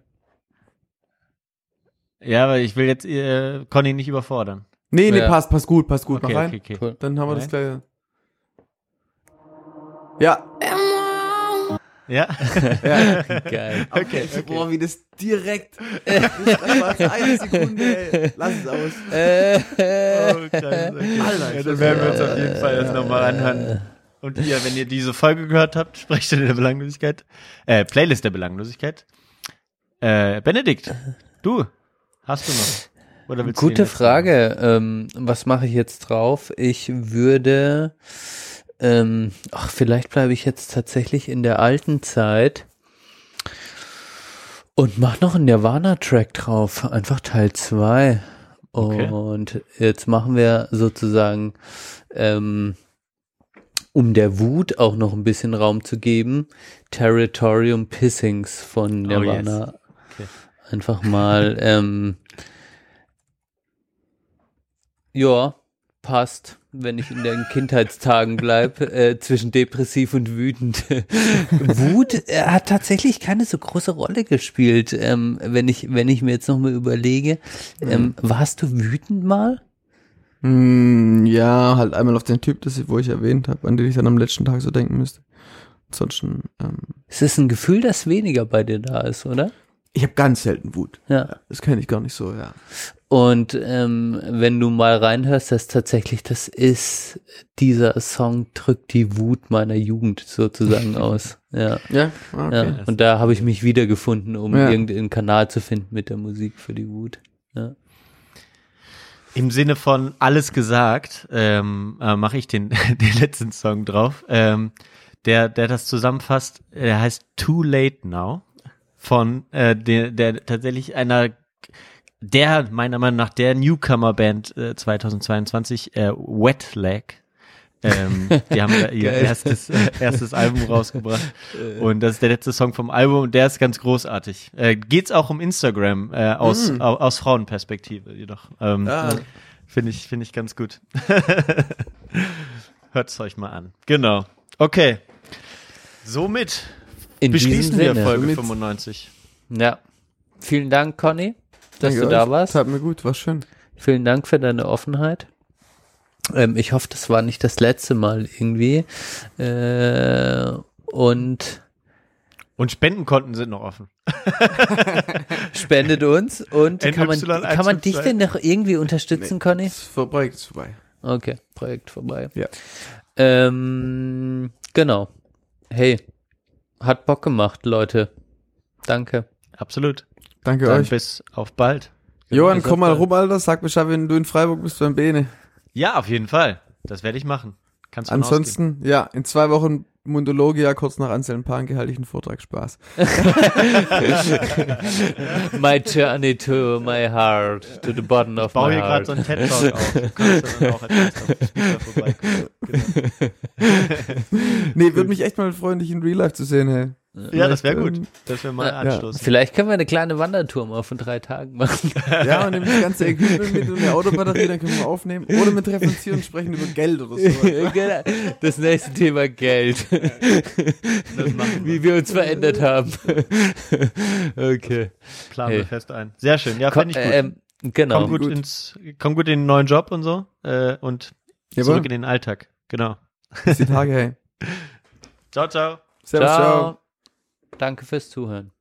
Ja, aber ich will jetzt äh, Conny nicht überfordern. Nee, nee, Ja. passt, passt gut, passt gut. Okay, Mach rein. okay, okay. Cool. Dann haben wir das Rein. gleiche. Ja, Ja. ja. Geil. okay, Boah, wie das direkt. Das war eine Sekunde, ey. Lass es aus. Äh, Oh, Scheiße, okay. Alter, ja, dann werden wir uns auf jeden Fall das nochmal anhören. Und ihr, wenn ihr diese Folge gehört habt, sprecht in der Belanglosigkeit, äh, Playlist der Belanglosigkeit. Äh, Benedikt, du, hast du noch? Oder willst du Gute jetzt Frage. Ähm, was mache ich jetzt drauf? Ich würde, ähm, ach, vielleicht bleibe ich jetzt tatsächlich in der alten Zeit und mach noch einen Nirvana-Track drauf. Einfach Teil 2. Okay. Und jetzt machen wir sozusagen, ähm, um der Wut auch noch ein bisschen Raum zu geben, Territorium Pissings von Oh, yes. Einfach mal, ähm, ja, passt, wenn ich in den Kindheitstagen bleib, äh, zwischen depressiv und wütend. Wut äh, hat tatsächlich keine so große Rolle gespielt, ähm, wenn ich, wenn ich mir jetzt nochmal überlege. Ähm, warst du wütend mal? Hm, ja, halt einmal auf den Typ, das ich, wo ich erwähnt habe, an den ich dann am letzten Tag so denken müsste. Ansonsten, ähm, Es ist ein Gefühl, das weniger bei dir da ist, oder? Ich habe ganz selten Wut. Ja. Das kenne ich gar nicht so, ja. Und ähm, wenn du mal reinhörst, das tatsächlich, das ist, dieser Song drückt die Wut meiner Jugend sozusagen aus. Ja. Ja, okay. Ja, und da habe ich mich wiedergefunden, um Ja. irgendeinen Kanal zu finden mit der Musik für die Wut. Ja. Im Sinne von alles gesagt, ähm, äh, mache ich den, den letzten Song drauf, ähm, der, der das zusammenfasst. Der heißt Too Late Now von äh, der, der tatsächlich einer der meiner Meinung nach der Newcomer-Band äh, 2022 äh, Wet Leg. Ähm, die haben ihr erstes, äh, erstes Album rausgebracht. Und das ist der letzte Song vom Album und der ist ganz großartig. Äh, geht's auch um Instagram äh, aus, Mm. au, aus Frauenperspektive jedoch. Ähm, Ah. Finde ich, finde ich ganz gut. Hört's euch mal an. Genau. Okay. Somit In diesem beschließen wir Sinne. Folge Somit- 95. Ja. Vielen Dank, Conny, dass Danke du da euch. warst. Tat mir gut, war schön. Vielen Dank für deine Offenheit. Ähm, ich hoffe, das war nicht das letzte Mal irgendwie. Äh, und Und Spendenkonten sind noch offen. spendet uns. Und kann man, NY152. kann man dich denn noch irgendwie unterstützen, Conny? Das vorbei, ist vorbei. Okay, Projekt vorbei. Ja. Ähm, genau. Hey, hat Bock gemacht, Leute. Danke. Absolut. Danke Dann euch. bis auf bald. Johann, komm mal rum, Alter. Sag Bescheid, wenn du in Freiburg bist beim Bene. Ja, auf jeden Fall. Das werde ich machen. Kannst du Ansonsten, ja, in zwei Wochen Mundologia, kurz nach Anselm Panke halte ich einen Vortrag. Spaß. My journey to my heart, to the bottom of Ich baue my hier gerade heart. so einen TED-Talk auf. Du kannst dann auch als. Nee, würde mich echt mal freuen, dich in Real Life zu sehen, hey. Ja, das wäre Ähm, gut. Das wäre mal Ja. anstoßen. Vielleicht können wir eine kleine Wandertour mal von drei Tagen machen. Ja, und nimm das ganze Equipment mit und eine Autobatterie, dann können wir aufnehmen. Oder uns hier und sprechen über Geld oder so. Das nächste Thema Geld. Wir. Wie wir uns verändert haben. okay. Planen Hey. wir fest ein. Sehr schön. Ja, Komm, finde ich gut. ähm, genau. komm gut, Gut. ins, komm gut in den neuen Job und so. Äh, und Jawohl. zurück in den Alltag. Genau. Bis die Tage, hey. Ciao, ciao. Servus, ciao. ciao. Danke fürs Zuhören.